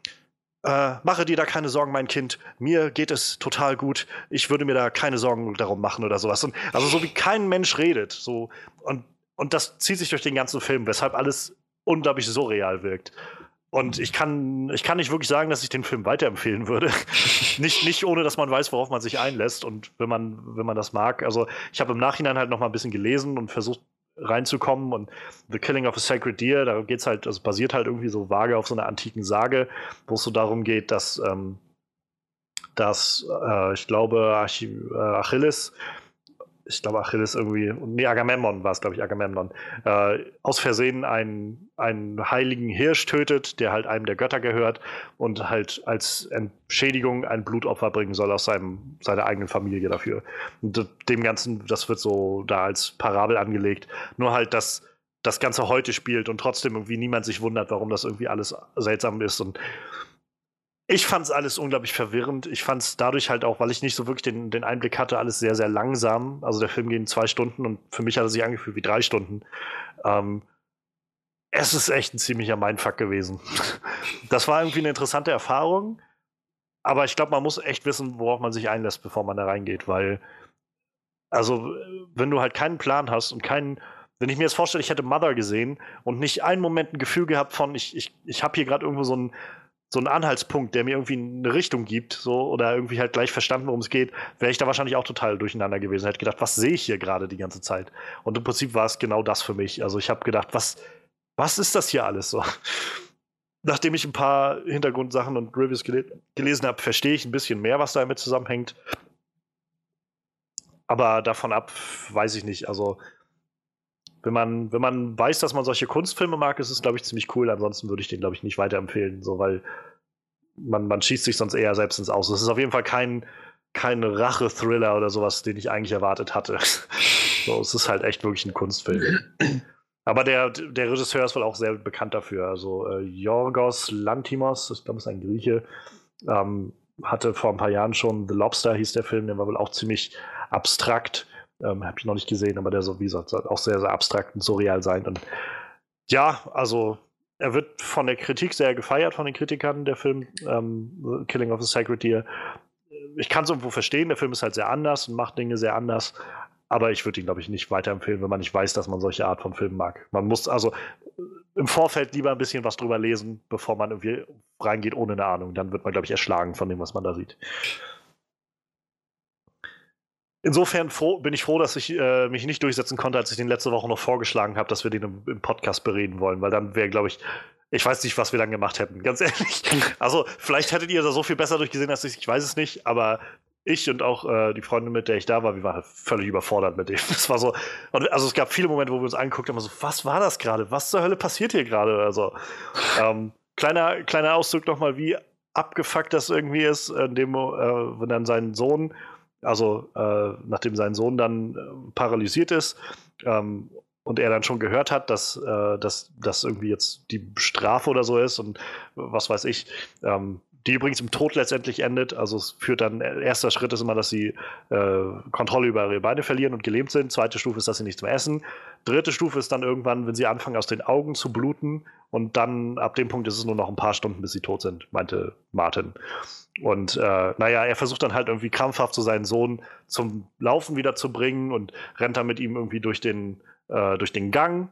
äh, mache dir da keine Sorgen, mein Kind. Mir geht es total gut. Ich würde mir da keine Sorgen darum machen oder sowas. Und, also so wie kein Mensch redet. So, und, und das zieht sich durch den ganzen Film, weshalb alles unglaublich surreal wirkt. Und ich kann, ich kann nicht wirklich sagen, dass ich den Film weiterempfehlen würde. nicht, nicht ohne, dass man weiß, worauf man sich einlässt und wenn man, wenn man das mag. Also ich habe im Nachhinein halt noch mal ein bisschen gelesen und versucht reinzukommen und The Killing of a Sacred Deer, da geht's halt, also basiert halt irgendwie so vage auf so einer antiken Sage, wo es so darum geht, dass, ähm, dass äh, ich glaube, Archi äh, Achilles, ich glaube Achilles irgendwie, nee, Agamemnon war es, glaube ich, Agamemnon, äh, aus Versehen einen, einen heiligen Hirsch tötet, der halt einem der Götter gehört und halt als Entschädigung ein Blutopfer bringen soll aus seinem, seiner eigenen Familie dafür. Und dem Ganzen, das wird so da als Parabel angelegt. Nur halt, dass das Ganze heute spielt und trotzdem irgendwie niemand sich wundert, warum das irgendwie alles seltsam ist. Und ich fand es alles unglaublich verwirrend. Ich fand es dadurch halt auch, weil ich nicht so wirklich den, den Einblick hatte, alles sehr, sehr langsam. Also der Film in zwei Stunden und für mich hat er sich angefühlt wie drei Stunden. Ähm, es ist echt ein ziemlicher Mindfuck gewesen. Das war irgendwie eine interessante Erfahrung, aber ich glaube, man muss echt wissen, worauf man sich einlässt, bevor man da reingeht, weil, also, wenn du halt keinen Plan hast und keinen, wenn ich mir jetzt vorstelle, ich hätte Mother gesehen und nicht einen Moment ein Gefühl gehabt von, ich, ich, ich habe hier gerade irgendwo so einen, so einen Anhaltspunkt, der mir irgendwie eine Richtung gibt, so, oder irgendwie halt gleich verstanden, worum es geht, wäre ich da wahrscheinlich auch total durcheinander gewesen. Hätte gedacht, was sehe ich hier gerade die ganze Zeit? Und im Prinzip war es genau das für mich. Also ich habe gedacht, was, was ist das hier alles so? Nachdem ich ein paar Hintergrundsachen und Reviews gele gelesen habe, verstehe ich ein bisschen mehr, was damit zusammenhängt. Aber davon ab weiß ich nicht. Also, wenn man, wenn man weiß, dass man solche Kunstfilme mag, ist es, glaube ich, ziemlich cool. Ansonsten würde ich den, glaube ich, nicht weiterempfehlen, so, weil man, man schießt sich sonst eher selbst ins Aus. Es ist auf jeden Fall kein, kein Rache-Thriller oder sowas, den ich eigentlich erwartet hatte. so, es ist halt echt wirklich ein Kunstfilm. Aber der, der Regisseur ist wohl auch sehr bekannt dafür. Also äh, Yorgos Lantimos, ich glaube, ist ein Grieche. Ähm, hatte vor ein paar Jahren schon The Lobster, hieß der Film, der war wohl auch ziemlich abstrakt. Ähm, Habe ich noch nicht gesehen, aber der so, wie gesagt, soll auch sehr, sehr abstrakt und surreal sein. Und ja, also er wird von der Kritik sehr gefeiert, von den Kritikern, der Film ähm, Killing of a Sacred Deer. Ich kann es irgendwo verstehen, der Film ist halt sehr anders und macht Dinge sehr anders. Aber ich würde ihn, glaube ich, nicht weiterempfehlen, wenn man nicht weiß, dass man solche Art von Filmen mag. Man muss also im Vorfeld lieber ein bisschen was drüber lesen, bevor man irgendwie reingeht ohne eine Ahnung. Dann wird man, glaube ich, erschlagen von dem, was man da sieht. Insofern froh, bin ich froh, dass ich äh, mich nicht durchsetzen konnte, als ich den letzte Woche noch vorgeschlagen habe, dass wir den im, im Podcast bereden wollen, weil dann wäre, glaube ich, ich weiß nicht, was wir dann gemacht hätten, ganz ehrlich. Also, vielleicht hättet ihr da so viel besser durchgesehen als ich, ich weiß es nicht, aber ich und auch äh, die Freundin, mit der ich da war, wir waren völlig überfordert mit dem. Das war so, also es gab viele Momente, wo wir uns angeguckt haben, so, was war das gerade? Was zur Hölle passiert hier gerade? Also, ähm, kleiner, kleiner Ausdruck nochmal, wie abgefuckt das irgendwie ist, in dem, äh, wenn dann sein Sohn also äh, nachdem sein Sohn dann äh, paralysiert ist ähm, und er dann schon gehört hat, dass äh, das irgendwie jetzt die Strafe oder so ist und was weiß ich, ähm, die übrigens im Tod letztendlich endet. Also es führt dann, erster Schritt ist immer, dass sie äh, Kontrolle über ihre Beine verlieren und gelähmt sind. Zweite Stufe ist, dass sie nichts mehr essen. Dritte Stufe ist dann irgendwann, wenn sie anfangen, aus den Augen zu bluten. Und dann, ab dem Punkt ist es nur noch ein paar Stunden, bis sie tot sind, meinte Martin. Und äh, naja, er versucht dann halt irgendwie krampfhaft so seinen Sohn zum Laufen wieder zu bringen und rennt dann mit ihm irgendwie durch den, äh, durch den Gang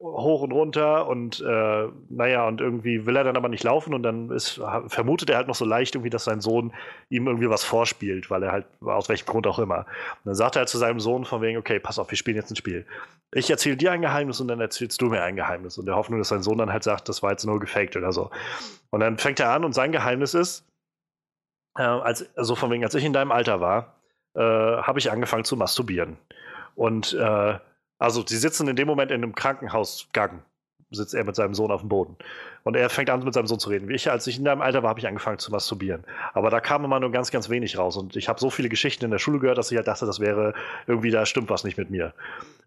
hoch und runter und äh, naja, und irgendwie will er dann aber nicht laufen und dann ist, vermutet er halt noch so leicht irgendwie, dass sein Sohn ihm irgendwie was vorspielt, weil er halt, aus welchem Grund auch immer. Und dann sagt er halt zu seinem Sohn von wegen, okay, pass auf, wir spielen jetzt ein Spiel. Ich erzähle dir ein Geheimnis und dann erzählst du mir ein Geheimnis. Und der Hoffnung, dass sein Sohn dann halt sagt, das war jetzt nur gefaked oder so. Und dann fängt er an und sein Geheimnis ist, äh, als, also von wegen, als ich in deinem Alter war, äh, habe ich angefangen zu masturbieren. Und äh, also, sie sitzen in dem Moment in einem Krankenhausgang, sitzt er mit seinem Sohn auf dem Boden. Und er fängt an, mit seinem Sohn zu reden. Wie ich, als ich in deinem Alter war, habe ich angefangen zu masturbieren. Aber da kam immer nur ganz, ganz wenig raus. Und ich habe so viele Geschichten in der Schule gehört, dass ich halt dachte, das wäre irgendwie, da stimmt was nicht mit mir.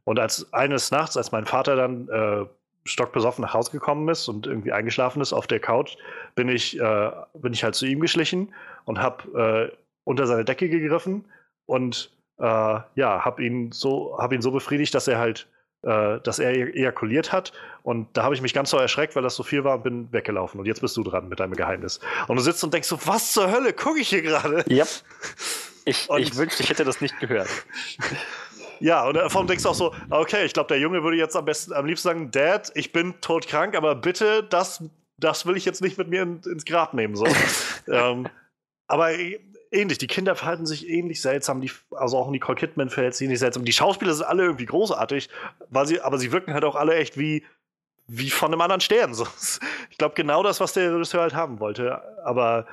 Und als eines Nachts, als mein Vater dann äh, stockbesoffen nach Hause gekommen ist und irgendwie eingeschlafen ist auf der Couch, bin ich, äh, bin ich halt zu ihm geschlichen und habe äh, unter seine Decke gegriffen und äh, ja, habe ihn so, habe ihn so befriedigt, dass er halt, äh, dass er e-, ejakuliert hat. Und da habe ich mich ganz so erschreckt, weil das so viel war und bin weggelaufen. Und jetzt bist du dran mit deinem Geheimnis. Und du sitzt und denkst so, was zur Hölle gucke ich hier gerade? Ja. Ich, ich wünschte, ich hätte das nicht gehört. Ja, und davon denkst du auch so, okay, ich glaube, der Junge würde jetzt am besten, am liebsten sagen, Dad, ich bin todkrank, aber bitte, das, das will ich jetzt nicht mit mir in, ins Grab nehmen. So. ähm, aber ähnlich. Die Kinder verhalten sich ähnlich seltsam. Die, also auch Nicole Kidman verhält sich ähnlich seltsam. Die Schauspieler sind alle irgendwie großartig, weil sie, aber sie wirken halt auch alle echt wie, wie von einem anderen Stern. Ich glaube, genau das, was der Regisseur halt haben wollte. Aber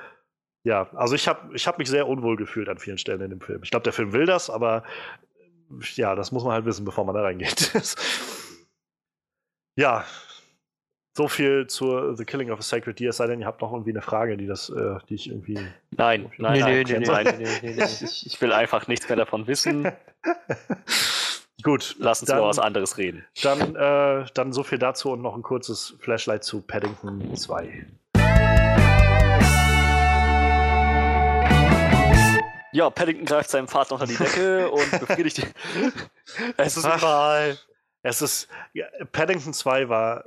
ja, also ich habe ich hab mich sehr unwohl gefühlt an vielen Stellen in dem Film. Ich glaube, der Film will das, aber ja, das muss man halt wissen, bevor man da reingeht. ja, so viel zur The Killing of a Sacred Deer, es sei denn, ihr habt noch irgendwie eine Frage, die, das, äh, die ich irgendwie. Nein, nein, nein, nee, nein, nee, nee, nee, ich, ich will einfach nichts mehr davon wissen. Gut. Lass uns dann, über was anderes reden. Dann, äh, dann so viel dazu und noch ein kurzes Flashlight zu Paddington 2. Ja, Paddington greift seinem Vater unter die Decke und befriedigt ihn. Es ist überall. Es ist. Ja, Paddington 2 war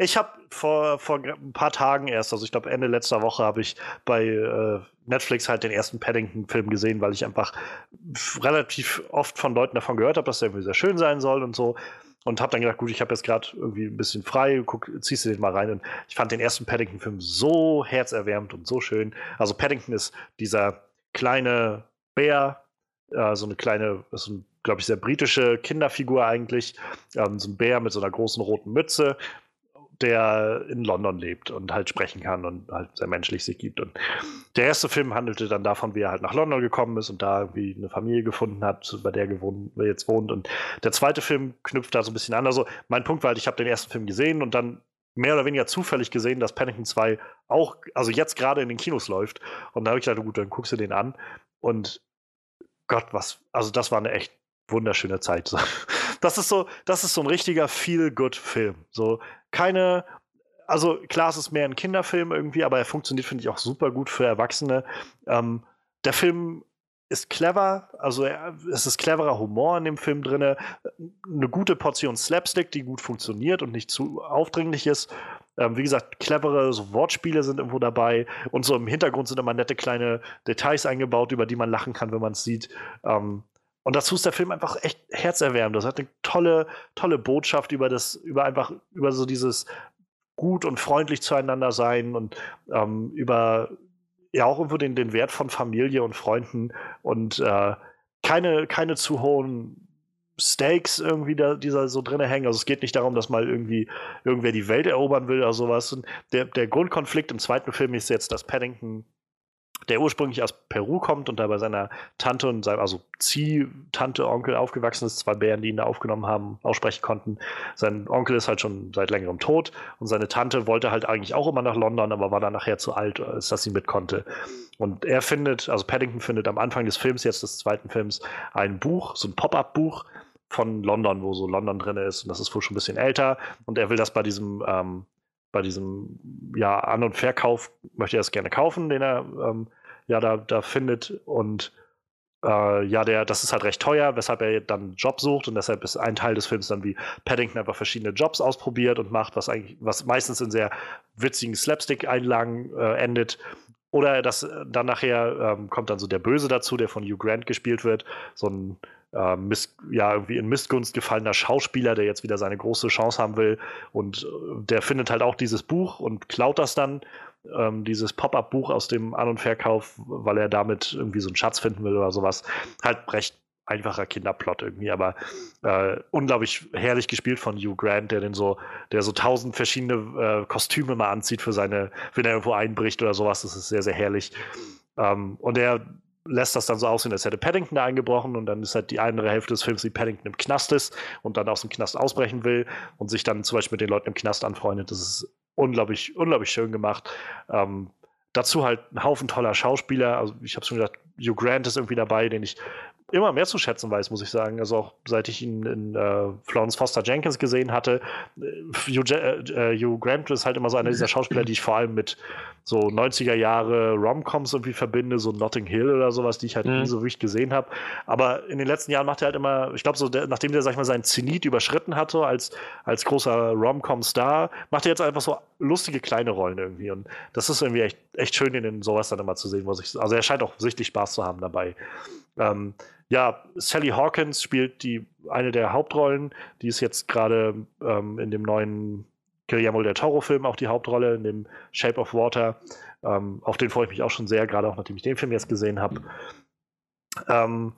ich habe vor, vor ein paar Tagen erst, also ich glaube Ende letzter Woche, habe ich bei äh, Netflix halt den ersten Paddington-Film gesehen, weil ich einfach relativ oft von Leuten davon gehört habe, dass der irgendwie sehr schön sein soll und so. Und habe dann gedacht, gut, ich habe jetzt gerade irgendwie ein bisschen frei, guck, ziehst du den mal rein. Und ich fand den ersten Paddington-Film so herzerwärmend und so schön. Also Paddington ist dieser kleine Bär, äh, so eine kleine, so ein, glaube ich, sehr britische Kinderfigur eigentlich. Ähm, so ein Bär mit so einer großen roten Mütze der in London lebt und halt sprechen kann und halt sehr menschlich sich gibt. Und der erste Film handelte dann davon, wie er halt nach London gekommen ist und da irgendwie eine Familie gefunden hat, bei der er jetzt wohnt. Und der zweite Film knüpft da so ein bisschen an. Also mein Punkt war halt, ich habe den ersten Film gesehen und dann mehr oder weniger zufällig gesehen, dass Paddington 2 auch, also jetzt gerade in den Kinos läuft. Und da habe ich gedacht, gut, dann guckst du den an. Und Gott, was, also das war eine echt wunderschöne Zeit. Das ist so, das ist so ein richtiger Feel-Good-Film. So keine, also klar, es ist mehr ein Kinderfilm irgendwie, aber er funktioniert, finde ich, auch super gut für Erwachsene. Ähm, der Film ist clever, also es ist cleverer Humor in dem Film drin, eine gute Portion Slapstick, die gut funktioniert und nicht zu aufdringlich ist. Ähm, wie gesagt, clevere so Wortspiele sind irgendwo dabei und so im Hintergrund sind immer nette kleine Details eingebaut, über die man lachen kann, wenn man es sieht. Ähm, und dazu ist der Film einfach echt herzerwärmend. Das hat eine tolle, tolle Botschaft über das, über einfach, über so dieses gut und freundlich zueinander sein und ähm, über ja auch irgendwo den, den Wert von Familie und Freunden und äh, keine, keine zu hohen Stakes irgendwie da, die da so drin hängen. Also es geht nicht darum, dass mal irgendwie irgendwer die Welt erobern will oder sowas. Und der, der Grundkonflikt im zweiten Film ist jetzt, dass Paddington der ursprünglich aus Peru kommt und da bei seiner Tante und seinem, also Zieh-Tante, Onkel aufgewachsen ist, zwei Bären, die ihn da aufgenommen haben, aussprechen konnten. Sein Onkel ist halt schon seit längerem tot und seine Tante wollte halt eigentlich auch immer nach London, aber war dann nachher zu alt, als dass sie mit konnte. Und er findet, also Paddington findet am Anfang des Films, jetzt des zweiten Films, ein Buch, so ein Pop-up-Buch von London, wo so London drin ist und das ist wohl schon ein bisschen älter und er will das bei diesem ähm, bei diesem ja, An- und Verkauf möchte er es gerne kaufen, den er ähm, ja da, da findet. Und äh, ja, der, das ist halt recht teuer, weshalb er dann einen Job sucht und deshalb ist ein Teil des Films dann wie Paddington einfach verschiedene Jobs ausprobiert und macht, was eigentlich, was meistens in sehr witzigen Slapstick-Einlagen äh, endet. Oder das dann nachher ähm, kommt dann so der Böse dazu, der von Hugh Grant gespielt wird, so ein äh, Miss, ja, irgendwie in Missgunst gefallener Schauspieler, der jetzt wieder seine große Chance haben will. Und äh, der findet halt auch dieses Buch und klaut das dann, ähm, dieses Pop-up-Buch aus dem An- und Verkauf, weil er damit irgendwie so einen Schatz finden will oder sowas. Halt recht einfacher Kinderplot irgendwie, aber äh, unglaublich herrlich gespielt von Hugh Grant, der den so, der so tausend verschiedene äh, Kostüme mal anzieht für seine, wenn er irgendwo einbricht oder sowas. Das ist sehr, sehr herrlich. Ähm, und er lässt das dann so aussehen, als hätte Paddington da eingebrochen und dann ist halt die andere Hälfte des Films, wie Paddington im Knast ist und dann aus dem Knast ausbrechen will und sich dann zum Beispiel mit den Leuten im Knast anfreundet. Das ist unglaublich, unglaublich schön gemacht. Ähm, dazu halt ein Haufen toller Schauspieler. Also ich habe schon gesagt, Hugh Grant ist irgendwie dabei, den ich immer mehr zu schätzen weiß, muss ich sagen. Also auch seit ich ihn in äh, Florence Foster Jenkins gesehen hatte. Äh, Hugh, äh, Hugh, Grant ist halt immer so einer dieser Schauspieler, die ich vor allem mit so 90er Jahre Romcoms irgendwie verbinde, so Notting Hill oder sowas, die ich halt mhm. nie so wirklich gesehen habe. Aber in den letzten Jahren macht er halt immer, ich glaube, so der, nachdem der, sag ich mal, seinen Zenit überschritten hatte als, als großer Romcom-Star, macht er jetzt einfach so lustige kleine Rollen irgendwie. Und das ist irgendwie echt, echt schön, ihn in sowas dann immer zu sehen, was ich, also er scheint auch sichtlich Spaß zu haben dabei. Ähm, ja, Sally Hawkins spielt die eine der Hauptrollen. Die ist jetzt gerade ähm, in dem neuen Guillermo del Toro-Film auch die Hauptrolle, in dem Shape of Water. Ähm, auf den freue ich mich auch schon sehr, gerade auch nachdem ich den Film jetzt gesehen habe. Ähm,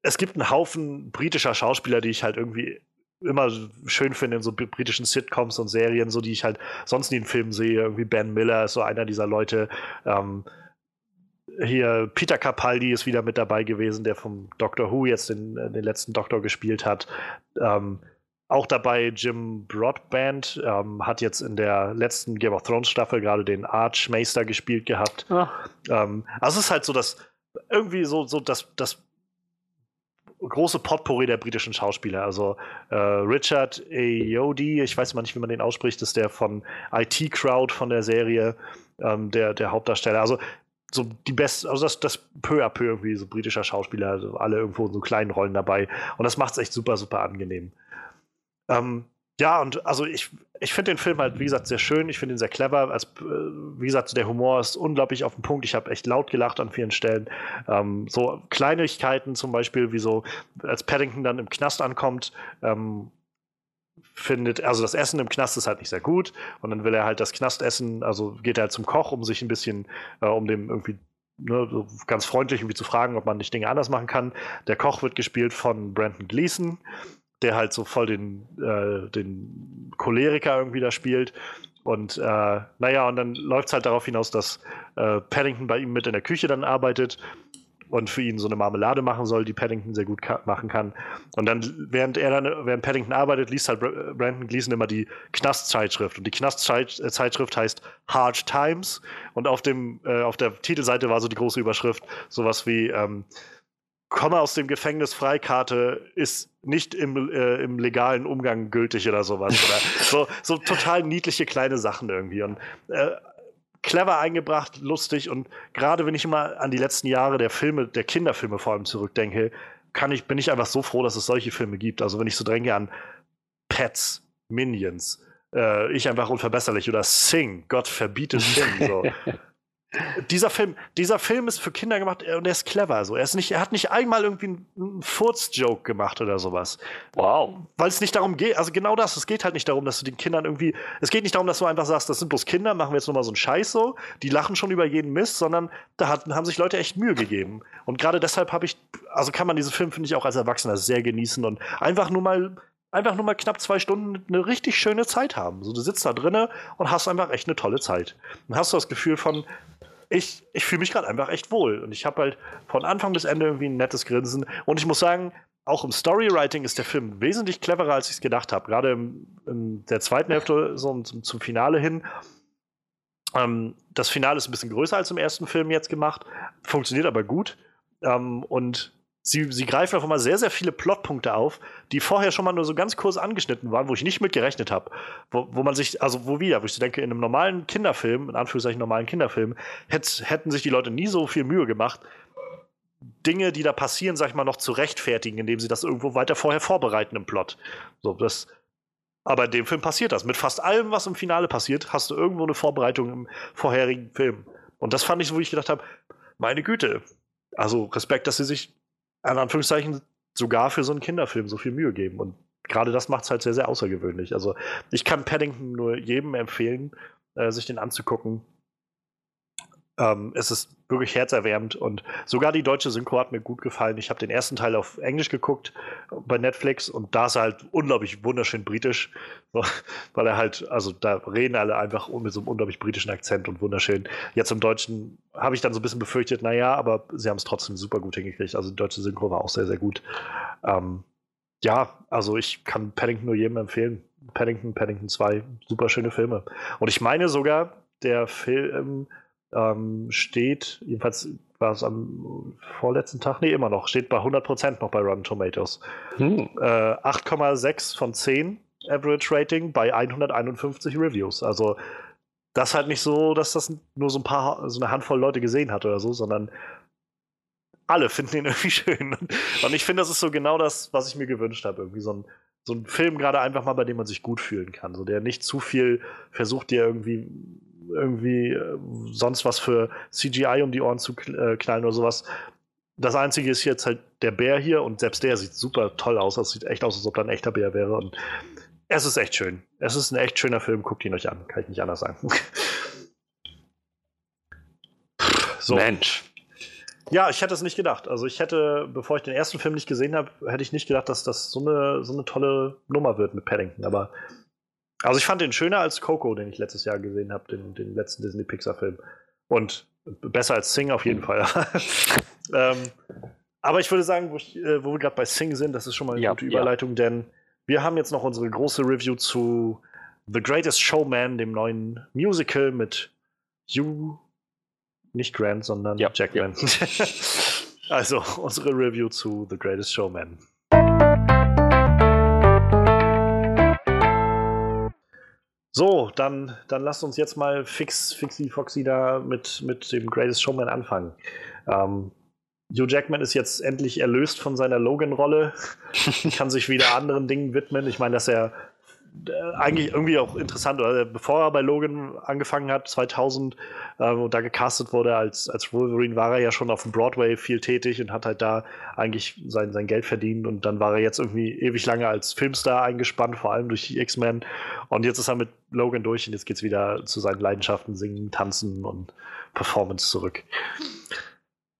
es gibt einen Haufen britischer Schauspieler, die ich halt irgendwie immer schön finde in so britischen Sitcoms und Serien, so die ich halt sonst nie in Filmen sehe. Irgendwie Ben Miller ist so einer dieser Leute. Ähm, hier Peter Capaldi ist wieder mit dabei gewesen, der vom Doctor Who jetzt den, äh, den letzten Doktor gespielt hat. Ähm, auch dabei Jim Broadband, ähm, hat jetzt in der letzten Game of Thrones Staffel gerade den Archmeister gespielt gehabt. Ähm, also es ist halt so, dass irgendwie so, so das, das große Potpourri der britischen Schauspieler. Also äh, Richard Ayoade, ich weiß mal nicht, wie man den ausspricht, ist der von IT Crowd von der Serie, ähm, der, der Hauptdarsteller. Also so die besten, also das, das peu à peu irgendwie so britischer Schauspieler, also alle irgendwo in so kleinen Rollen dabei. Und das macht es echt super, super angenehm. Ähm, ja, und also ich, ich finde den Film halt, wie gesagt, sehr schön. Ich finde ihn sehr clever. Als, äh, wie gesagt, der Humor ist unglaublich auf den Punkt. Ich habe echt laut gelacht an vielen Stellen. Ähm, so Kleinigkeiten zum Beispiel, wie so, als Paddington dann im Knast ankommt, ähm, findet, also das Essen im Knast ist halt nicht sehr gut und dann will er halt das Knastessen, also geht er halt zum Koch, um sich ein bisschen, äh, um dem irgendwie ne, so ganz freundlich irgendwie zu fragen, ob man nicht Dinge anders machen kann. Der Koch wird gespielt von Brandon Gleason, der halt so voll den, äh, den Choleriker irgendwie da spielt. Und äh, naja, und dann läuft es halt darauf hinaus, dass äh, Paddington bei ihm mit in der Küche dann arbeitet und für ihn so eine Marmelade machen soll, die Paddington sehr gut ka machen kann. Und dann, während er dann, während Paddington arbeitet, liest halt Brandon Gleason immer die Knastzeitschrift. Und die Knastzeitschrift heißt Hard Times. Und auf dem, äh, auf der Titelseite war so die große Überschrift, sowas wie ähm, komme aus dem Gefängnis Freikarte ist nicht im, äh, im legalen Umgang gültig oder sowas. Oder so, so total niedliche kleine Sachen irgendwie. Und äh, clever eingebracht, lustig und gerade wenn ich immer an die letzten Jahre der Filme, der Kinderfilme vor allem zurückdenke, kann ich, bin ich einfach so froh, dass es solche Filme gibt. Also wenn ich so denke an Pets, Minions, äh, ich einfach unverbesserlich oder Sing, Gott verbiete Sing. So. Dieser Film, dieser Film ist für Kinder gemacht äh, und er ist clever. So. Er, ist nicht, er hat nicht einmal irgendwie einen, Furz-Joke gemacht oder sowas. Wow. Weil es nicht darum geht, also genau das, es geht halt nicht darum, dass du den Kindern irgendwie, es geht nicht darum, dass du einfach sagst, das sind bloß Kinder, machen wir jetzt nochmal so einen Scheiß so, die lachen schon über jeden Mist, sondern da hat, haben sich Leute echt Mühe gegeben. Und gerade deshalb habe ich, also kann man diesen Film, finde ich, auch als Erwachsener sehr genießen und einfach nur mal einfach nur mal knapp zwei Stunden eine richtig schöne Zeit haben. So, du sitzt da drinnen und hast einfach echt eine tolle Zeit. Dann hast du das Gefühl von, ich, ich fühle mich gerade einfach echt wohl. Und ich habe halt von Anfang bis Ende irgendwie ein nettes Grinsen. Und ich muss sagen, auch im Storywriting ist der Film wesentlich cleverer, als ich es gedacht habe. Gerade in der zweiten Hälfte, so zum, zum Finale hin. Ähm, das Finale ist ein bisschen größer als im ersten Film jetzt gemacht, funktioniert aber gut. Ähm, und sie, sie greifen auf einmal sehr, sehr viele Plotpunkte auf, die vorher schon mal nur so ganz kurz angeschnitten waren, wo ich nicht mit gerechnet habe. Wo, wo man sich, also wo wieder, wo ich so denke, in einem normalen Kinderfilm, in Anführungszeichen normalen Kinderfilm, hätt, hätten sich die Leute nie so viel Mühe gemacht, Dinge, die da passieren, sag ich mal, noch zu rechtfertigen, indem sie das irgendwo weiter vorher vorbereiten im Plot. So, das, aber in dem Film passiert das. Mit fast allem, was im Finale passiert, hast du irgendwo eine Vorbereitung im vorherigen Film. Und das fand ich so, wo ich gedacht habe, meine Güte. Also Respekt, dass sie sich in Anführungszeichen sogar für so einen Kinderfilm so viel Mühe geben. Und gerade das macht es halt sehr, sehr außergewöhnlich. Also ich kann Paddington nur jedem empfehlen, äh, sich den anzugucken. Ähm, es ist wirklich herzerwärmend und sogar die deutsche Synchro hat mir gut gefallen. Ich habe den ersten Teil auf Englisch geguckt bei Netflix und da ist er halt unglaublich wunderschön britisch, weil er halt, also da reden alle einfach mit so einem unglaublich britischen Akzent und wunderschön. Jetzt im Deutschen habe ich dann so ein bisschen befürchtet, naja, aber sie haben es trotzdem super gut hingekriegt. Also die deutsche Synchro war auch sehr, sehr gut. Ähm, ja, also ich kann Paddington nur jedem empfehlen. Paddington, Paddington 2, super schöne Filme. Und ich meine sogar, der Film ähm, steht, jedenfalls war es am vorletzten Tag, nee, immer noch, steht bei 100% noch bei Rotten Tomatoes. Hm. Äh, 8,6 von 10 Average Rating bei 151 Reviews. Also das halt nicht so, dass das nur so ein paar, so eine Handvoll Leute gesehen hat oder so, sondern alle finden ihn irgendwie schön. Und ich finde, das ist so genau das, was ich mir gewünscht habe. Irgendwie so ein, so ein Film gerade einfach mal, bei dem man sich gut fühlen kann. So der nicht zu viel versucht, dir irgendwie irgendwie äh, sonst was für CGI um die Ohren zu äh, knallen oder sowas. Das Einzige ist jetzt halt der Bär hier und selbst der sieht super toll aus. Das sieht echt aus, als ob da ein echter Bär wäre. Und es ist echt schön. Es ist ein echt schöner Film. Guckt ihn euch an. Kann ich nicht anders sagen. so. Mensch. Ja, ich hätte es nicht gedacht. Also ich hätte, bevor ich den ersten Film nicht gesehen habe, hätte ich nicht gedacht, dass das so eine, so eine tolle Nummer wird mit Paddington. Aber also ich fand den schöner als Coco, den ich letztes Jahr gesehen habe, den, den letzten Disney-Pixar-Film. Und besser als Sing auf jeden Fall. ähm, aber ich würde sagen, wo, ich, äh, wo wir gerade bei Sing sind, das ist schon mal eine ja, gute Überleitung, ja. denn wir haben jetzt noch unsere große Review zu The Greatest Showman, dem neuen Musical mit Hugh, nicht Grant, sondern ja, Jackman. also unsere Review zu The Greatest Showman. So, dann, dann lasst uns jetzt mal fix, fixi foxy da mit, mit dem Greatest Showman anfangen. Ähm, Hugh Jackman ist jetzt endlich erlöst von seiner Logan-Rolle, kann sich wieder anderen Dingen widmen. Ich meine, dass er eigentlich irgendwie auch interessant, oder? Bevor er bei Logan angefangen hat, 2000, äh, und da gecastet wurde als, als Wolverine, war er ja schon auf dem Broadway viel tätig und hat halt da eigentlich sein, sein Geld verdient. Und dann war er jetzt irgendwie ewig lange als Filmstar eingespannt, vor allem durch die X-Men. Und jetzt ist er mit Logan durch und jetzt geht es wieder zu seinen Leidenschaften, Singen, Tanzen und Performance zurück.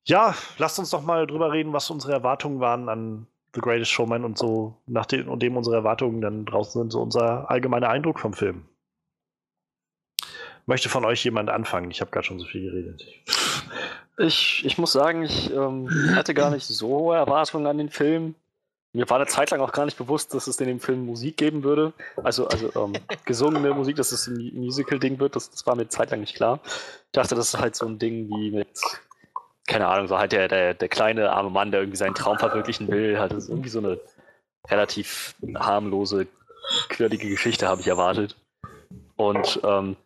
Ja, lasst uns doch mal drüber reden, was unsere Erwartungen waren an The Greatest Showman und so, nachdem dem unsere Erwartungen dann draußen sind, so unser allgemeiner Eindruck vom Film. Möchte von euch jemand anfangen? Ich habe gerade schon so viel geredet. Ich, ich muss sagen, ich ähm, hatte gar nicht so hohe Erwartungen an den Film. Mir war eine Zeit lang auch gar nicht bewusst, dass es in dem Film Musik geben würde. Also, also ähm, gesungene Musik, dass es ein Musical-Ding wird, das, das war mir eine Zeit lang nicht klar. Ich dachte, das ist halt so ein Ding wie mit keine Ahnung, so halt der, der, der kleine arme Mann, der irgendwie seinen Traum verwirklichen will, hat es irgendwie so eine relativ harmlose, quirlige Geschichte, habe ich erwartet. Und ähm,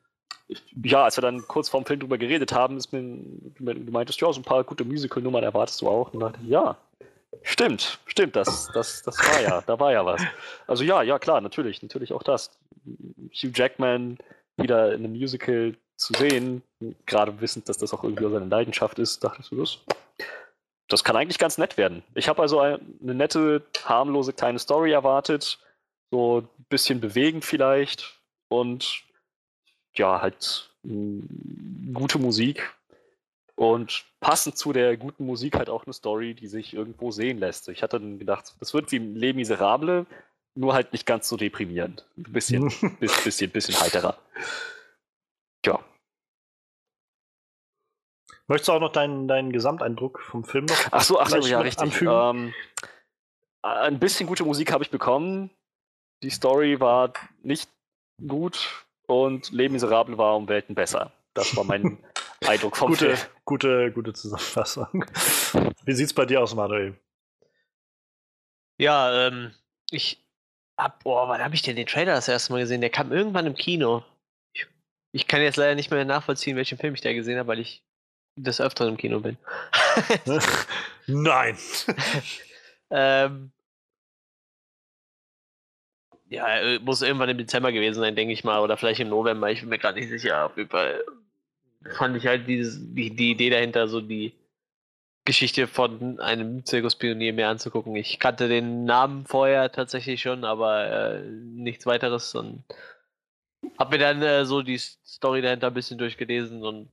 ja, als wir dann kurz vorm Film drüber geredet haben, ist mir, du meintest, ja, so ein paar gute Musical-Nummern erwartest du auch. Und dachte ich, ja, stimmt, stimmt, das, das, das war ja, da war ja was. Also ja, ja, klar, natürlich, natürlich auch das. Hugh Jackman wieder in einem Musical zu sehen, gerade wissend, dass das auch irgendwie seine Leidenschaft ist, dachte ich so, das, das kann eigentlich ganz nett werden. Ich habe also eine nette, harmlose kleine Story erwartet, so ein bisschen bewegend vielleicht und ja, halt mh, gute Musik und passend zu der guten Musik halt auch eine Story, die sich irgendwo sehen lässt. Ich hatte dann gedacht, das wird wie Les Miserable, nur halt nicht ganz so deprimierend. Ein bisschen, bisschen, bisschen, bisschen heiterer. Ja. Möchtest du auch noch deinen, deinen Gesamteindruck vom Film noch Ach so, ach so, ja, richtig. anfügen? Ähm, ein bisschen gute Musik habe ich bekommen. Die Story war nicht gut und Les Miserable war um Welten besser. Das war mein Eindruck vom gute, Film. gute, gute Zusammenfassung. Wie sieht's bei dir aus, Manuel? Ja, ähm, ich hab, boah, wann habe ich denn den Trailer das erste Mal gesehen? Der kam irgendwann im Kino. Ich, ich kann jetzt leider nicht mehr nachvollziehen, welchen Film ich da gesehen habe, weil ich des Öfteren im Kino bin. Nein. ähm, ja, äh, muss irgendwann im Dezember gewesen sein, denke ich mal, oder vielleicht im November, ich bin mir gerade nicht sicher. Auf jeden Fall fand ich halt dieses, die, die Idee dahinter, so die Geschichte von einem Zirkuspionier mir anzugucken. Ich kannte den Namen vorher tatsächlich schon, aber äh, nichts weiteres und hab mir dann äh, so die Story dahinter ein bisschen durchgelesen und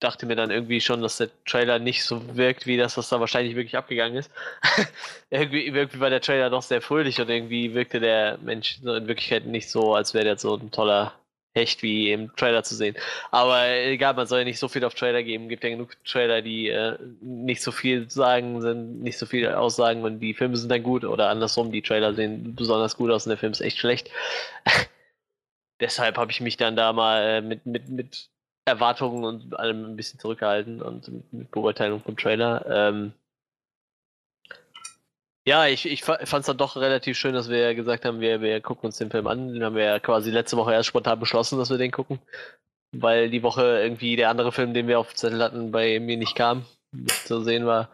dachte mir dann irgendwie schon, dass der Trailer nicht so wirkt, wie das, was da wahrscheinlich wirklich abgegangen ist. irgendwie, irgendwie war der Trailer doch sehr fröhlich und irgendwie wirkte der Mensch in Wirklichkeit nicht so, als wäre der so ein toller Hecht wie im Trailer zu sehen. Aber egal, man soll ja nicht so viel auf Trailer geben. Gibt ja genug Trailer, die äh, nicht so viel sagen, sind nicht so viel aussagen und die Filme sind dann gut oder andersrum, die Trailer sehen besonders gut aus und der Film ist echt schlecht. Deshalb habe ich mich dann da mal äh, mit, mit, mit Erwartungen und allem ein bisschen zurückgehalten und mit, Beurteilung vom Trailer. Ähm, ja, ich, ich fand es dann doch relativ schön, dass wir gesagt haben, wir, wir gucken uns den Film an. Den haben wir ja quasi letzte Woche erst spontan beschlossen, dass wir den gucken. Weil die Woche irgendwie der andere Film, den wir auf Zettel hatten, bei mir nicht kam, zu sehen war.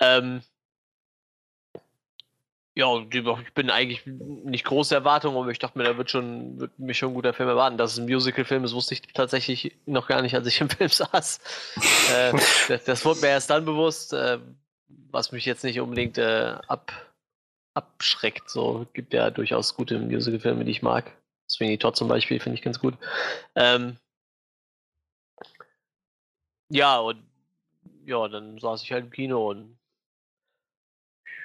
Ähm, ja, ich bin eigentlich nicht große Erwartungen, aber ich dachte mir, da wird schon wird mich schon ein guter Film erwarten. Dass es ein Musical-Film ist, wusste ich tatsächlich noch gar nicht, als ich im Film saß. äh, das, das wurde mir erst dann bewusst, äh, was mich jetzt nicht unbedingt äh, ab, abschreckt. So gibt ja durchaus gute Musical-Filme, die ich mag. Sweeney Todd zum Beispiel finde ich ganz gut. Ähm, ja, und ja, dann saß ich halt im Kino und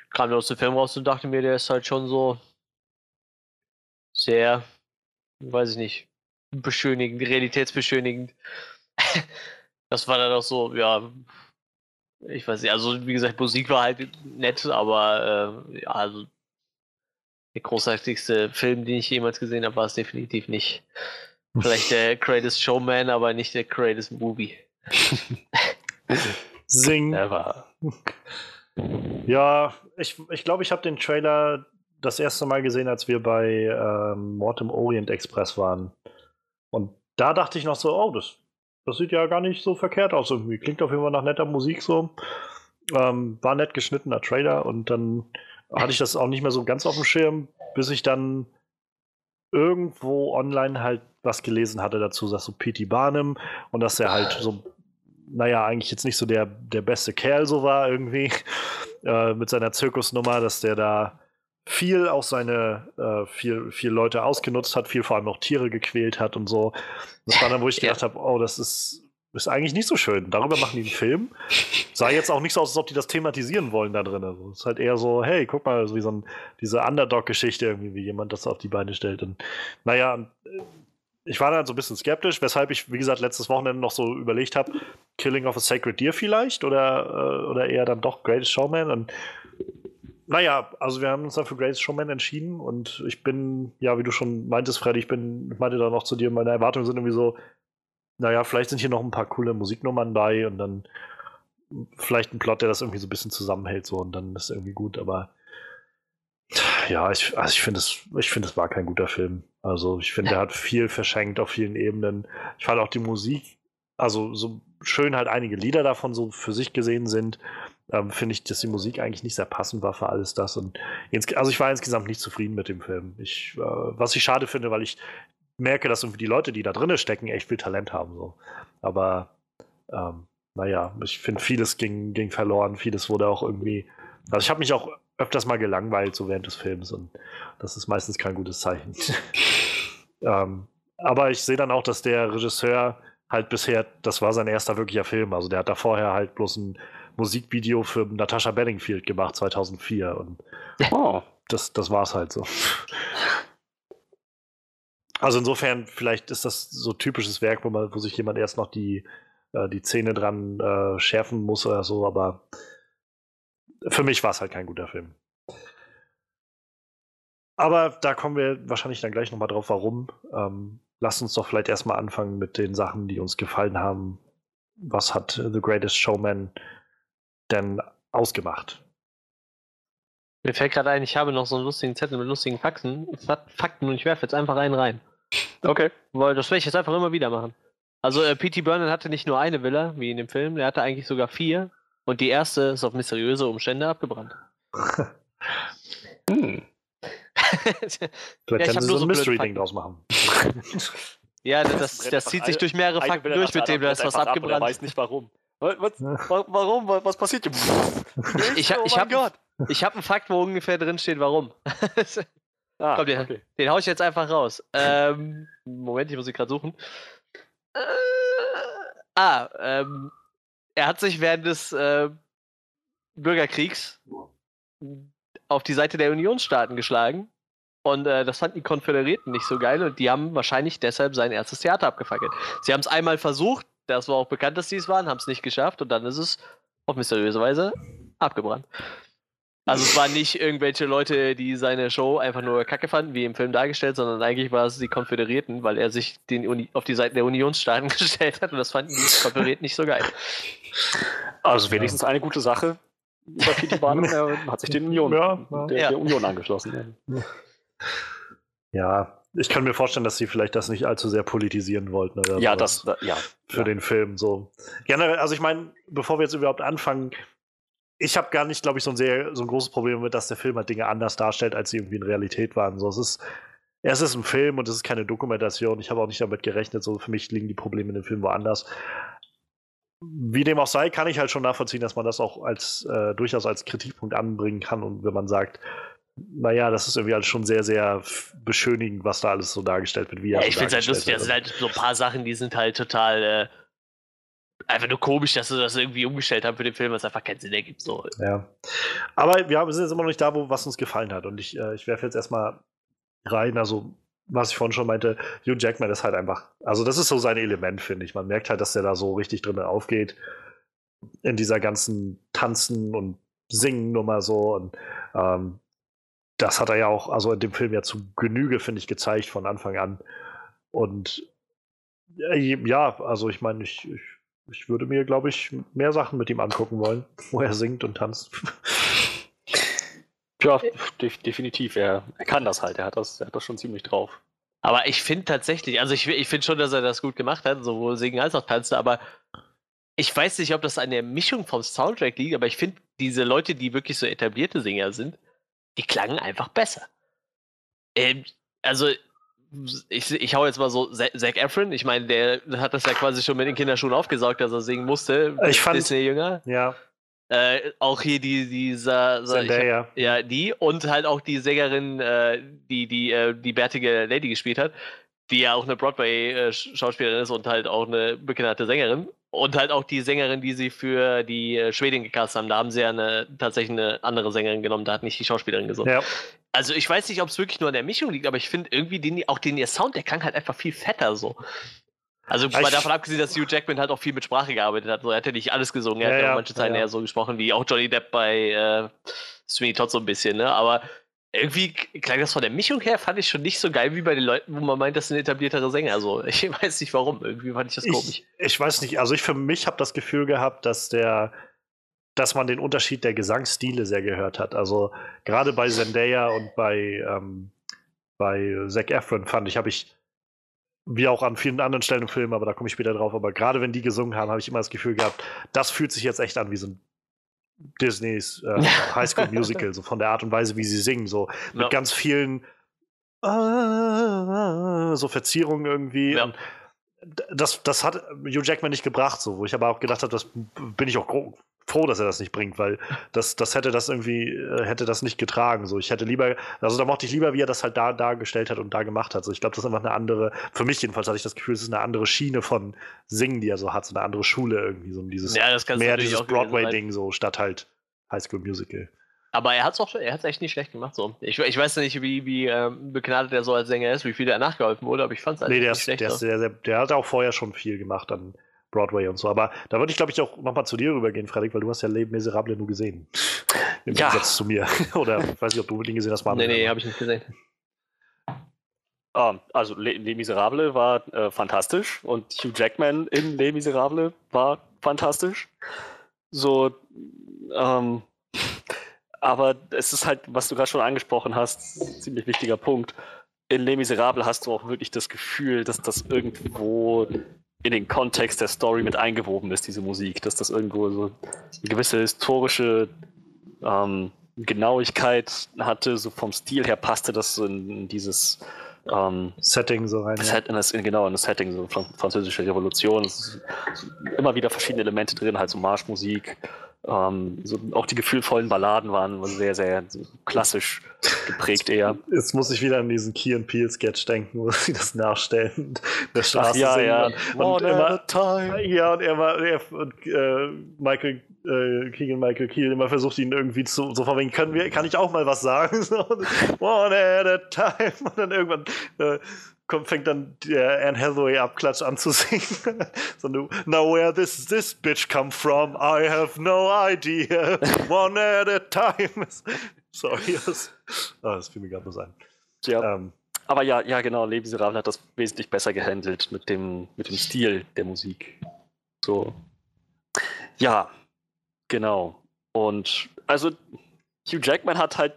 kam aus dem Film raus und dachte mir, der ist halt schon so sehr, weiß ich nicht, beschönigend, realitätsbeschönigend. das war dann auch so, ja, ich weiß nicht, also wie gesagt, Musik war halt nett, aber äh, ja, also der großartigste Film, den ich jemals gesehen habe, war es definitiv nicht. Vielleicht der Greatest Showman, aber nicht der Greatest Movie. Sing. Never. Ja, ich glaube, ich, glaub, ich habe den Trailer das erste Mal gesehen, als wir bei ähm, Mord Orient Express waren. Und da dachte ich noch so, oh, das, das sieht ja gar nicht so verkehrt aus irgendwie. Klingt auf jeden Fall nach netter Musik so. Ähm, war nett geschnittener Trailer und dann hatte ich das auch nicht mehr so ganz auf dem Schirm, bis ich dann irgendwo online halt was gelesen hatte dazu, dass so P.T. Barnum und dass er halt so, naja, eigentlich jetzt nicht so der, der beste Kerl so war irgendwie äh, mit seiner Zirkusnummer, dass der da viel auch seine äh, viel, viel Leute ausgenutzt hat, viel vor allem auch Tiere gequält hat und so. Das war dann, wo ich Ja. gedacht habe, oh, das ist, ist eigentlich nicht so schön. Darüber machen die einen Film. Sah jetzt auch nicht so aus, als ob die das thematisieren wollen da drin. Also, es ist halt eher so, hey, guck mal, so wie so ein, diese Underdog-Geschichte irgendwie, wie jemand das auf die Beine stellt. Und naja, äh, ich war dann so ein bisschen skeptisch, weshalb ich, wie gesagt, letztes Wochenende noch so überlegt habe, Killing of a Sacred Deer vielleicht oder, äh, oder eher dann doch Greatest Showman. Und naja, also wir haben uns dann für Greatest Showman entschieden und ich bin, ja, wie du schon meintest, Freddy, ich bin, ich meinte da noch zu dir, meine Erwartungen sind irgendwie so, naja, vielleicht sind hier noch ein paar coole Musiknummern bei und dann vielleicht ein Plot, der das irgendwie so ein bisschen zusammenhält, so und dann ist irgendwie gut, aber ja, ich, also ich finde es, ich finde es war kein guter Film. Also ich finde, er hat viel verschenkt auf vielen Ebenen. Ich fand auch die Musik, also so schön halt einige Lieder davon so für sich gesehen sind, ähm, finde ich, dass die Musik eigentlich nicht sehr passend war für alles das. Und also ich war insgesamt nicht zufrieden mit dem Film. Ich, äh, was ich schade finde, weil ich merke, dass irgendwie die Leute, die da drinnen stecken, echt viel Talent haben. So. Aber ähm, naja, ich finde, vieles ging, ging verloren, vieles wurde auch irgendwie. Also ich habe mich auch öfters mal gelangweilt, so während des Films, und das ist meistens kein gutes Zeichen. ähm, aber ich sehe dann auch, dass der Regisseur halt bisher, das war sein erster wirklicher Film. Also der hat da vorher halt bloß ein Musikvideo für Natasha Bedingfield gemacht, 2004. Und oh. das, das war es halt so. Also insofern, vielleicht ist das so typisches Werk, wo, man, wo sich jemand erst noch die, äh, die Zähne dran äh, schärfen muss oder so, aber für mich war es halt kein guter Film. Aber da kommen wir wahrscheinlich dann gleich nochmal drauf, warum. Ähm, lasst uns doch vielleicht erstmal anfangen mit den Sachen, die uns gefallen haben. Was hat The Greatest Showman denn ausgemacht? Mir fällt gerade ein, ich habe noch so einen lustigen Zettel mit lustigen Fakten, Fakten und ich werfe jetzt einfach einen rein. Okay. Weil das werde ich jetzt einfach immer wieder machen. Also äh, P.T. Burnham hatte nicht nur eine Villa, wie in dem Film, der hatte eigentlich sogar vier. Und die erste ist auf mysteriöse Umstände abgebrannt. hm. Vielleicht ja, können sie so ein Mystery-Ding draus machen. ja, das, das, das zieht sich durch mehrere Fakten durch, mit dem da ist was abgebrannt. Ab, weiß nicht warum. Was, warum? Was passiert hier? ich, oh ich habe hab einen Fakt, wo ungefähr drin steht, warum. ah, Komm, den, okay. den hau ich jetzt einfach raus. Ähm, Moment, ich muss ihn gerade suchen. Äh, ah, ähm, er hat sich während des äh, Bürgerkriegs auf die Seite der Unionsstaaten geschlagen. Und äh, das fanden die Konföderierten nicht so geil und die haben wahrscheinlich deshalb sein erstes Theater abgefackelt. Sie haben es einmal versucht, das war auch bekannt, dass sie es waren, haben es nicht geschafft und dann ist es auf mysteriöse Weise abgebrannt. Also es waren nicht irgendwelche Leute, die seine Show einfach nur kacke fanden, wie im Film dargestellt, sondern eigentlich war es die Konföderierten, weil er sich den Uni auf die Seiten der Unionsstaaten gestellt hat und das fanden die Konföderierten nicht so geil. Also wenigstens eine gute Sache über P.T. Barnum, er hat sich den Union, ja, der, ja. der Union angeschlossen. Ja, ich kann mir vorstellen, dass sie vielleicht das nicht allzu sehr politisieren wollten. Oder ja, das, ja. Für ja. den Film so. Generell, also ich meine, bevor wir jetzt überhaupt anfangen, ich habe gar nicht, glaube ich, so ein sehr so ein großes Problem mit, dass der Film halt Dinge anders darstellt, als sie irgendwie in Realität waren. So, es ist, es ist ein Film und es ist keine Dokumentation. Ich habe auch nicht damit gerechnet. So, für mich liegen die Probleme in dem Film woanders. Wie dem auch sei, kann ich halt schon nachvollziehen, dass man das auch als äh, durchaus als Kritikpunkt anbringen kann. Und wenn man sagt, naja, das ist irgendwie halt schon sehr, sehr beschönigend, was da alles so dargestellt wird. Wie ja, ich finde es halt lustig, das sind halt so ein paar Sachen, die sind halt total äh, einfach nur komisch, dass sie das irgendwie umgestellt haben für den Film, was einfach keinen Sinn ergibt. So. Ja. Aber ja, wir sind jetzt immer noch nicht da, wo was uns gefallen hat. Und ich, äh, ich werfe jetzt erstmal rein, also was ich vorhin schon meinte, Hugh Jackman ist halt einfach, also das ist so sein Element, finde ich. Man merkt halt, dass der da so richtig drin aufgeht in dieser ganzen Tanzen und Singen Nummer so und ähm, das hat er ja auch, also in dem Film ja zu Genüge, finde ich, gezeigt von Anfang an. Und äh, ja, also ich meine, ich, ich, ich würde mir, glaube ich, mehr Sachen mit ihm angucken wollen, wo er singt und tanzt. Ja, definitiv. Er, er kann das halt. Er hat das, er hat das schon ziemlich drauf. Aber ich finde tatsächlich, also ich, ich finde schon, dass er das gut gemacht hat, sowohl singen als auch tanzen, aber ich weiß nicht, ob das an der Mischung vom Soundtrack liegt, aber ich finde, diese Leute, die wirklich so etablierte Sänger sind, die klangen einfach besser. Ähm, also, ich, ich hau jetzt mal so Zac Efron, ich meine, der hat das ja quasi schon mit den Kinderschuhen aufgesaugt, dass er singen musste. Ich fand, Disney-Jünger. Ja. Äh, auch hier die, dieser, Zendaya. Hab, ja, die und halt auch die Sängerin, äh, die die, äh, die bärtige Lady gespielt hat, die ja auch eine Broadway-Schauspielerin ist und halt auch eine bekannte Sängerin. Und halt auch die Sängerin, die sie für die äh, Schwedin gecastet haben. Da haben sie ja eine, tatsächlich eine andere Sängerin genommen, da hat nicht die Schauspielerin gesungen. Ja. Also ich weiß nicht, ob es wirklich nur an der Mischung liegt, aber ich finde irgendwie den, auch den ihr Sound, der klang halt einfach viel fetter so. Also mal davon abgesehen, dass Hugh Jackman halt auch viel mit Sprache gearbeitet hat. So, er hat ja nicht alles gesungen, er ja, hat ja auch manche Zeiten ja. eher so gesprochen, wie auch Johnny Depp bei äh, Sweeney Todd so ein bisschen, ne? Aber irgendwie klang das von der Mischung her, fand ich schon nicht so geil wie bei den Leuten, wo man meint, das sind etabliertere Sänger. Also ich weiß nicht warum, irgendwie fand ich das komisch. Ich, ich weiß nicht, also ich für mich habe das Gefühl gehabt, dass der dass man den Unterschied der Gesangsstile sehr gehört hat. Also gerade bei Zendaya und bei, ähm, bei Zac Efron fand ich, habe ich, wie auch an vielen anderen Stellen im Film, aber da komme ich später drauf, aber gerade wenn die gesungen haben, habe ich immer das Gefühl gehabt, das fühlt sich jetzt echt an wie so ein Disneys äh, High School Musical, so von der Art und Weise, wie sie singen, so mit Ja. ganz vielen äh, so Verzierungen irgendwie. Ja. Das, das hat Hugh Jackman nicht gebracht, so, wo ich aber auch gedacht habe, das bin ich auch froh, dass er das nicht bringt, weil das, das hätte das irgendwie, äh, hätte das nicht getragen. So, ich hätte lieber, also da mochte ich lieber, wie er das halt da dargestellt hat und da gemacht hat. So, ich glaube, das ist einfach eine andere, für mich jedenfalls hatte ich das Gefühl, es ist eine andere Schiene von Singen, die er so hat, so eine andere Schule irgendwie, so dieses Ja, mehr dieses. Broadway-Ding, so statt halt High School Musical. Aber er hat's auch, er hat's echt nicht schlecht gemacht. So. Ich, ich weiß nicht, wie, wie ähm, begnadet er so als Sänger ist, wie viel er nachgeholfen wurde, aber ich fand's Nee, eigentlich der, nicht ist, schlecht. der, ist sehr, sehr, der hat auch vorher schon viel gemacht an Broadway und so. Aber da würde ich, glaube ich, auch nochmal zu dir rübergehen, Frederik, weil du hast ja Leben Miserable nur gesehen. Im Ja. Gegensatz zu mir. Oder ich weiß nicht, ob du den gesehen hast, Manuel. Nee, nee, habe ich nicht gesehen. Ähm, also Les Les Miserables war äh, fantastisch und Hugh Jackman in Les Miserables war fantastisch. So, ähm, aber es ist halt, was du gerade schon angesprochen hast, ein ziemlich wichtiger Punkt. In Les Miserables hast du auch wirklich das Gefühl, dass das irgendwo in den Kontext der Story mit eingewoben ist, diese Musik, dass das irgendwo so eine gewisse historische ähm, Genauigkeit hatte, so vom Stil her passte das so in, dieses ähm, Setting so rein. Ja. Set, in das, in, genau in das Setting, so Fran- französische Revolution. Es ist immer wieder verschiedene Elemente drin, halt so Marschmusik. Ähm, so, auch die gefühlvollen Balladen waren sehr, sehr klassisch geprägt eher. Jetzt muss ich wieder an diesen Key and Peel Sketch denken, wo sie das nachstellen. und Der Straße ja, singen ja. Und, und One immer. Ja, und er war, er, und, äh, Michael, äh, Keegan Michael Keel immer versucht, ihn irgendwie zu, so von wegen, können wir, kann ich auch mal was sagen? So, One at a time. Und dann irgendwann äh, kommt, fängt dann der Anne Hathaway Abklatsch an zu singen. so, eine, Now where this, this bitch come from, I have no idea. One at a time. Sorry, das, ah, das fiel mir gerade bloß ein. Ja. Ähm, Aber ja, ja, genau, Les Miserables hat das wesentlich besser gehandelt mit dem, mit dem Stil der Musik. So. Ja, genau. Und also Hugh Jackman hat halt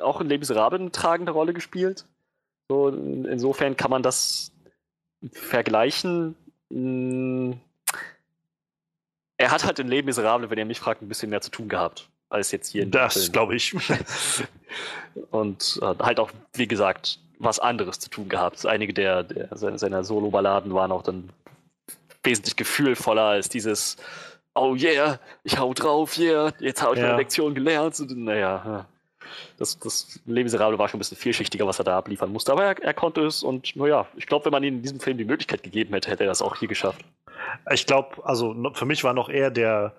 auch in Les Miserables eine tragende Rolle gespielt. So, in- insofern kann man das vergleichen. Mm, Er hat halt in Les Miserables, wenn ihr mich fragt, ein bisschen mehr zu tun gehabt als jetzt hier in das glaube ich. Und halt auch, wie gesagt, was anderes zu tun gehabt. Einige der, der seiner, Solo-Balladen waren auch dann wesentlich gefühlvoller als dieses Oh yeah, ich hau drauf, yeah, jetzt habe ich Ja. meine Lektion gelernt. Und, naja, ja. Das, das Les Miserable war schon ein bisschen vielschichtiger, was er da abliefern musste. Aber er, er konnte es und naja, ich glaube, wenn man ihm in diesem Film die Möglichkeit gegeben hätte, hätte er das auch hier geschafft. Ich glaube, also für mich war noch eher der,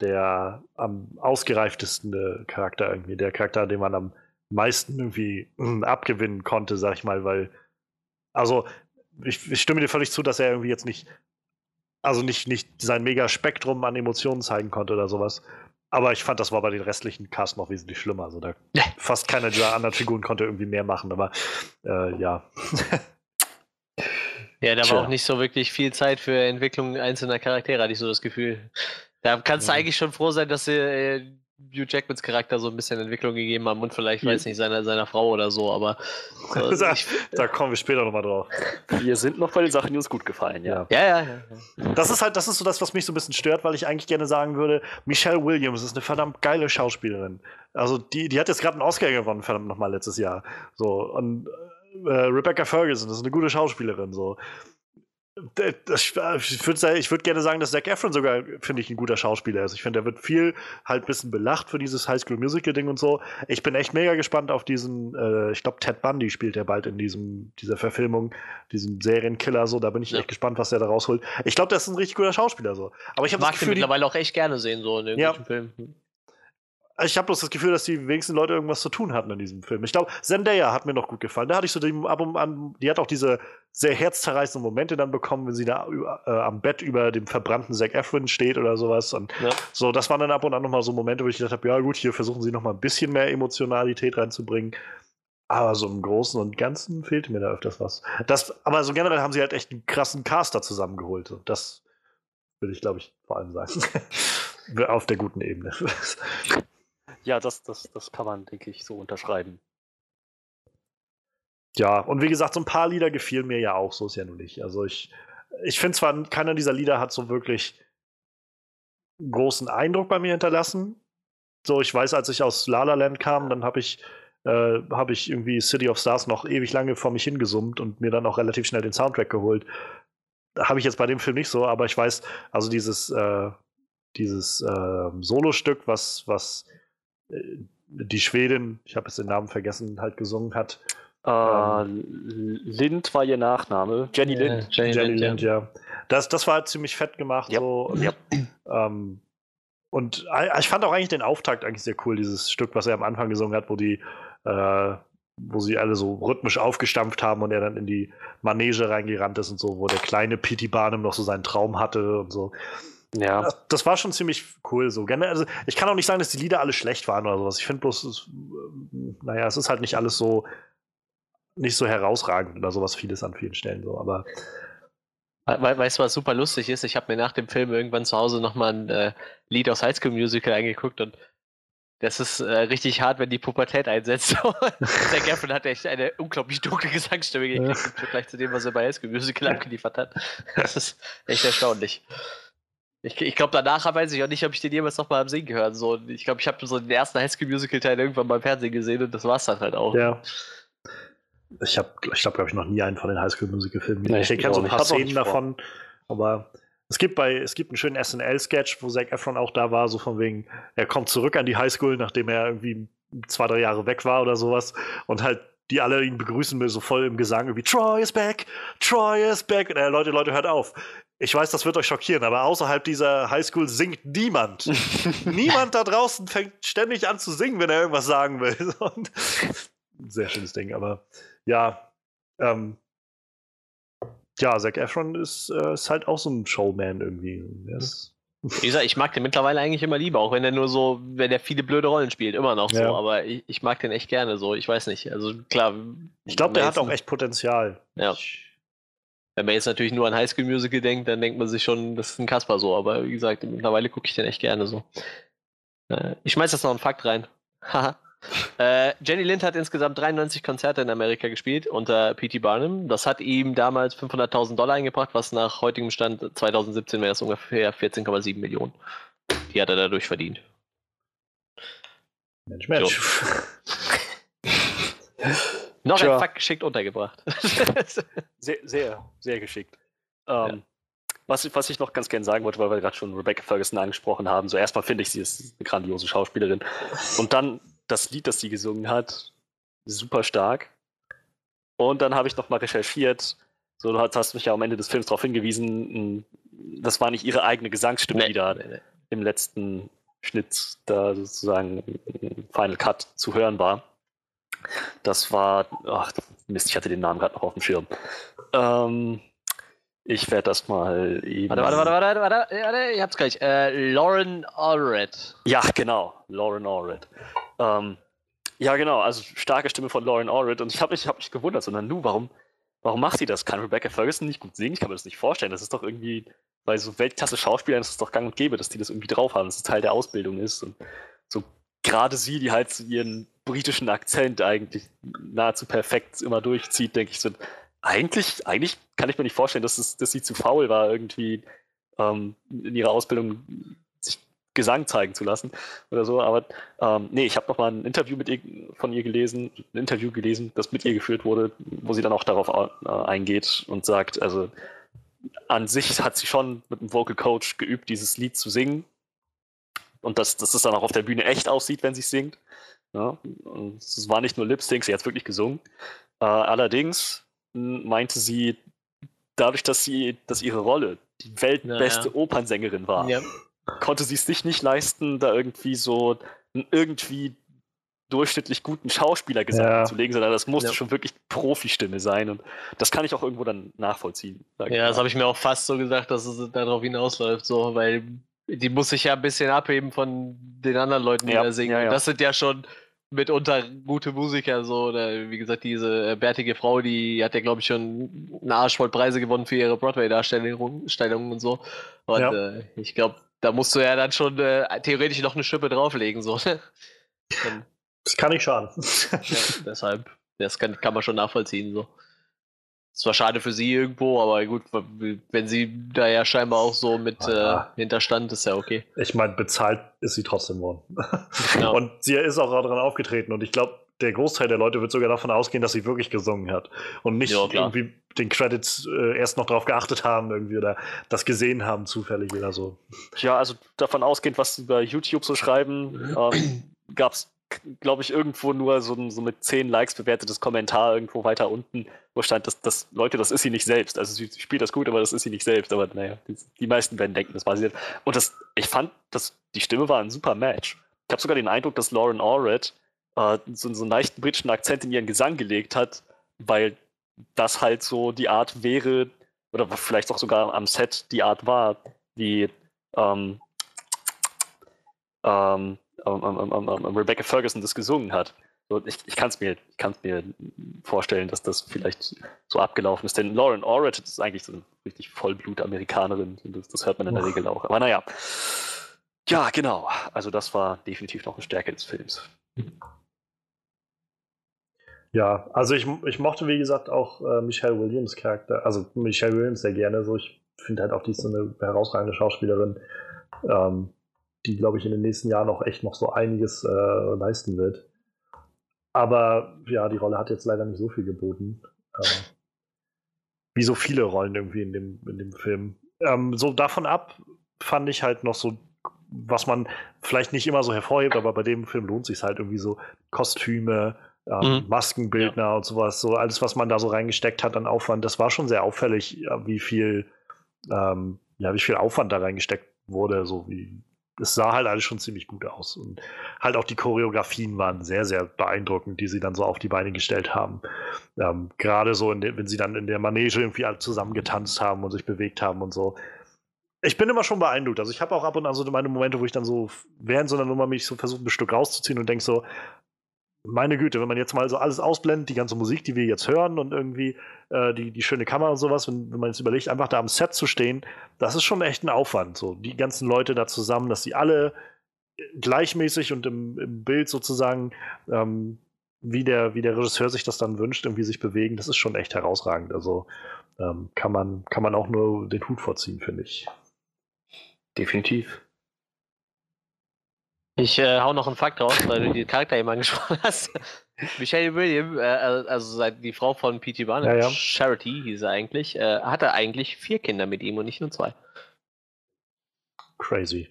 der am ausgereiftesten äh, Charakter irgendwie, der Charakter, den man am meisten irgendwie mm, abgewinnen konnte, sag ich mal, weil, also ich, ich stimme dir völlig zu, dass er irgendwie jetzt nicht, also nicht, nicht sein mega Spektrum an Emotionen zeigen konnte oder sowas. Aber ich fand, das war bei den restlichen Cast noch wesentlich schlimmer. Also da fast keine dieser anderen Figuren konnte irgendwie mehr machen, aber äh, ja. Ja, da Tja. war auch nicht so wirklich viel Zeit für Entwicklung einzelner Charaktere, hatte ich so das Gefühl. Da kannst du Ja. eigentlich schon froh sein, dass sie äh, Hugh Jackmans Charakter so ein bisschen Entwicklung gegeben haben und vielleicht, weiß nicht, seiner, seiner Frau oder so, aber so, da, ich, da kommen wir später nochmal drauf. Wir sind noch bei den Sachen, die uns gut gefallen, ja. ja, ja, ja. ja. Das ist halt, das ist so das, was mich so ein bisschen stört, weil ich eigentlich gerne sagen würde, Michelle Williams ist eine verdammt geile Schauspielerin. Also die, die hat jetzt gerade einen Oscar gewonnen, verdammt nochmal letztes Jahr. So, und äh, Rebecca Ferguson ist eine gute Schauspielerin. So. Äh, Das, ich würde würd gerne sagen, dass Zac Efron sogar, finde ich, ein guter Schauspieler ist. Ich finde, der wird viel halt ein bisschen belacht für dieses High School Musical Ding und so. Ich bin echt mega gespannt auf diesen, äh, ich glaube, Ted Bundy spielt er bald in diesem, dieser Verfilmung, diesen Serienkiller so. Da bin ich Ja. echt gespannt, was der da rausholt. Ich glaube, das ist ein richtig guter Schauspieler so. Aber ich Ich habe mag den Gefühl, die, mittlerweile auch echt gerne sehen, so in Ja. irgendwelchen Filmen. ich habe bloß das Gefühl, dass die wenigsten Leute irgendwas zu tun hatten in diesem Film. Ich glaube, Zendaya hat mir noch gut gefallen. Da hatte ich so den, ab und an, die hat auch diese sehr herzzerreißenden Momente dann bekommen, wenn sie da äh, am Bett über dem verbrannten Zac Efron steht oder sowas. Und Ja. so, das waren dann ab und an nochmal so Momente, wo ich gedacht habe, ja gut, hier versuchen sie nochmal ein bisschen mehr Emotionalität reinzubringen. Aber so im Großen und Ganzen fehlte mir da öfters was. Das, aber so generell haben sie halt echt einen krassen Caster zusammengeholt. Und das will ich, glaube ich, vor allem sagen. auf der guten Ebene. Ja, das, das, das kann man, denke ich, so unterschreiben. Ja, und wie gesagt, so ein paar Lieder gefielen mir ja auch, so ist ja nun nicht. Also ich, ich finde zwar, keiner dieser Lieder hat so wirklich großen Eindruck bei mir hinterlassen. So, ich weiß, als ich aus La La Land kam, dann habe ich, äh, hab ich irgendwie City of Stars noch ewig lange vor mich hingesummt und mir dann auch relativ schnell den Soundtrack geholt. Habe ich jetzt bei dem Film nicht so, aber ich weiß, also dieses, äh, dieses äh, Solostück, was, was äh, die Schwedin, ich habe jetzt den Namen vergessen, halt gesungen hat. Äh, Lind war ihr Nachname. Jenny Lind. Jenny, Jenny Lind, Lind, ja. Das, das war halt ziemlich fett gemacht. Ja. So. Ja. Ähm, und äh, ich fand auch eigentlich den Auftakt eigentlich sehr cool, dieses Stück, was er am Anfang gesungen hat, wo die, äh, wo sie alle so rhythmisch aufgestampft haben und er dann in die Manege reingerannt ist und so, wo der kleine P.T. Barnum noch so seinen Traum hatte und so. Ja. Das, das war schon ziemlich cool so. Generell, Also ich kann auch nicht sagen, dass die Lieder alle schlecht waren oder sowas. Ich finde bloß, es, äh, naja, es ist halt nicht alles so nicht so herausragend oder sowas vieles an vielen Stellen so, aber We weißt du, was super lustig ist? Ich habe mir nach dem Film irgendwann zu Hause nochmal ein äh, Lied aus High School Musical angeguckt und das ist äh, richtig hart, wenn die Pubertät einsetzt. Zac Efron hat echt eine unglaublich dunkle Gesangsstimme gekriegt im Vergleich zu dem, was er bei High School Musical abgeliefert hat. Das ist echt erstaunlich. Ich, ich glaube, danach weiß ich auch nicht, ob ich den jemals nochmal am Singen gehört. So, ich glaube, ich habe so den ersten High School Musical Teil irgendwann beim Fernsehen gesehen und das war's dann halt auch. ja. Ich habe, ich glaube, glaube ich, noch nie einen von den Highschool Musical Filmen Nee, gesehen. ich ich kenne so ein paar Szenen davon, aber es gibt bei, es gibt einen schönen SNL-Sketch, wo Zac Efron auch da war, so von wegen, er kommt zurück an die Highschool, nachdem er irgendwie zwei, drei Jahre weg war oder sowas und halt die alle ihn begrüßen will, so voll im Gesang, irgendwie Troy is back, Troy is back. Und er, Leute, Leute, hört auf. Ich weiß, das wird euch schockieren, aber außerhalb dieser Highschool singt niemand. niemand da draußen fängt ständig an zu singen, wenn er irgendwas sagen will. Sehr schönes Ding, aber ja, ähm, ja, Zac Efron ist, äh, ist halt auch so ein Showman irgendwie. Er ist, Wie gesagt, ich mag den mittlerweile eigentlich immer lieber, auch wenn er nur so, wenn er viele blöde Rollen spielt, immer noch so. Ja. Aber ich, ich mag den echt gerne so. Ich weiß nicht. Also klar. ich glaube, der hat auch echt Potenzial. Ja. Wenn man jetzt natürlich nur an High School Musical denkt, dann denkt man sich schon, das ist ein Kasper so. Aber wie gesagt, mittlerweile gucke ich den echt gerne so. Äh, ich schmeiß jetzt noch einen Fakt rein. Haha. Äh, Jenny Lind hat insgesamt 93 Konzerte in Amerika gespielt unter P.T. Barnum. Das hat ihm damals 500.000 Dollar eingebracht, was nach heutigem Stand 2017 wäre es ungefähr 14,7 Millionen. Die hat er dadurch verdient. Mensch, Mensch. Noch ein Fakt geschickt untergebracht. Sehr, sehr, sehr geschickt. Ähm, was, ich- was ich noch ganz gerne sagen wollte, weil wir gerade schon Rebecca Ferguson angesprochen haben. So erstmal finde ich, sie ist eine grandiose Schauspielerin. Und dann das Lied, das sie gesungen hat, super stark. Und dann habe ich noch mal recherchiert. So, du hast, mich ja am Ende des Films darauf hingewiesen, mh, das war nicht ihre eigene Gesangsstimme, die da nee, nee. im letzten Schnitt da sozusagen im Final Cut zu hören war. Das war, ach Mist, ich hatte den Namen gerade noch auf dem Schirm. Ähm, ich werde das mal eben. Warte, warte, warte, warte, warte, warte, warte, ich hab's gleich. Äh, Lauren Allred. Ja, genau, Lauren Allred. Ähm, ja, genau, also starke Stimme von Lauren Allred. Und ich habe mich, hab mich gewundert, sondern nu, warum, warum macht sie das? Kann Rebecca Ferguson nicht gut singen? Ich kann mir das nicht vorstellen. Das ist doch irgendwie, bei so Weltklasse-Schauspielern ist es doch gang und gäbe, dass die das irgendwie drauf haben, dass es Teil der Ausbildung ist. Und so gerade sie, die halt ihren britischen Akzent eigentlich nahezu perfekt immer durchzieht, denke ich so, eigentlich, eigentlich kann ich mir nicht vorstellen, dass, es, dass sie zu faul war, irgendwie ähm, in ihrer Ausbildung Gesang zeigen zu lassen oder so. Aber ähm, nee, ich habe noch mal ein Interview mit ihr, von ihr gelesen, ein Interview gelesen, das mit ihr geführt wurde, wo sie dann auch darauf äh, eingeht und sagt, also an sich hat sie schon mit einem Vocal Coach geübt, dieses Lied zu singen. Und dass, dass es dann auch auf der Bühne echt aussieht, wenn sie singt. Ja, und es war nicht nur Lip Sync, sie hat es wirklich gesungen. Äh, allerdings meinte sie, dadurch, dass sie, dass ihre Rolle die weltbeste Ja, Opernsängerin war, Ja. Konnte sie es sich nicht leisten, da irgendwie so einen irgendwie durchschnittlich guten Schauspielergesang Ja. zu legen, sondern das musste Ja. schon wirklich Profistimme sein. Und das kann ich auch irgendwo dann nachvollziehen. Ja, das habe ich mir auch fast so gesagt, dass es darauf hinausläuft, so, weil die muss sich ja ein bisschen abheben von den anderen Leuten, die Ja, da singen. ja, ja. Das sind ja schon mitunter gute Musiker, so, oder wie gesagt, diese äh, bärtige Frau, die hat ja, glaube ich, schon einen Arsch voll Preise gewonnen für ihre Broadway-Darstellungen Stellungen und so. Und Ja. äh, ich glaube, da musst du ja dann schon äh, theoretisch noch eine Schippe drauflegen. So. ne? Dann, Das kann nicht schaden. ja, deshalb, das kann, kann man schon nachvollziehen. So. Ist zwar schade für sie irgendwo, aber gut, wenn sie da ja scheinbar auch so mit Ah. äh, hinterstand, ist ja okay. Ich meine, bezahlt ist sie trotzdem worden. Ja. Und sie ist auch daran aufgetreten. Und ich glaube, der Großteil der Leute wird sogar davon ausgehen, dass sie wirklich gesungen hat. Und nicht Ja, irgendwie den Credits äh, erst noch drauf geachtet haben irgendwie oder das gesehen haben zufällig oder so. Ja, also davon ausgehend, was sie bei YouTube so schreiben, ähm, gab es, glaube ich, irgendwo nur so ein so mit 10 Likes bewertetes Kommentar irgendwo weiter unten, wo stand, dass, dass Leute, das ist sie nicht selbst. Also sie spielt das gut, aber das ist sie nicht selbst. Aber naja, die, die meisten werden denken, das war sie. nicht. Und das, ich fand, dass die Stimme war ein super Match. Ich habe sogar den Eindruck, dass Lauren Allred äh, so, so einen leichten britischen Akzent in ihren Gesang gelegt hat, weil das halt so die Art wäre, oder vielleicht auch sogar am Set die Art war, wie ähm, ähm, ähm, ähm, ähm, ähm, Rebecca Ferguson das gesungen hat. So, ich ich kann es mir, ich kann's mir vorstellen, dass das vielleicht so abgelaufen ist. Denn Lauren Orrit ist eigentlich so eine richtig Vollblut-Amerikanerin. Das, das hört man in der. Regel auch. Aber naja. Ja, genau. Also das war definitiv noch eine Stärke des Films. Ja, also ich, ich mochte, wie gesagt, auch äh, Michelle Williams Charakter, also Michelle Williams sehr gerne. So, ich finde halt auch, die ist so eine herausragende Schauspielerin, ähm, die, glaube ich, in den nächsten Jahren auch echt noch so einiges äh, leisten wird. Aber ja, die Rolle hat jetzt leider nicht so viel geboten. Ähm, wie so viele Rollen irgendwie in dem, in dem Film. Ähm, so davon ab fand ich halt noch so, was man vielleicht nicht immer so hervorhebt, aber bei dem Film lohnt sich halt irgendwie so Kostüme, ähm, Mhm. Maskenbildner und sowas, so alles, was man da so reingesteckt hat an Aufwand, das war schon sehr auffällig, ja, wie viel, ähm, ja, wie viel Aufwand da reingesteckt wurde, so wie es sah halt alles schon ziemlich gut aus und halt auch die Choreografien waren sehr, sehr beeindruckend, die sie dann so auf die Beine gestellt haben. Ähm, Gerade so, der, wenn sie dann in der Manege irgendwie alle zusammen getanzt haben und sich bewegt haben und so. Ich bin immer schon beeindruckt. Also ich habe auch ab und an so meine Momente, wo ich dann so während so einer Nummer mich so versuche, ein Stück rauszuziehen und denke so, meine Güte, wenn man jetzt mal so alles ausblendet, die ganze Musik, die wir jetzt hören und irgendwie äh, die, die schöne Kamera und sowas, wenn, wenn man jetzt überlegt, einfach da am Set zu stehen, das ist schon echt ein Aufwand. So, die ganzen Leute da zusammen, dass die alle gleichmäßig und im, im Bild sozusagen, ähm, wie, der, wie der Regisseur sich das dann wünscht, irgendwie sich bewegen, das ist schon echt herausragend. Also ähm, kann, man, kann man auch nur den Hut vorziehen, finde ich. Definitiv. Ich äh, hau noch einen Fakt raus, weil du die Charakter eben angesprochen hast. Michelle William, äh, also seit- die Frau von P.T. Barnum, Ja, ja. Charity hieß er eigentlich, äh, hatte eigentlich vier Kinder mit ihm und nicht nur zwei. Crazy.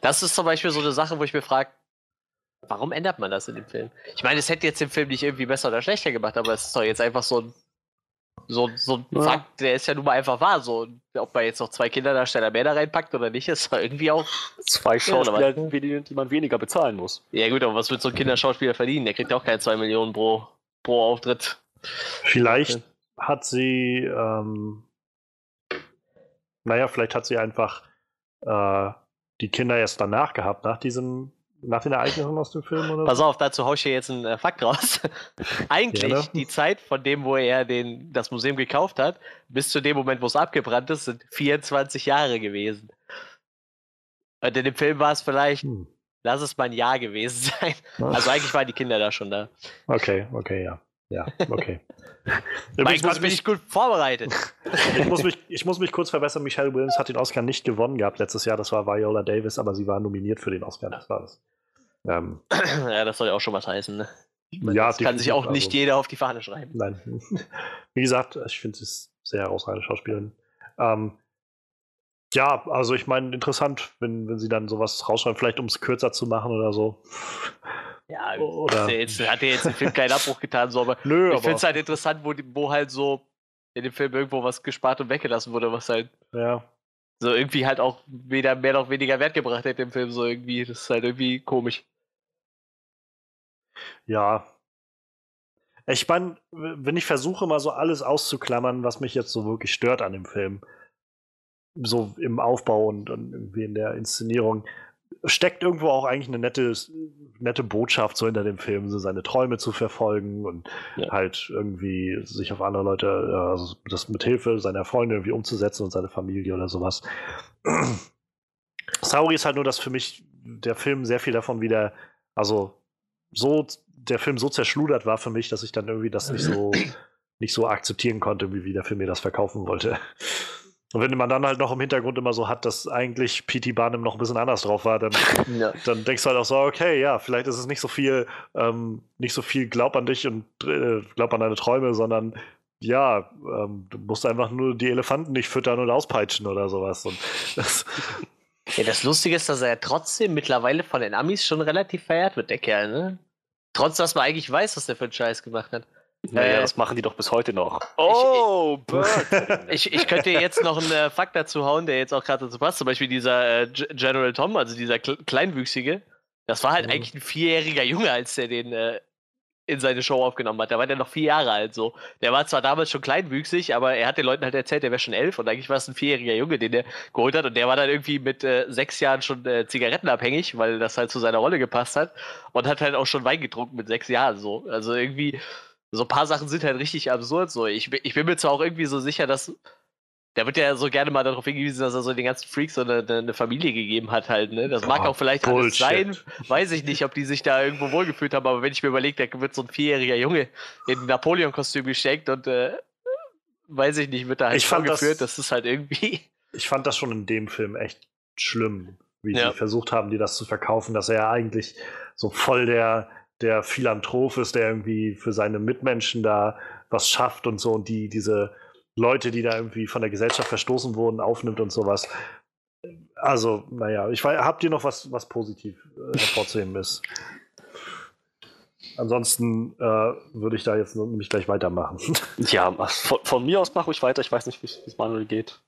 Das ist zum Beispiel so eine Sache, wo ich mir frage, warum ändert man das in dem Film? Ich meine, es hätte jetzt den Film nicht irgendwie besser oder schlechter gemacht, aber es ist doch jetzt einfach so ein, so, so ein Ja. Fakt, der ist ja nun mal einfach wahr. So, ob man jetzt noch zwei Kinderdarsteller mehr da reinpackt oder nicht, ist doch irgendwie auch. Zwei Schauspieler, die, die man weniger bezahlen muss. Ja, gut, aber was wird so ein Kinderschauspieler verdienen? Der kriegt ja auch keine zwei Millionen pro, pro Auftritt. Vielleicht hat sie, ähm, naja, vielleicht hat sie einfach äh, die Kinder erst danach gehabt, nach diesem, nach den Ereignissen aus dem Film oder Pass auf, dazu hau ich hier jetzt einen äh, Fakt raus. Eigentlich Gerne. die Zeit von dem, wo er den, das Museum gekauft hat, bis zu dem Moment, wo es abgebrannt ist, sind 24 Jahre gewesen. Und in dem Film war es vielleicht, Hm. lass es mal ein Jahr gewesen sein. Also eigentlich waren die Kinder da schon da. Okay, okay, ja. Ja, okay. Mein Übrigens Gott, bin ich, gut vorbereitet. ich, muss mich, ich muss mich kurz verbessern. Michelle Williams hat den Oscar nicht gewonnen gehabt letztes Jahr. Das war Viola Davis, aber sie war nominiert für den Oscar. Das war das. Ähm, ja, das soll ja auch schon was heißen. Ne? Meine, ja, das kann sich auch nicht also- jeder auf die Fahne schreiben. Nein. Wie gesagt, ich finde sie ist sehr herausragende Schauspielerin. Ähm, ja, also ich meine, interessant, wenn, wenn sie dann sowas rausschreiben, vielleicht um es kürzer zu machen oder so. Ja, Oder- jetzt, hat der jetzt im Film keinen Abbruch getan, so, aber Nö, ich finde es halt interessant, wo, wo halt so in dem Film irgendwo was gespart und weggelassen wurde, was halt ja, so irgendwie halt auch weder mehr noch weniger Wert gebracht hätte im Film, so irgendwie. Das ist halt irgendwie komisch. ja. Ich meine, wenn ich versuche, mal so alles auszuklammern, was mich jetzt so wirklich stört an dem Film, so im Aufbau und, und irgendwie in der Inszenierung, steckt irgendwo auch eigentlich eine nette, nette Botschaft so hinter dem Film, so seine Träume zu verfolgen und Ja. halt irgendwie sich auf andere Leute, also das mit Hilfe seiner Freunde irgendwie umzusetzen und seine Familie oder sowas. Traurige ist halt nur, dass für mich der Film sehr viel davon wieder, also so, der Film so zerschludert war für mich, dass ich dann irgendwie das nicht so, nicht so akzeptieren konnte, wie, wie der Film mir das verkaufen wollte. Und wenn man dann halt noch im Hintergrund immer so hat, dass eigentlich P.T. Barnum noch ein bisschen anders drauf war, dann, Ja. dann denkst du halt auch so, okay, ja, vielleicht ist es nicht so viel, ähm, nicht so viel Glaub an dich und äh, Glaub an deine Träume, sondern ja, ähm, du musst einfach nur die Elefanten nicht füttern und auspeitschen oder sowas. Und das, Ja, das Lustige ist, dass er ja trotzdem mittlerweile von den Amis schon relativ verehrt wird, der Kerl, ne? Trotz, dass man eigentlich weiß, was der für einen Scheiß gemacht hat. Naja, Äh, das machen die doch bis heute noch. Oh, Bert! Ich, ich könnte dir jetzt noch einen äh, Fakt dazu hauen, der jetzt auch gerade dazu passt. Zum Beispiel dieser äh, General Tom, also dieser Kle Kleinwüchsige. Das war halt Mhm. eigentlich ein vierjähriger Junge, als der den äh, in seine Show aufgenommen hat. Da war der noch vier Jahre alt so. Der war zwar damals schon kleinwüchsig, aber er hat den Leuten halt erzählt, der wäre schon elf und eigentlich war es ein vierjähriger Junge, den der geholt hat und der war dann irgendwie mit äh, sechs Jahren schon äh, zigarettenabhängig, weil das halt zu seiner Rolle gepasst hat und hat halt auch schon Wein getrunken mit sechs Jahren so. Also irgendwie so ein paar Sachen sind halt richtig absurd. So, ich, bin- ich bin mir zwar auch irgendwie so sicher, dass der wird ja so gerne mal darauf hingewiesen, dass er so den ganzen Freaks so eine, eine Familie gegeben hat halt. Ne? Das mag Boah, auch vielleicht alles Bullshit. sein. Weiß ich nicht, ob die sich da irgendwo wohlgefühlt haben, aber wenn ich mir überlege, da wird so ein vierjähriger Junge in ein Napoleon-Kostüm gesteckt und äh, weiß ich nicht, wird da halt Ich fand das- vorgeführt. Das, ist halt irgendwie. ich fand das schon in dem Film echt schlimm, wie Ja. sie versucht haben, dir das zu verkaufen, dass er ja eigentlich so voll der, der Philanthrop ist, der irgendwie für seine Mitmenschen da was schafft und so und die, diese Leute, die da irgendwie von der Gesellschaft verstoßen wurden, aufnimmt und sowas. Also, naja, ich weiß, habt ihr noch was, was positiv äh, hervorzuheben ist? Ansonsten äh, würde ich da jetzt nämlich gleich weitermachen. Ja, von, von mir aus mache ich weiter. Ich weiß nicht, wie es Manuel geht.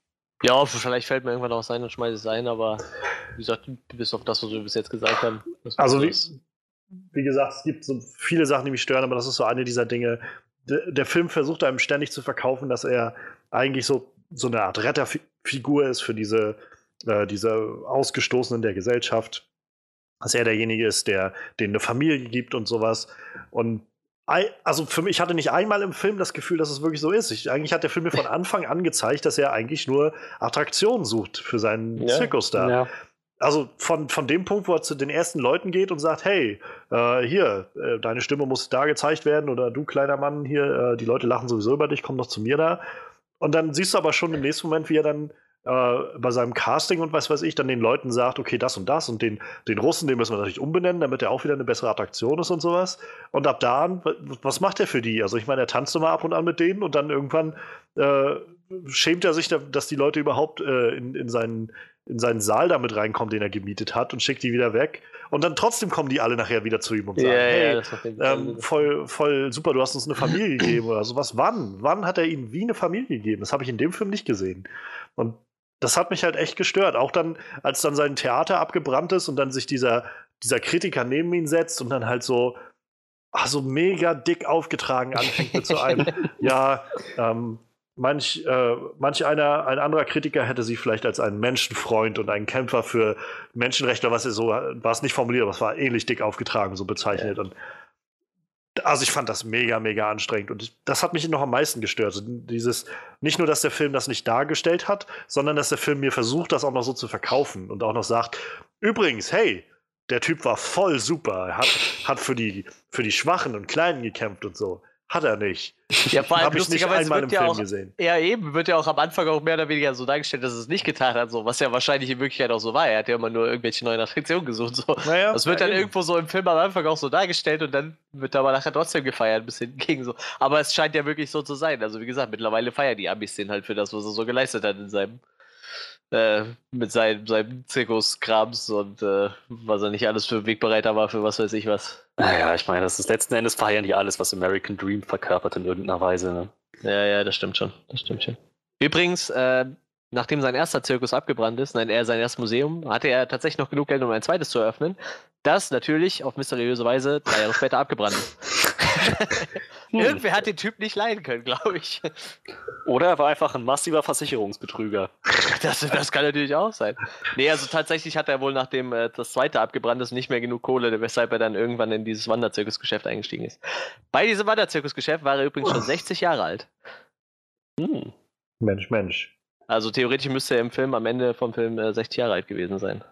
Ja, vielleicht fällt mir irgendwann auch sein und schmeiße es ein, aber wie gesagt, bis auf das, was wir bis jetzt gesagt haben. Also wie. Wie gesagt, es gibt so viele Sachen, die mich stören, aber das ist so eine dieser Dinge. Der, der Film versucht einem ständig zu verkaufen, dass er eigentlich so, so eine Art Retterfigur ist für diese, äh, diese Ausgestoßenen der Gesellschaft. Dass er derjenige ist, der denen eine Familie gibt und sowas. Und also für mich, ich hatte nicht einmal im Film das Gefühl, dass es wirklich so ist. Ich, eigentlich hat der Film mir von Anfang an gezeigt, dass er eigentlich nur Attraktionen sucht für seinen Ja. Zirkus da Ja. Also von, von dem Punkt, wo er zu den ersten Leuten geht und sagt, hey, äh, hier, äh, deine Stimme muss da gezeigt werden oder du kleiner Mann hier, äh, die Leute lachen sowieso über dich, komm doch zu mir da. Und dann siehst du aber schon im nächsten Moment, wie er dann äh, bei seinem Casting und was weiß ich, dann den Leuten sagt, okay, das und das und den, den Russen, den müssen wir natürlich umbenennen, damit er auch wieder eine bessere Attraktion ist und sowas. Und ab da an, wa- was macht er für die? Also ich meine, er tanzt immer ab und an mit denen und dann irgendwann äh, schämt er sich, da, dass die Leute überhaupt äh, in, in, seinen, in seinen Saal damit reinkommen, den er gemietet hat und schickt die wieder weg. Und dann trotzdem kommen die alle nachher wieder zu ihm und sagen, ja, hey, Fall ähm, voll, voll super, du hast uns eine Familie gegeben oder sowas. Wann? Wann hat er ihnen wie eine Familie gegeben? Das habe ich in dem Film nicht gesehen. Und das hat mich halt echt gestört. Auch dann, als dann sein Theater abgebrannt ist und dann sich dieser, dieser Kritiker neben ihn setzt und dann halt so, ach, so mega dick aufgetragen anfängt mit so einem, ja, ähm, manch, äh, manch einer, ein anderer Kritiker hätte sie vielleicht als einen Menschenfreund und einen Kämpfer für Menschenrechte, was er so, war es nicht formuliert, aber es war ähnlich dick aufgetragen, so bezeichnet. Und also ich fand das mega, mega anstrengend. Und das hat mich noch am meisten gestört. Also dieses, nicht nur, dass der Film das nicht dargestellt hat, sondern dass der Film mir versucht, das auch noch so zu verkaufen und auch noch sagt, übrigens, hey, der Typ war voll super. Er hat, hat für, die, für die Schwachen und Kleinen gekämpft und so. Hat er nicht. Ja, vor allem Habe ich nicht lustigerweise einmal im ja Film auch gesehen. Ja, eben, wird ja auch am Anfang auch mehr oder weniger so dargestellt, dass es nicht getan hat, so, was ja wahrscheinlich in Wirklichkeit auch so war. Er hat ja immer nur irgendwelche neuen Attraktionen gesucht. So. Naja, Das wird dann eben. irgendwo so im Film am Anfang auch so dargestellt und dann wird aber nachher trotzdem gefeiert, bis hingegen so. Aber es scheint ja wirklich so zu sein. Also wie gesagt, mittlerweile feiern die Amis den halt für das, was er so geleistet hat in seinem äh, mit seinem, seinem Zirkuskrams und äh, was er nicht alles für Wegbereiter war, für was weiß ich was. Naja, ich meine, das ist letzten Endes feiern die alles, was American Dream verkörpert in irgendeiner Weise. Ne? Ja, ja, das stimmt schon. Das stimmt schon. Übrigens, äh, nachdem sein erster Zirkus abgebrannt ist, nein, er sein erstes Museum, hatte er tatsächlich noch genug Geld, um ein zweites zu eröffnen, das natürlich auf mysteriöse Weise drei Jahre später abgebrannt ist. Irgendwer hat den Typ nicht leiden können, glaube ich. Oder er war einfach ein massiver Versicherungsbetrüger. Das, das kann natürlich auch sein. Nee, also tatsächlich hat er wohl, nachdem äh, das zweite abgebrannt ist, nicht mehr genug Kohle, weshalb er dann irgendwann in dieses Wanderzirkusgeschäft eingestiegen ist. Bei diesem Wanderzirkusgeschäft war er übrigens schon 60 Jahre alt. Hm. Mensch, Mensch. Also theoretisch müsste er im Film am Ende vom Film äh, 60 Jahre alt gewesen sein.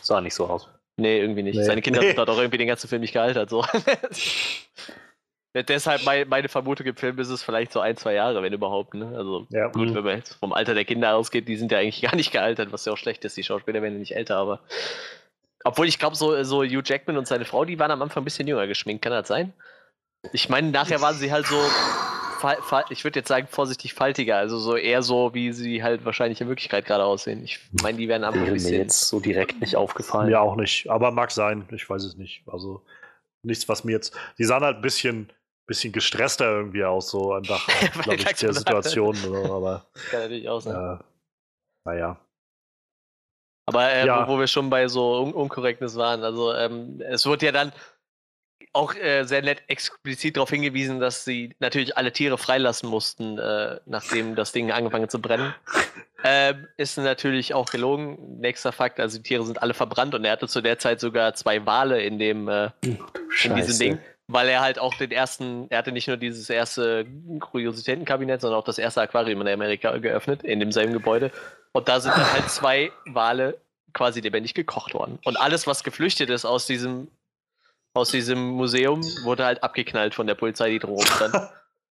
Sah nicht so aus. Nee, irgendwie nicht. Nee. Seine Kinder Nee. sind halt auch irgendwie den ganzen Film nicht gealtert. So. Ja, Deshalb mein, meine Vermutung im Film ist es vielleicht so ein, zwei Jahre, wenn überhaupt. Ne? Also Ja. gut, Mhm. wenn man jetzt vom Alter der Kinder ausgeht, die sind ja eigentlich gar nicht gealtert, was ja auch schlecht ist. Die Schauspieler werden ja nicht älter, aber. Obwohl ich glaube, so, so Hugh Jackman und seine Frau, die waren am Anfang ein bisschen jünger geschminkt. Kann das sein? Ich meine, nachher waren sie halt so. Ich würde jetzt sagen, vorsichtig faltiger. Also so eher so, wie sie halt wahrscheinlich in Wirklichkeit gerade aussehen. Ich meine, die werden am Anfang Wäre ein mir bisschen. jetzt so direkt nicht aufgefallen. Mir auch nicht. Aber mag sein. Ich weiß es nicht. Also nichts, was mir jetzt. Die sahen halt ein bisschen, bisschen gestresster irgendwie aus, so einfach, glaube ich, der Situation. So, aber Kann natürlich auch sein. äh, naja. Aber äh, Ja. wo, wo wir schon bei so Un Unkorrektnis waren, also ähm, es wird ja dann auch äh, sehr nett explizit darauf hingewiesen, dass sie natürlich alle Tiere freilassen mussten, äh, nachdem das Ding angefangen zu brennen. Ähm, ist natürlich auch gelogen. Nächster Fakt, also die Tiere sind alle verbrannt und er hatte zu der Zeit sogar zwei Wale in dem äh, in diesem. Ding, weil er halt auch den ersten, er hatte nicht nur dieses erste Kuriositätenkabinett, sondern auch das erste Aquarium in Amerika geöffnet, in demselben Gebäude. Und da sind dann halt zwei Wale quasi lebendig gekocht worden. Und alles, was geflüchtet ist aus diesem, aus diesem Museum, wurde halt abgeknallt von der Polizei, die drumherum stand.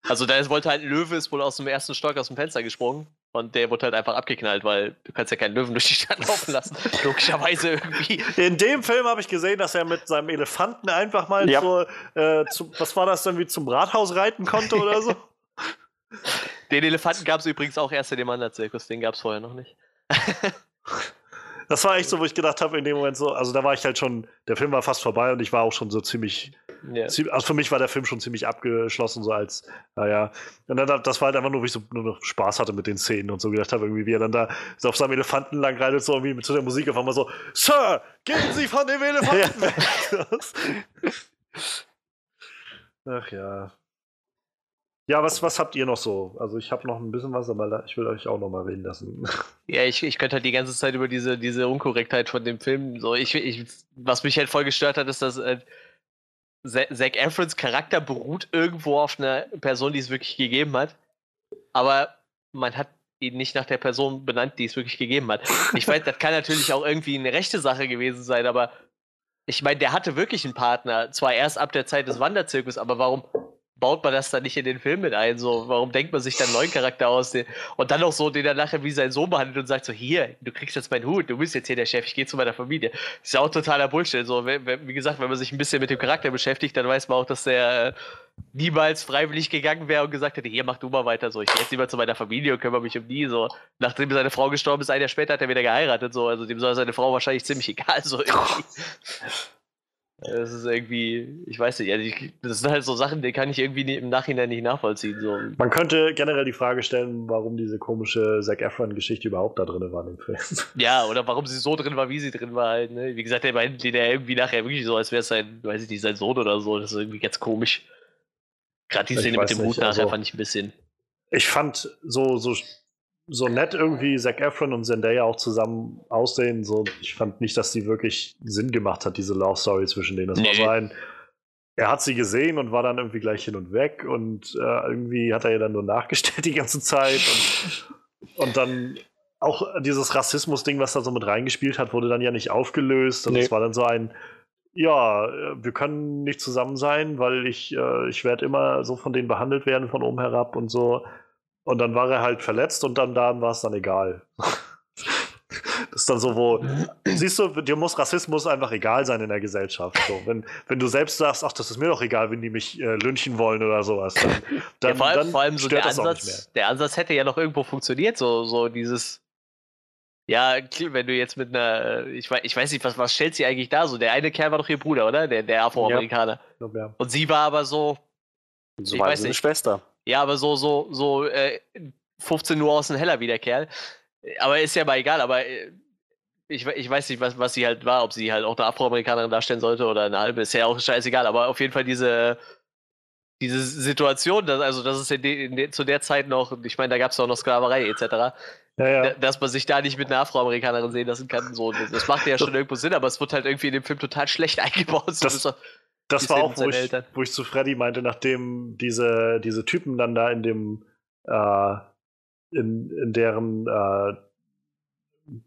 Also da ist- wollte halt ein Löwe, ist wohl aus dem ersten Stock aus dem Fenster gesprungen und der wurde halt einfach abgeknallt, weil du kannst ja keinen Löwen durch die Stadt laufen lassen. Logischerweise irgendwie. In dem Film habe ich gesehen, dass er mit seinem Elefanten einfach mal Ja. zur, äh, zu, was war das dann, wie zum Rathaus reiten konnte oder so? Den Elefanten gab es übrigens auch erst in dem Wanderzirkus, den gab es vorher noch nicht. Das war echt so, wo ich gedacht habe, in dem Moment so, also da war ich halt schon, der Film war fast vorbei und ich war auch schon so ziemlich, Zie- also für mich war der Film schon ziemlich abgeschlossen, so als, naja. Und dann, das war halt einfach nur, wie ich so nur noch Spaß hatte mit den Szenen und so gedacht habe, irgendwie, wie er dann da so auf seinem Elefanten lang reitet, so irgendwie mit zu der Musik auf einmal so, Sir, gehen Sie von dem Elefanten weg! Ach ja. Ja, was, was habt ihr noch so? Also ich habe noch ein bisschen was, aber ich will euch auch noch mal reden lassen. Ja, ich, ich könnte halt die ganze Zeit über diese, diese Unkorrektheit von dem Film, so, ich, ich, was mich halt voll gestört hat, ist, dass äh, Za- Zac Efrons Charakter beruht irgendwo auf einer Person, die es wirklich gegeben hat, aber man hat ihn nicht nach der Person benannt, die es wirklich gegeben hat. Ich weiß, das kann natürlich auch irgendwie eine rechte Sache gewesen sein, aber ich meine, der hatte wirklich einen Partner, zwar erst ab der Zeit des Wanderzirkus, aber warum baut man das dann nicht in den Film mit ein? So, warum denkt man sich dann einen neuen Charakter aus? Und dann noch so, den er nachher wie sein Sohn behandelt und sagt so, hier, du kriegst jetzt meinen Hut, du bist jetzt hier der Chef, ich gehe zu meiner Familie. ist ja auch totaler Bullshit. So, wie gesagt, wenn man sich ein bisschen mit dem Charakter beschäftigt, dann weiß man auch, dass der äh, niemals freiwillig gegangen wäre und gesagt hätte, hier, mach du mal weiter. So, ich gehe jetzt lieber zu meiner Familie und kümmere mich um die. So, nachdem seine Frau gestorben ist, ein Jahr später hat er wieder geheiratet. So, also dem soll seine Frau wahrscheinlich ziemlich egal. So, irgendwie. Das ist irgendwie, ich weiß nicht, also ich, das sind halt so Sachen, die kann ich irgendwie nie, im Nachhinein nicht nachvollziehen. So. Man könnte generell die Frage stellen, warum diese komische Zac Efron-Geschichte überhaupt da drin war im Film. Ja, oder warum sie so drin war, wie sie drin war halt, ne? Wie gesagt, der meint der irgendwie nachher wirklich so, als wäre es sein, weiß ich nicht, sein Sohn oder so. Das ist irgendwie ganz komisch. Gerade die Szene mit dem nicht, Hut nachher also- fand ich ein bisschen. Ich fand so, so, so nett irgendwie Zac Efron und Zendaya auch zusammen aussehen. So, ich fand nicht, dass die wirklich Sinn gemacht hat, diese Love Story zwischen denen. Das war Nee. so ein. Er hat sie gesehen und war dann irgendwie gleich hin und weg und äh, irgendwie hat er ihr dann nur nachgestellt die ganze Zeit und, und dann auch dieses Rassismus-Ding, was da so mit reingespielt hat, wurde dann ja nicht aufgelöst und Nee. es war dann so ein, ja, äh, wir können nicht zusammen sein, weil ich, äh, ich werde immer so von denen behandelt werden, von oben herab und so. Und dann war er halt verletzt und dann da war es dann egal. Das ist dann so, wo, siehst du, dir muss Rassismus einfach egal sein in der Gesellschaft. So, wenn, wenn du selbst sagst, ach, das ist mir doch egal, wenn die mich äh, lynchen wollen oder sowas, dann, dann, ja, vor, allem, dann vor allem so stört der das auch nicht mehr. Ansatz, der Ansatz hätte ja noch irgendwo funktioniert, so, so dieses. Ja, klar, wenn du jetzt mit einer, ich weiß, ich weiß nicht, was, was stellt sie eigentlich da so? Der eine Kerl war doch ihr Bruder, oder? Der, der Afroamerikaner. Ja. Und sie war aber so, So Ich war weiß sie eine nicht. Schwester. Ja, aber so, so, so äh, 15 Uhr außen heller wie der Kerl. Aber ist ja mal egal, aber äh, ich, ich weiß nicht, was, was sie halt war, ob sie halt auch eine Afroamerikanerin darstellen sollte oder eine halbe, ist ja auch scheißegal, aber auf jeden Fall diese, diese Situation, dass, also das ist in de, de, zu der Zeit noch, ich meine, da gab es auch noch Sklaverei etc., Ja, ja. dass man sich da nicht mit einer Afroamerikanerin sehen lassen kann. So, das, das macht ja schon irgendwo Sinn, aber es wird halt irgendwie in dem Film total schlecht eingebaut. So, Das- Das war auch, wo ich, wo ich zu Freddy meinte, nachdem diese, diese Typen dann da in dem, äh, in, in deren, äh,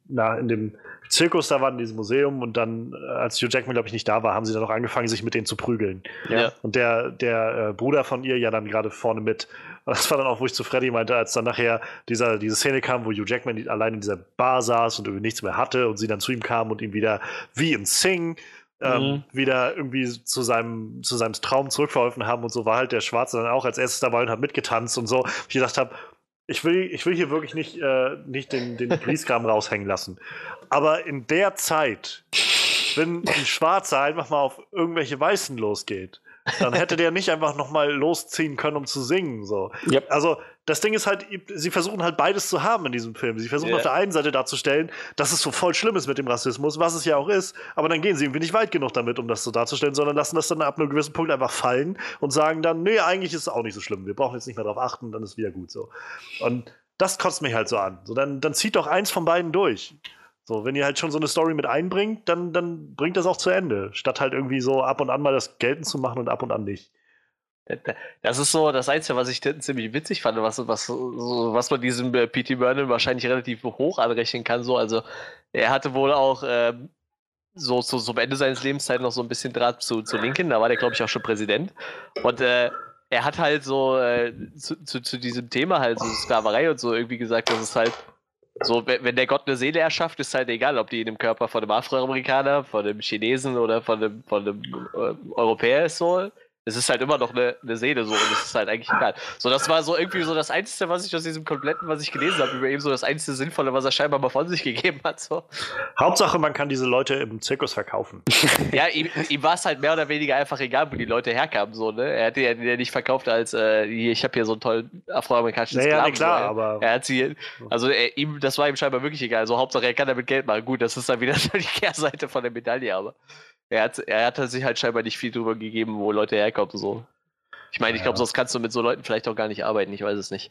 na, in dem Zirkus da waren, in diesem Museum und dann, äh, als Hugh Jackman, glaube ich, nicht da war, haben sie dann auch angefangen, sich mit denen zu prügeln. Ja. Und der, der äh, Bruder von ihr ja dann gerade vorne mit. Und das war dann auch, wo ich zu Freddy meinte, als dann nachher dieser, diese Szene kam, wo Hugh Jackman allein in dieser Bar saß und irgendwie nichts mehr hatte und sie dann zu ihm kam und ihm wieder wie in Sing ähm, Mhm. wieder irgendwie zu seinem, zu seinem Traum zurückverholfen haben und so war halt der Schwarze dann auch als erstes dabei und hat mitgetanzt und so. Ich gedacht habe, ich will, ich will hier wirklich nicht, äh, nicht den, den Grieskram raushängen lassen. Aber in der Zeit, wenn ein Schwarzer einfach mal auf irgendwelche Weißen losgeht, dann hätte der nicht einfach noch mal losziehen können, um zu singen. So. Yep. Also das Ding ist halt, sie versuchen halt beides zu haben in diesem Film. Sie versuchen Ja. auf der einen Seite darzustellen, dass es so voll schlimm ist mit dem Rassismus, was es ja auch ist, aber dann gehen sie irgendwie nicht weit genug damit, um das so darzustellen, sondern lassen das dann ab einem gewissen Punkt einfach fallen und sagen dann, nee, eigentlich ist es auch nicht so schlimm. Wir brauchen jetzt nicht mehr darauf achten, dann ist wieder gut so. Und das kotzt mich halt so an. So, dann, dann zieht doch eins von beiden durch. So, wenn ihr halt schon so eine Story mit einbringt, dann, dann bringt das auch zu Ende. Statt halt irgendwie so ab und an mal das geltend zu machen und ab und an nicht. Das ist so das Einzige, was ich ziemlich witzig fand, was, was, was man diesem äh, P.T. Vernon wahrscheinlich relativ hoch anrechnen kann. So. Also, er hatte wohl auch ähm, so, so zum Ende seines Lebenszeit noch so ein bisschen Draht zu, zu Lincoln. Da war der, glaube ich, auch schon Präsident. Und äh, er hat halt so äh, zu, zu, zu diesem Thema halt, so Sklaverei und so, irgendwie gesagt, dass es halt so, wenn, wenn der Gott eine Seele erschafft, ist halt egal, ob die in dem Körper von einem Afroamerikaner, von einem Chinesen oder von einem, von einem äh, Europäer ist so. Es ist halt immer noch eine, eine Seele so und es ist halt eigentlich egal. So, das war so irgendwie so das Einzige, was ich aus diesem kompletten, was ich gelesen habe, über eben so das einzige Sinnvolle, was er scheinbar mal von sich gegeben hat. So. Hauptsache, man kann diese Leute im Zirkus verkaufen. Ja, ihm, ihm war es halt mehr oder weniger einfach egal, wo die Leute herkamen. So, ne? Er hat die ja nicht verkauft als, äh, ich habe hier so einen tollen afroamerikanischen Naja, Sklaven. klar, so, aber- Er hat sie, also er, ihm, das war ihm scheinbar wirklich egal. Also Hauptsache, er kann damit Geld machen. Gut, das ist dann wieder so die Kehrseite von der Medaille, aber er hat, er hat sich halt scheinbar nicht viel drüber gegeben, wo Leute herkommen. So. Ich meine, ich glaube, Ja. sonst kannst du mit so Leuten vielleicht auch gar nicht arbeiten. Ich weiß es nicht.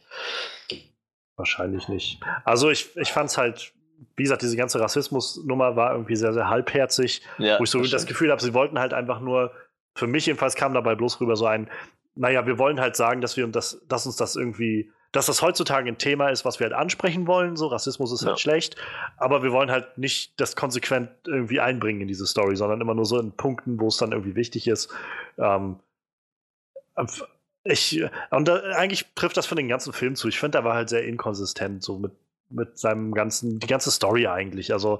Wahrscheinlich nicht. Also ich, ich fand es halt, wie gesagt, diese ganze Rassismus-Nummer war irgendwie sehr, sehr halbherzig, Ja, wo ich so das. Gefühl habe, sie wollten halt einfach nur, für mich jedenfalls kam dabei bloß rüber so ein, naja, wir wollen halt sagen, dass wir das, dass uns das irgendwie, dass das heutzutage ein Thema ist, was wir halt ansprechen wollen. So, Rassismus ist Ja. halt schlecht, aber wir wollen halt nicht das konsequent irgendwie einbringen in diese Story, sondern immer nur so in Punkten, wo es dann irgendwie wichtig ist. Ähm, ich, und da, eigentlich trifft das für den ganzen Film zu. Ich finde, der war halt sehr inkonsistent, so mit, mit seinem ganzen, die ganze Story eigentlich. Also,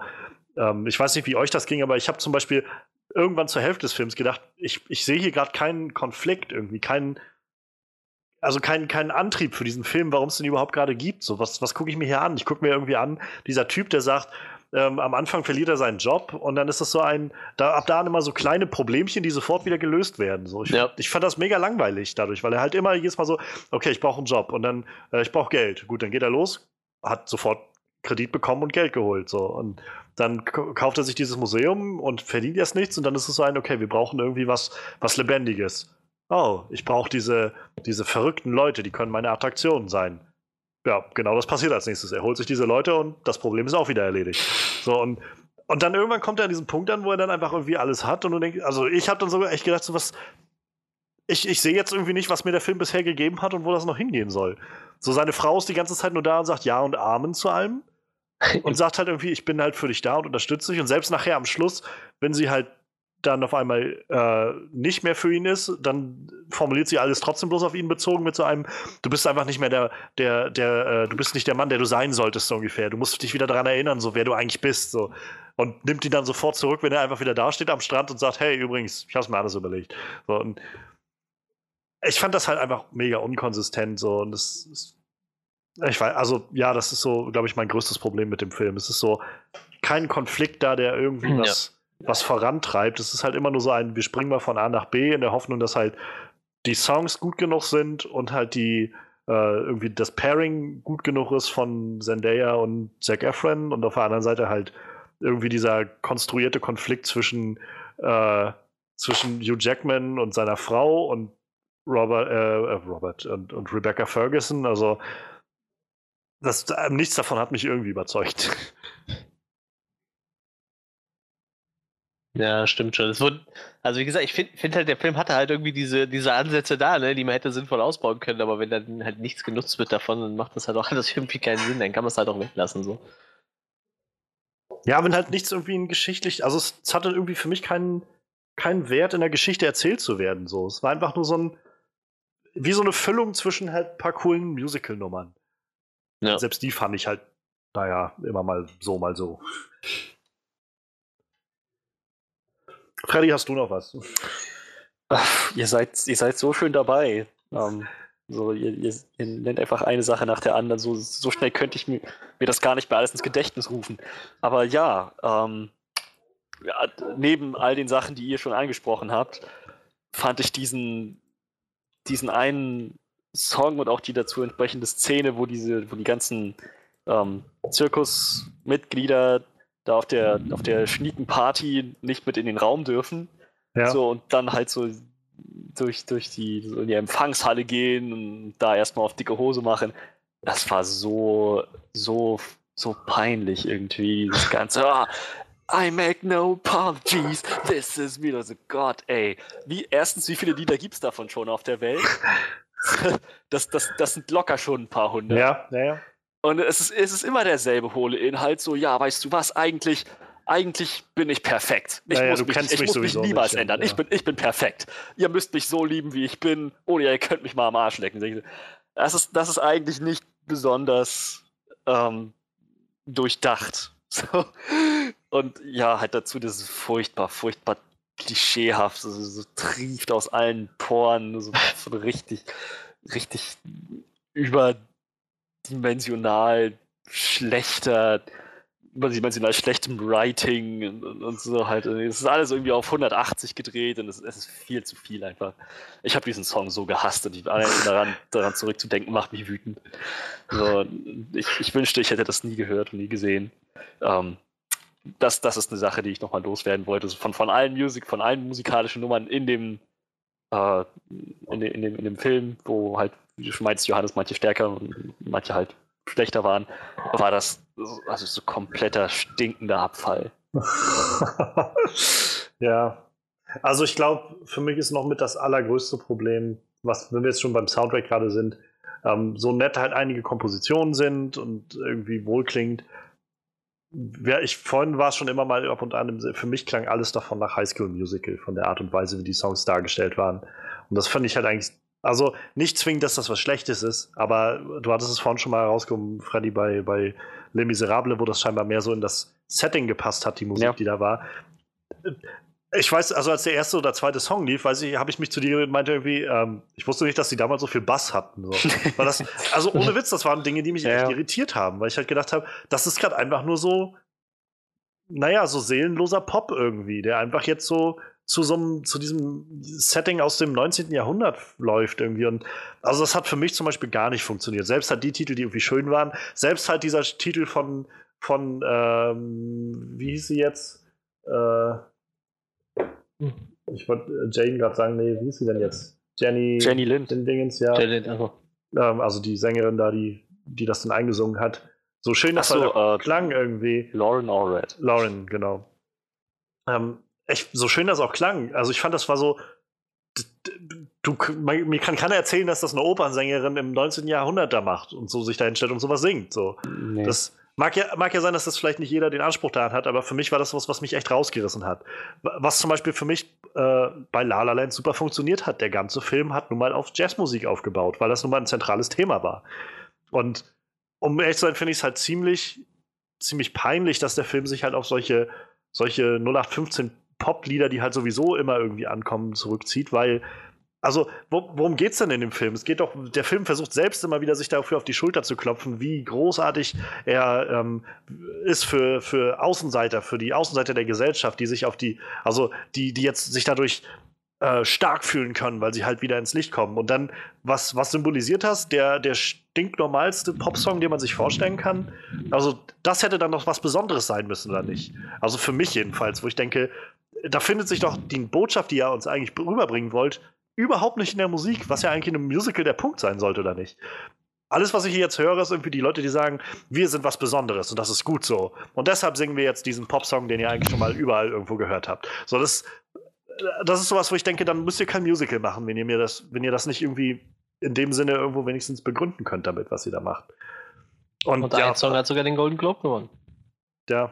ähm, ich weiß nicht, wie euch das ging, aber ich habe zum Beispiel irgendwann zur Hälfte des Films gedacht, ich, ich sehe hier gerade keinen Konflikt irgendwie, keinen, also keinen, keinen Antrieb für diesen Film, warum es den überhaupt gerade gibt. So, was, was gucke ich mir hier an? Ich gucke mir irgendwie an, dieser Typ, der sagt, ähm, am Anfang verliert er seinen Job und dann ist das so ein, da, ab da an immer so kleine Problemchen, die sofort wieder gelöst werden. So, ich, Ja. ich fand das mega langweilig dadurch, weil er halt immer jedes Mal so, okay, ich brauche einen Job und dann, äh, ich brauche Geld. Gut, dann geht er los, hat sofort Kredit bekommen und Geld geholt. So. Und dann kauft er sich dieses Museum und verdient erst nichts und dann ist es so ein, okay, wir brauchen irgendwie was, was Lebendiges. Oh, ich brauche diese, diese verrückten Leute, die können meine Attraktionen sein. Ja, genau das passiert als nächstes. Er holt sich diese Leute und das Problem ist auch wieder erledigt. So, und, und dann irgendwann kommt er an diesen Punkt an, wo er dann einfach irgendwie alles hat und du denkst, also ich habe dann sogar echt gedacht, so was, ich, ich sehe jetzt irgendwie nicht, was mir der Film bisher gegeben hat und wo das noch hingehen soll. So, seine Frau ist die ganze Zeit nur da und sagt Ja und Amen zu allem und sagt halt irgendwie, ich bin halt für dich da und unterstütze dich. Und selbst nachher am Schluss, wenn sie halt dann auf einmal äh, nicht mehr für ihn ist, dann formuliert sie alles trotzdem bloß auf ihn bezogen mit so einem, du bist einfach nicht mehr der, der, der, äh, du bist nicht der Mann, der du sein solltest, so ungefähr. Du musst dich wieder daran erinnern, so wer du eigentlich bist. So. Und nimmt ihn dann sofort zurück, wenn er einfach wieder dasteht am Strand und sagt, hey, übrigens, ich hab's mir anders überlegt. So, und ich fand das halt einfach mega unkonsistent so und das ist, ich weiß, also ja, das ist so, glaube ich, mein größtes Problem mit dem Film. Es ist so kein Konflikt da, der irgendwie Ja. was, was vorantreibt. Es ist halt immer nur so ein, wir springen mal von A nach B in der Hoffnung, dass halt die Songs gut genug sind und halt die äh, irgendwie das Pairing gut genug ist von Zendaya und Zac Efron und auf der anderen Seite halt irgendwie dieser konstruierte Konflikt zwischen äh, zwischen Hugh Jackman und seiner Frau und Robert, äh, äh, Robert und, und Rebecca Ferguson. Also das, äh, nichts davon hat mich irgendwie überzeugt. Ja, stimmt schon. Es wurde, also wie gesagt, ich finde find halt, der Film hatte halt irgendwie diese, diese Ansätze da, ne, die man hätte sinnvoll ausbauen können, aber wenn dann halt nichts genutzt wird davon, dann macht das halt auch alles irgendwie keinen Sinn, dann kann man es halt auch weglassen. So. Ja, wenn halt nichts irgendwie in geschichtlich, also es, es hatte irgendwie für mich keinen, keinen Wert in der Geschichte erzählt zu werden. So. Es war einfach nur so ein, wie so eine Füllung zwischen halt ein paar coolen Musical-Nummern. Ja. Selbst die fand ich halt, naja, immer mal so, mal so. Freddy, hast du noch was? Ach, ihr, seid, ihr seid so schön dabei. Ähm, so, ihr, ihr, ihr nennt einfach eine Sache nach der anderen. So, so schnell könnte ich mir, mir das gar nicht mehr alles ins Gedächtnis rufen. Aber ja, ähm, ja, neben all den Sachen, die ihr schon angesprochen habt, fand ich diesen, diesen einen Song und auch die dazu entsprechende Szene, wo diese, wo die ganzen ähm, Zirkusmitglieder da auf der, auf der Schniekenparty nicht mit in den Raum dürfen. Ja. So, und dann halt so durch, durch die, so in die Empfangshalle gehen und da erstmal auf dicke Hose machen. Das war so, so, so peinlich irgendwie, das Ganze. Ah, I make no apologies, this is me. Also Gott, ey. Wie, erstens, wie viele Lieder gibt's davon schon auf der Welt? Das, das, das sind locker schon ein paar hundert. Ja, ja, ja. Und es ist, es ist immer derselbe hohle Inhalt, so, ja, weißt du was, eigentlich, eigentlich bin ich perfekt. Ich Ja, ja, muss du mich, kennst ich mich muss mich niemals nicht, ändern. ja. Ich, bin, ich bin perfekt. Ihr müsst mich so lieben, wie ich bin, oder ihr könnt mich mal am Arsch lecken. Das ist, das ist eigentlich nicht besonders ähm, durchdacht. So. Und ja, halt dazu das ist furchtbar, furchtbar klischeehaft, so, so trieft aus allen Poren, so, so richtig, richtig überdimensional schlechter, überdimensional schlechtem Writing und, und, so halt. Es ist alles irgendwie auf 180 gedreht und es, es ist viel zu viel einfach. Ich habe diesen Song so gehasst und daran, daran zurückzudenken macht mich wütend. So, ich, ich wünschte, ich hätte das nie gehört und nie gesehen. Ähm, das, das ist eine Sache, die ich nochmal loswerden wollte. Also von, von allen Musik, von allen musikalischen Nummern in dem, äh, in, in, dem, in dem Film, wo halt, wie du schon meinst, Johannes manche stärker und manche halt schlechter waren, war das so- also so kompletter stinkender Abfall. ja. Also ich glaube, für mich ist noch mit das allergrößte Problem, was, wenn wir jetzt schon beim Soundtrack gerade sind, ähm, so nett halt einige Kompositionen sind und irgendwie wohlklingt. Ja, ich, vorhin war es schon immer mal ab und an, für mich klang alles davon nach High School Musical, von der Art und Weise, wie die Songs dargestellt waren. Und das fand ich halt eigentlich, also nicht zwingend, dass das was Schlechtes ist, aber du hattest es vorhin schon mal herausgekommen, Freddy, bei, bei Les Miserables, wo das scheinbar mehr so in das Setting gepasst hat, die Musik, Ja. die da war. Ich weiß, also als der erste oder zweite Song lief, weiß ich, habe ich mich zu dir und meinte irgendwie, ähm, ich wusste nicht, dass die damals so viel Bass hatten. So. Weil das, also ohne Witz, das waren Dinge, die mich Ja, echt irritiert haben, weil ich halt gedacht habe, das ist gerade einfach nur so, naja, so seelenloser Pop irgendwie, der einfach jetzt so zu so einem, zu diesem Setting aus dem 19. Jahrhundert läuft irgendwie. Und also das hat für mich zum Beispiel gar nicht funktioniert. Selbst halt die Titel, die irgendwie schön waren, selbst halt dieser Titel von, von ähm, wie hieß sie jetzt? Äh, ich wollte äh, Jane gerade sagen, nee, wie hieß sie denn jetzt? Jenny. Jenny Lind. Den Dingens, ja. Janet, also. Ähm, also die Sängerin da, die, die das dann eingesungen hat. So schön, dass so, er da äh, klang irgendwie. Lauren Allred. Lauren, genau. Ähm, echt, so schön das auch klang. Also ich fand, das war so. Du, man, mir kann keiner erzählen, dass das eine Opernsängerin im 19. Jahrhundert da macht und so sich da hinstellt und sowas singt. So. Nee. Das mag ja, mag ja sein, dass das vielleicht nicht jeder den Anspruch daran hat, aber für mich war das was, was mich echt rausgerissen hat. Was zum Beispiel für mich äh, bei La La Land super funktioniert hat. Der ganze Film hat nun mal auf Jazzmusik aufgebaut, weil das nun mal ein zentrales Thema war. Und um ehrlich zu sein, finde ich es halt ziemlich, ziemlich peinlich, dass der Film sich halt auf solche, solche 0815 Pop-Lieder, die halt sowieso immer irgendwie ankommen, zurückzieht, weil also, wo, worum geht's denn in dem Film? Es geht doch, der Film versucht selbst immer wieder, sich dafür auf die Schulter zu klopfen, wie großartig er ähm, ist für, für Außenseiter, für die Außenseiter der Gesellschaft, die sich auf die, also die, die jetzt sich dadurch äh, stark fühlen können, weil sie halt wieder ins Licht kommen. Und dann, was, was symbolisiert das? Der, der stinknormalste Popsong, den man sich vorstellen kann. Also, das hätte dann noch was Besonderes sein müssen, oder nicht? Also für mich jedenfalls, wo ich denke, da findet sich doch die Botschaft, die ihr uns eigentlich rüberbringen wollt, überhaupt nicht in der Musik, was ja eigentlich in einem Musical der Punkt sein sollte, oder nicht? Alles, was ich hier jetzt höre, ist irgendwie die Leute, die sagen, wir sind was Besonderes und das ist gut so. Und deshalb singen wir jetzt diesen Popsong, den ihr eigentlich schon mal überall irgendwo gehört habt. So, das, das ist sowas, wo ich denke, dann müsst ihr kein Musical machen, wenn ihr mir das, wenn ihr das nicht irgendwie in dem Sinne irgendwo wenigstens begründen könnt damit, was ihr da macht. Und, Und ja, ein Song hat sogar den Golden Globe gewonnen. ja.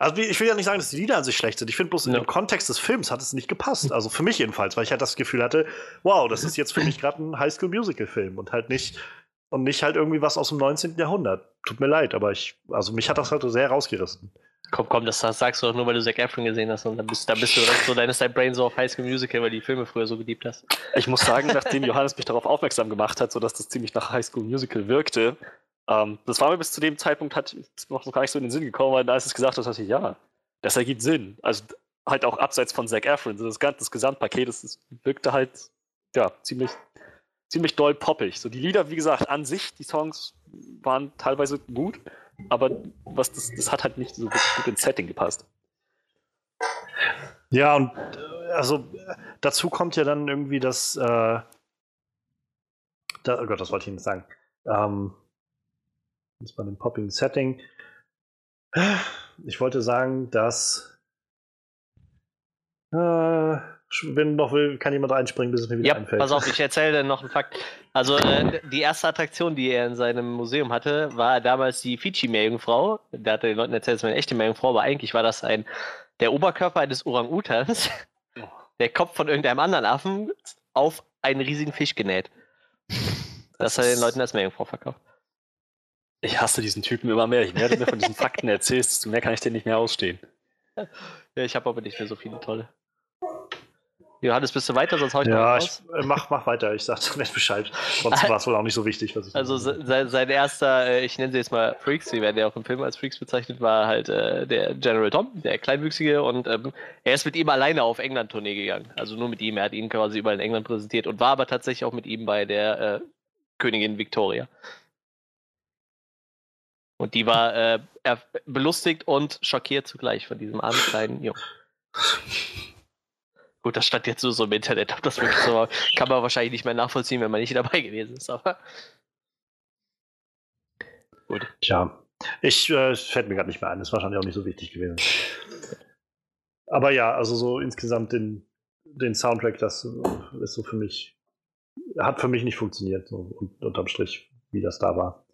Also ich will ja nicht sagen, dass die Lieder an sich schlecht sind. Ich finde bloß in Ja. dem Kontext des Films hat es nicht gepasst. Also für mich jedenfalls, weil ich halt das Gefühl hatte, wow, das ist jetzt für mich gerade ein Highschool-Musical-Film und halt nicht und nicht halt irgendwie was aus dem 19. Jahrhundert. Tut mir leid, aber ich, also mich hat das halt so sehr rausgerissen. Komm, komm, das sagst du doch nur, weil du Zac Efron gesehen hast und dann bist, dann bist du direkt so, dann ist dein Brain so auf High School Musical, weil du die Filme früher so geliebt hast. Ich muss sagen, nachdem Johannes mich darauf aufmerksam gemacht hat, sodass das ziemlich nach High School Musical wirkte, ähm, das war mir bis zu dem Zeitpunkt hat ist noch gar nicht so in den Sinn gekommen, weil als es gesagt hat, dachte ich, ja, das ergibt Sinn. Also halt auch abseits von Zac Efron, das, das Gesamtpaket, das, das wirkte halt ja ziemlich ziemlich doll poppig. So die Lieder, wie gesagt, an sich, die Songs waren teilweise gut, aber was das, das hat halt nicht so gut ins Setting gepasst. Ja, und also dazu kommt ja dann irgendwie das, äh, da, oh Gott, das wollte ich nicht sagen. Ähm, das war dem Popping Setting. Ich wollte sagen, dass äh, wenn noch will, kann jemand einspringen, bis es mir wieder Ja, einfällt. pass auf, ich erzähle dir noch einen Fakt. Also, äh, die erste Attraktion, die er in seinem Museum hatte, war damals die Fidschi-Meerjungfrau. Der hatte den Leuten erzählt, es war eine echte Meerjungfrau, aber eigentlich war das ein, der Oberkörper eines Orang-Utans, der Kopf von irgendeinem anderen Affen auf einen riesigen Fisch genäht. Das hat er den Leuten als Meerjungfrau verkauft. Ich hasse diesen Typen immer mehr. Je mehr du mir von diesen Fakten erzählst, desto mehr kann ich den nicht mehr ausstehen. Ja, ich habe aber nicht mehr so viele tolle. Johannes, bist du weiter? Sonst hau ich noch ja, einen ich, raus. äh, mach, mach weiter, ich sag nicht Bescheid. Sonst war es wohl auch nicht so wichtig, was ich Also se- sein, sein erster, äh, ich nenne sie jetzt mal Freaks, sie werden ja auch im Film als Freaks bezeichnet, war halt äh, der General Tom, der Kleinwüchsige und ähm, er ist mit ihm alleine auf England-Tournee gegangen. Also nur mit ihm, er hat ihn quasi überall in England präsentiert und war aber tatsächlich auch mit ihm bei der äh, Königin Victoria. Und die war äh, er, belustigt und schockiert zugleich von diesem armen kleinen Jungen. Gut, das stand jetzt nur so im Internet, ob das wirklich so war, kann man wahrscheinlich nicht mehr nachvollziehen, wenn man nicht dabei gewesen ist, aber. Gut. Tja, ich äh, fällt mir gerade nicht mehr ein, ist wahrscheinlich auch nicht so wichtig gewesen. Aber ja, also so insgesamt den, den Soundtrack, das ist so für mich, hat für mich nicht funktioniert, so un- unterm Strich, wie das da war.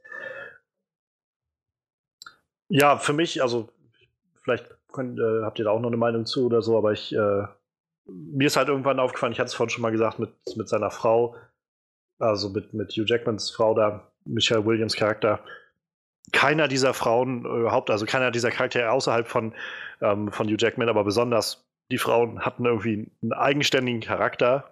Ja, für mich, also vielleicht könnt, äh, habt ihr da auch noch eine Meinung zu oder so, aber ich, äh, mir ist halt irgendwann aufgefallen, ich hatte es vorhin schon mal gesagt, mit, mit seiner Frau, also mit, mit Hugh Jackmans Frau da, Michelle Williams Charakter, keiner dieser Frauen äh, überhaupt, also keiner dieser Charaktere außerhalb von, ähm, von Hugh Jackman, aber besonders die Frauen hatten irgendwie einen eigenständigen Charakter.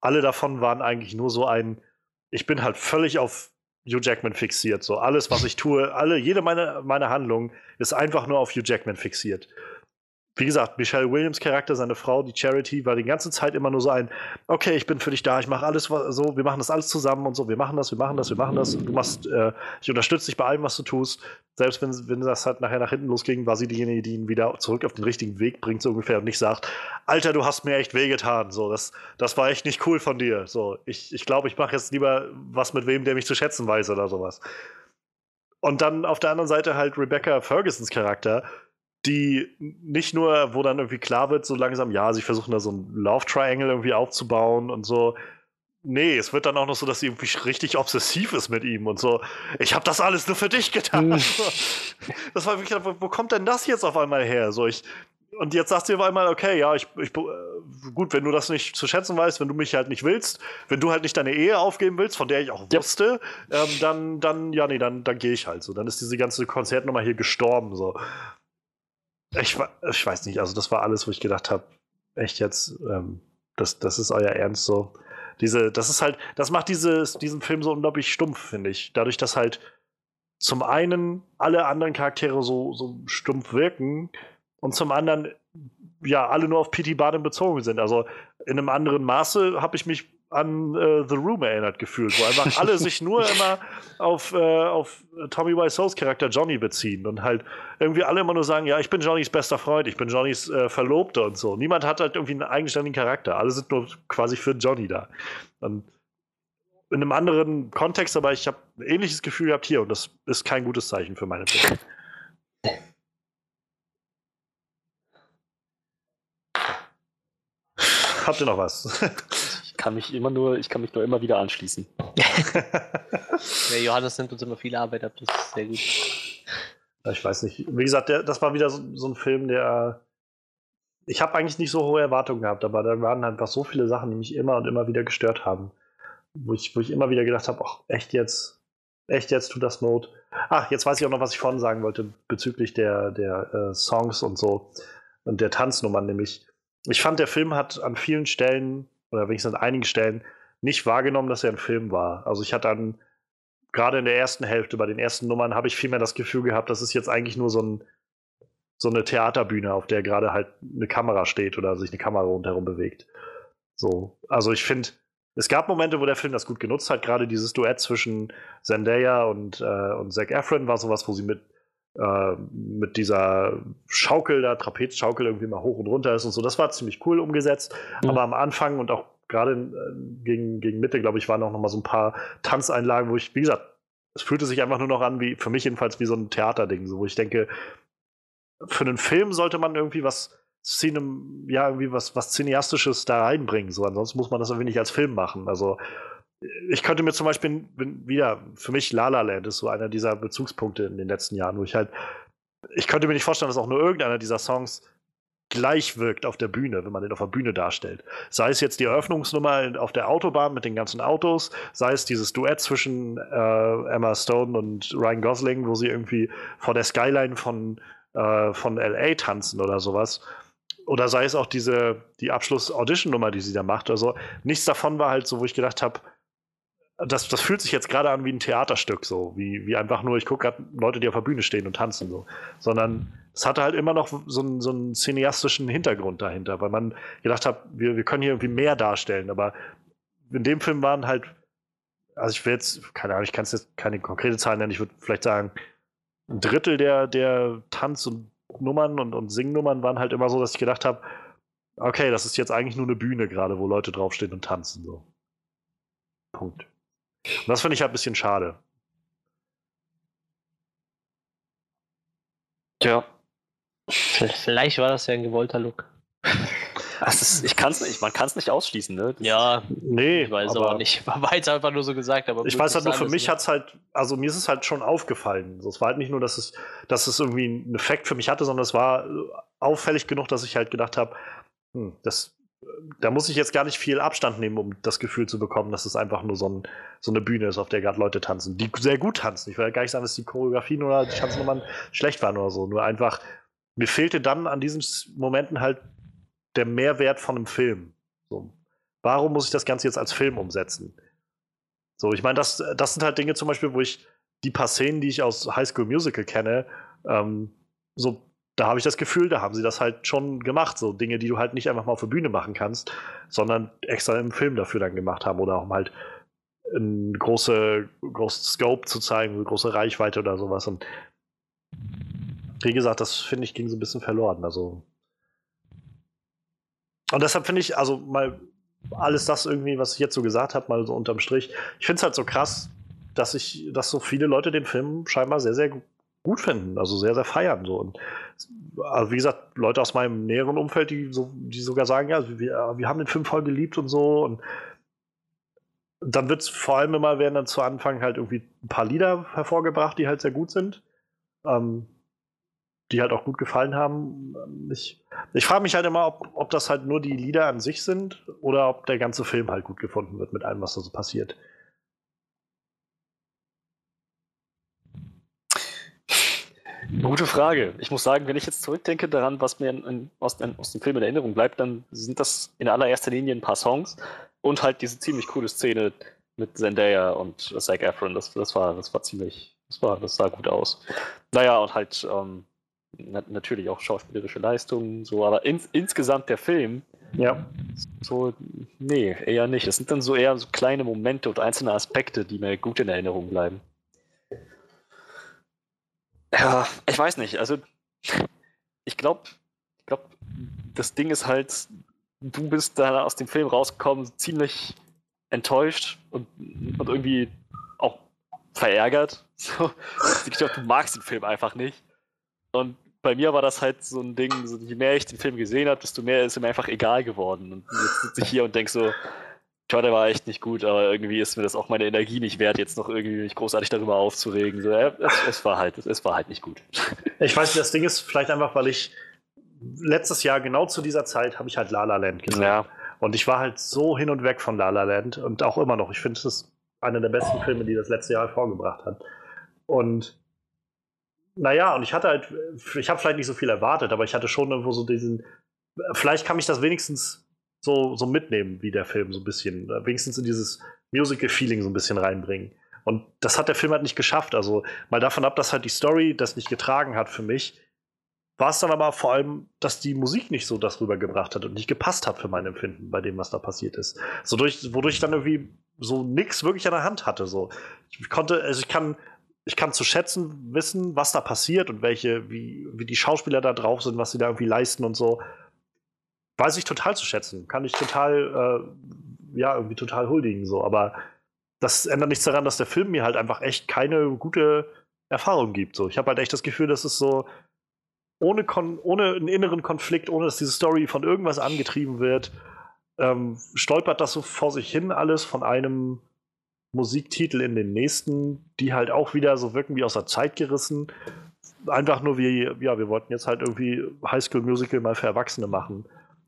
Alle davon waren eigentlich nur so ein, ich bin halt völlig auf Hugh Jackman fixiert. So alles, was ich tue, alle, jede meiner meine Handlung ist einfach nur auf Hugh Jackman fixiert. Wie gesagt, Michelle Williams Charakter, seine Frau, die Charity, war die ganze Zeit immer nur so ein, okay, ich bin für dich da, ich mache alles so, wir machen das alles zusammen und so, wir machen das, wir machen das, wir machen das. Du machst, äh, ich unterstütze dich bei allem, was du tust. Selbst wenn, wenn das halt nachher nach hinten losging, war sie diejenige, die ihn wieder zurück auf den richtigen Weg bringt, so ungefähr, und nicht sagt, Alter, du hast mir echt wehgetan. So, das, das war echt nicht cool von dir. So, ich, ich glaube, ich mache jetzt lieber was mit wem, der mich zu schätzen weiß oder sowas. Und dann auf der anderen Seite halt Rebecca Fergusons Charakter, die nicht nur, wo dann irgendwie klar wird, so langsam, ja, sie versuchen da so ein Love Triangle irgendwie aufzubauen und so. Nee, es wird dann auch noch so, dass sie irgendwie richtig obsessiv ist mit ihm und so. Ich habe das alles nur für dich getan. das war wirklich, wo, wo kommt denn das jetzt auf einmal her? So, ich, und jetzt sagt sie auf einmal, okay, ja, ich, ich, äh, gut, wenn du das nicht zu schätzen weißt, wenn du mich halt nicht willst, wenn du halt nicht deine Ehe aufgeben willst, von der ich auch Ja. wusste, ähm, dann, dann, ja, nee, dann, dann gehe ich halt so. Dann ist diese ganze Konzertnummer hier gestorben, so. Ich, ich weiß nicht, also das war alles, wo ich gedacht habe, echt jetzt, ähm, das, das ist euer Ernst so. Diese, das ist halt, das macht dieses, diesen Film so unglaublich stumpf, finde ich. Dadurch, dass halt zum einen alle anderen Charaktere so, so stumpf wirken und zum anderen ja alle nur auf P.T. Barnum bezogen sind. Also in einem anderen Maße habe ich mich an äh, The Room erinnert gefühlt, wo einfach alle sich nur immer auf, äh, auf Tommy Wiseau's Charakter Johnny beziehen und halt irgendwie alle immer nur sagen, ja, ich bin Johnnys bester Freund, ich bin Johnnys äh, Verlobter und so. Niemand hat halt irgendwie einen eigenständigen Charakter. Alle sind nur quasi für Johnny da. Und in einem anderen Kontext, aber ich habe ein ähnliches Gefühl gehabt hier und das ist kein gutes Zeichen für meine Person. Habt ihr noch was? Ich kann mich immer nur, ich kann mich nur immer wieder anschließen. Der Johannes nimmt uns immer viel Arbeit ab, das ist sehr gut. Ja, Ich weiß nicht. Wie gesagt, der, das war wieder so, so ein Film, der. Ich habe eigentlich nicht so hohe Erwartungen gehabt, aber da waren einfach so viele Sachen, die mich immer und immer wieder gestört haben. Wo ich, wo ich immer wieder gedacht habe, ach, echt jetzt? Echt jetzt tut das Not? Ach, jetzt weiß ich auch noch, was ich vorhin sagen wollte bezüglich der, der äh, Songs und so und der Tanznummern, nämlich. Ich fand, der Film hat an vielen Stellen, oder wenigstens an einigen Stellen, nicht wahrgenommen, dass er ein Film war. Also ich hatte an, gerade in der ersten Hälfte, bei den ersten Nummern, habe ich vielmehr das Gefühl gehabt, das ist jetzt eigentlich nur so, ein, so eine Theaterbühne, auf der gerade halt eine Kamera steht oder sich eine Kamera rundherum bewegt. So, also ich finde, es gab Momente, wo der Film das gut genutzt hat. Gerade dieses Duett zwischen Zendaya und, äh, und Zac Efron war sowas, wo sie mit, äh, mit dieser Schaukel da, Trapezschaukel irgendwie mal hoch und runter ist und so. Das war ziemlich cool umgesetzt. Mhm. Aber am Anfang und auch gerade äh, gegen, gegen Mitte, glaube ich, waren auch noch mal so ein paar Tanzeinlagen, wo ich, wie gesagt, es fühlte sich einfach nur noch an, wie für mich jedenfalls, wie so ein Theaterding, so, wo ich denke, für einen Film sollte man irgendwie was Cinem, ja, irgendwie was, was Cineastisches da reinbringen. So, ansonsten muss man das irgendwie nicht als Film machen. Also, ich könnte mir zum Beispiel wieder, für mich La La Land ist so einer dieser Bezugspunkte in den letzten Jahren, wo ich halt, ich könnte mir nicht vorstellen, dass auch nur irgendeiner dieser Songs gleich wirkt auf der Bühne, wenn man den auf der Bühne darstellt. Sei es jetzt die Eröffnungsnummer auf der Autobahn mit den ganzen Autos, sei es dieses Duett zwischen äh, Emma Stone und Ryan Gosling, wo sie irgendwie vor der Skyline von, äh, von LA tanzen oder sowas. Oder sei es auch diese, die Abschluss-Audition-Nummer, die sie da macht. Also nichts davon war halt so, wo ich gedacht habe, das, das fühlt sich jetzt gerade an wie ein Theaterstück, so, wie, wie einfach nur, ich gucke gerade Leute, die auf der Bühne stehen und tanzen, so. Sondern es hatte halt immer noch so einen, so einen cineastischen Hintergrund dahinter, weil man gedacht hat, wir, wir können hier irgendwie mehr darstellen, aber in dem Film waren halt, also ich will jetzt, keine Ahnung, ich kann es jetzt keine konkrete Zahl nennen, ich würde vielleicht sagen, ein Drittel der, der Tanz- und Nummern und, und Singnummern waren halt immer so, dass ich gedacht habe, okay, das ist jetzt eigentlich nur eine Bühne gerade, wo Leute draufstehen und tanzen, so. Punkt. Und das finde ich halt ein bisschen schade. Ja. Vielleicht war das ja ein gewollter Look. Ist, ich kann's nicht, man kann es nicht ausschließen, ne? Das Ja, Nee, ich weiß aber, nicht. War jetzt einfach nur so gesagt, aber Ich weiß halt nur, für mich hat es halt, also mir ist es halt schon aufgefallen. So, es war halt nicht nur, dass es, dass es irgendwie einen Effekt für mich hatte, sondern es war äh, auffällig genug, dass ich halt gedacht habe, hm, das, da muss ich jetzt gar nicht viel Abstand nehmen, um das Gefühl zu bekommen, dass es einfach nur so, ein, so eine Bühne ist, auf der gerade Leute tanzen, die sehr gut tanzen. Ich will gar nicht sagen, dass die Choreografien oder die Tanznummern schlecht waren oder so. Nur einfach, mir fehlte dann an diesen Momenten halt der Mehrwert von einem Film. So. Warum muss ich das Ganze jetzt als Film umsetzen? So, ich meine, das, das sind halt Dinge zum Beispiel, wo ich die paar Szenen, die ich aus High School Musical kenne, ähm, so, da habe ich das Gefühl, da haben sie das halt schon gemacht. So Dinge, die du halt nicht einfach mal auf der Bühne machen kannst, sondern extra im Film dafür dann gemacht haben oder auch halt einen große, großen Scope zu zeigen, eine große Reichweite oder sowas. Und wie gesagt, das finde ich ging so ein bisschen verloren. Also. Und deshalb finde ich, also mal alles das irgendwie, was ich jetzt so gesagt habe, mal so unterm Strich. Ich finde es halt so krass, dass ich, dass so viele Leute den Film scheinbar sehr, sehr gut finden, also sehr, sehr feiern. So. Und also wie gesagt, Leute aus meinem näheren Umfeld, die, so, die sogar sagen, ja, wir, wir haben den Film voll geliebt und so. Und dann wird es vor allem immer, werden dann zu Anfang halt irgendwie ein paar Lieder hervorgebracht, die halt sehr gut sind. Ähm, die halt auch gut gefallen haben. Ich, ich frage mich halt immer, ob, ob das halt nur die Lieder an sich sind oder ob der ganze Film halt gut gefunden wird mit allem, was da so passiert. Gute Frage. Ich muss sagen, wenn ich jetzt zurückdenke daran, was mir in, in, aus, in, aus dem Film in Erinnerung bleibt, dann sind das in allererster Linie ein paar Songs und halt diese ziemlich coole Szene mit Zendaya und Zac Efron. Das, das, war, das war ziemlich, das, war, das sah gut aus. Naja, und halt ähm, na, natürlich auch schauspielerische Leistungen, so, aber ins, insgesamt der Film, Ja. so, nee, eher nicht. Es sind dann so eher so kleine Momente und einzelne Aspekte, die mir gut in Erinnerung bleiben. Ja, ich weiß nicht. Also, ich glaube, ich glaub, das Ding ist halt, du bist da aus dem Film rausgekommen, ziemlich enttäuscht und, und irgendwie auch verärgert. So, ich glaube, du magst den Film einfach nicht. Und bei mir war das halt so ein Ding, so, je mehr ich den Film gesehen habe, desto mehr ist ihm einfach egal geworden. Und jetzt sitze ich hier und denke so, Ja, der war echt nicht gut, aber irgendwie ist mir das auch meine Energie nicht wert, jetzt noch irgendwie mich großartig darüber aufzuregen. So, ja, es, es, war halt, es, es war halt nicht gut. Ich weiß, das Ding ist vielleicht einfach, weil ich letztes Jahr genau zu dieser Zeit habe ich halt La La Land gesehen. Ja, Und ich war halt so hin und weg von La La Land und auch immer noch. Ich finde, es ist einer der besten Filme, die das letzte Jahr hervorgebracht hat. Und naja, und ich hatte halt, ich habe vielleicht nicht so viel erwartet, aber ich hatte schon irgendwo so diesen, vielleicht kann mich das wenigstens so, so mitnehmen, wie der Film so ein bisschen, äh, wenigstens in dieses Musical-Feeling so ein bisschen reinbringen. Und das hat der Film halt nicht geschafft. Also mal davon ab, dass halt die Story das nicht getragen hat für mich, war es dann aber vor allem, dass die Musik nicht so das rübergebracht hat und nicht gepasst hat für mein Empfinden bei dem, was da passiert ist. So durch, wodurch ich dann irgendwie so nix wirklich an der Hand hatte. So. Ich konnte, also ich kann, ich kann zu schätzen wissen, was da passiert und welche, wie, wie die Schauspieler da drauf sind, was sie da irgendwie leisten und so. Weiß ich total zu schätzen. Kann ich total, äh, ja, irgendwie total huldigen, so. Aber das ändert nichts daran, dass der Film mir halt einfach echt keine gute Erfahrung gibt. So. Ich habe halt echt das Gefühl, dass es so ohne, Kon ohne einen inneren Konflikt, ohne dass diese Story von irgendwas angetrieben wird, ähm, stolpert das so vor sich hin alles von einem Musiktitel in den nächsten, die halt auch wieder so wirken wie aus der Zeit gerissen. Einfach nur wie, ja, wir wollten jetzt halt irgendwie High School Musical mal für Erwachsene machen.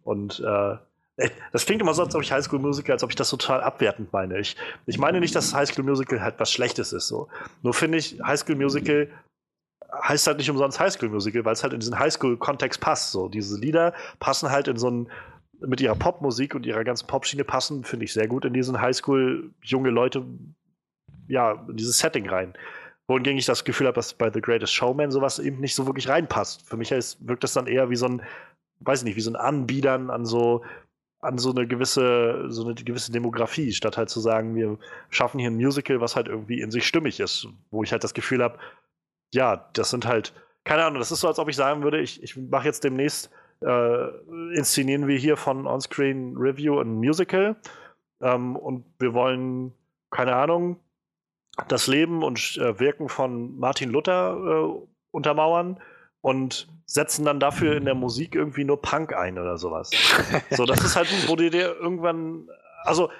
Und äh, ey, das klingt immer so, als ob ich High School Musical, als ob ich das total abwertend meine. Ich, ich meine nicht, dass High School Musical halt was Schlechtes ist. So. Nur finde ich, High School Musical heißt halt nicht umsonst High School Musical, weil es halt in diesen High School Kontext passt. So diese Lieder passen halt in so einen mit ihrer Popmusik und ihrer ganzen Popschiene passen, finde ich sehr gut in diesen High School junge Leute ja in dieses Setting rein. Wohingegen ich das Gefühl habe, dass bei The Greatest Showman sowas eben nicht so wirklich reinpasst. Für mich heißt, wirkt das dann eher wie so ein, weiß ich nicht, wie so ein Anbiedern an so an so eine gewisse, so eine gewisse Demografie, statt halt zu sagen, wir schaffen hier ein Musical, was halt irgendwie in sich stimmig ist, wo ich halt das Gefühl habe, ja, das sind halt, keine Ahnung, das ist so, als ob ich sagen würde, ich, ich mache jetzt demnächst, äh, inszenieren wir hier von Onscreen Review ein Musical ähm, und wir wollen, keine Ahnung, das Leben und äh, Wirken von Martin Luther äh, untermauern und setzen dann dafür in der Musik irgendwie nur Punk ein oder sowas. so, das ist halt, wo du dir irgendwann, also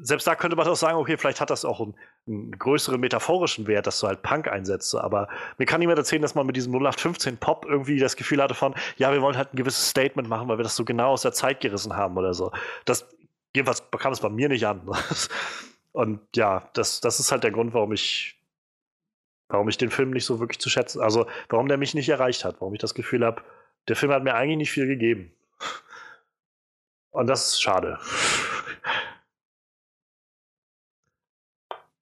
selbst da könnte man auch sagen, okay, vielleicht hat das auch einen, einen, größeren metaphorischen Wert, dass du halt Punk einsetzt. Aber mir kann niemand erzählen, dass man mit diesem 0815 Pop irgendwie das Gefühl hatte von, ja, wir wollen halt ein gewisses Statement machen, weil wir das so genau aus der Zeit gerissen haben oder so. Das jedenfalls kam es bei mir nicht an. Und ja, das, das ist halt der Grund, warum ich, warum ich den Film nicht so wirklich zu schätzen, also warum der mich nicht erreicht hat, warum ich das Gefühl habe, der Film hat mir eigentlich nicht viel gegeben. Und das ist schade.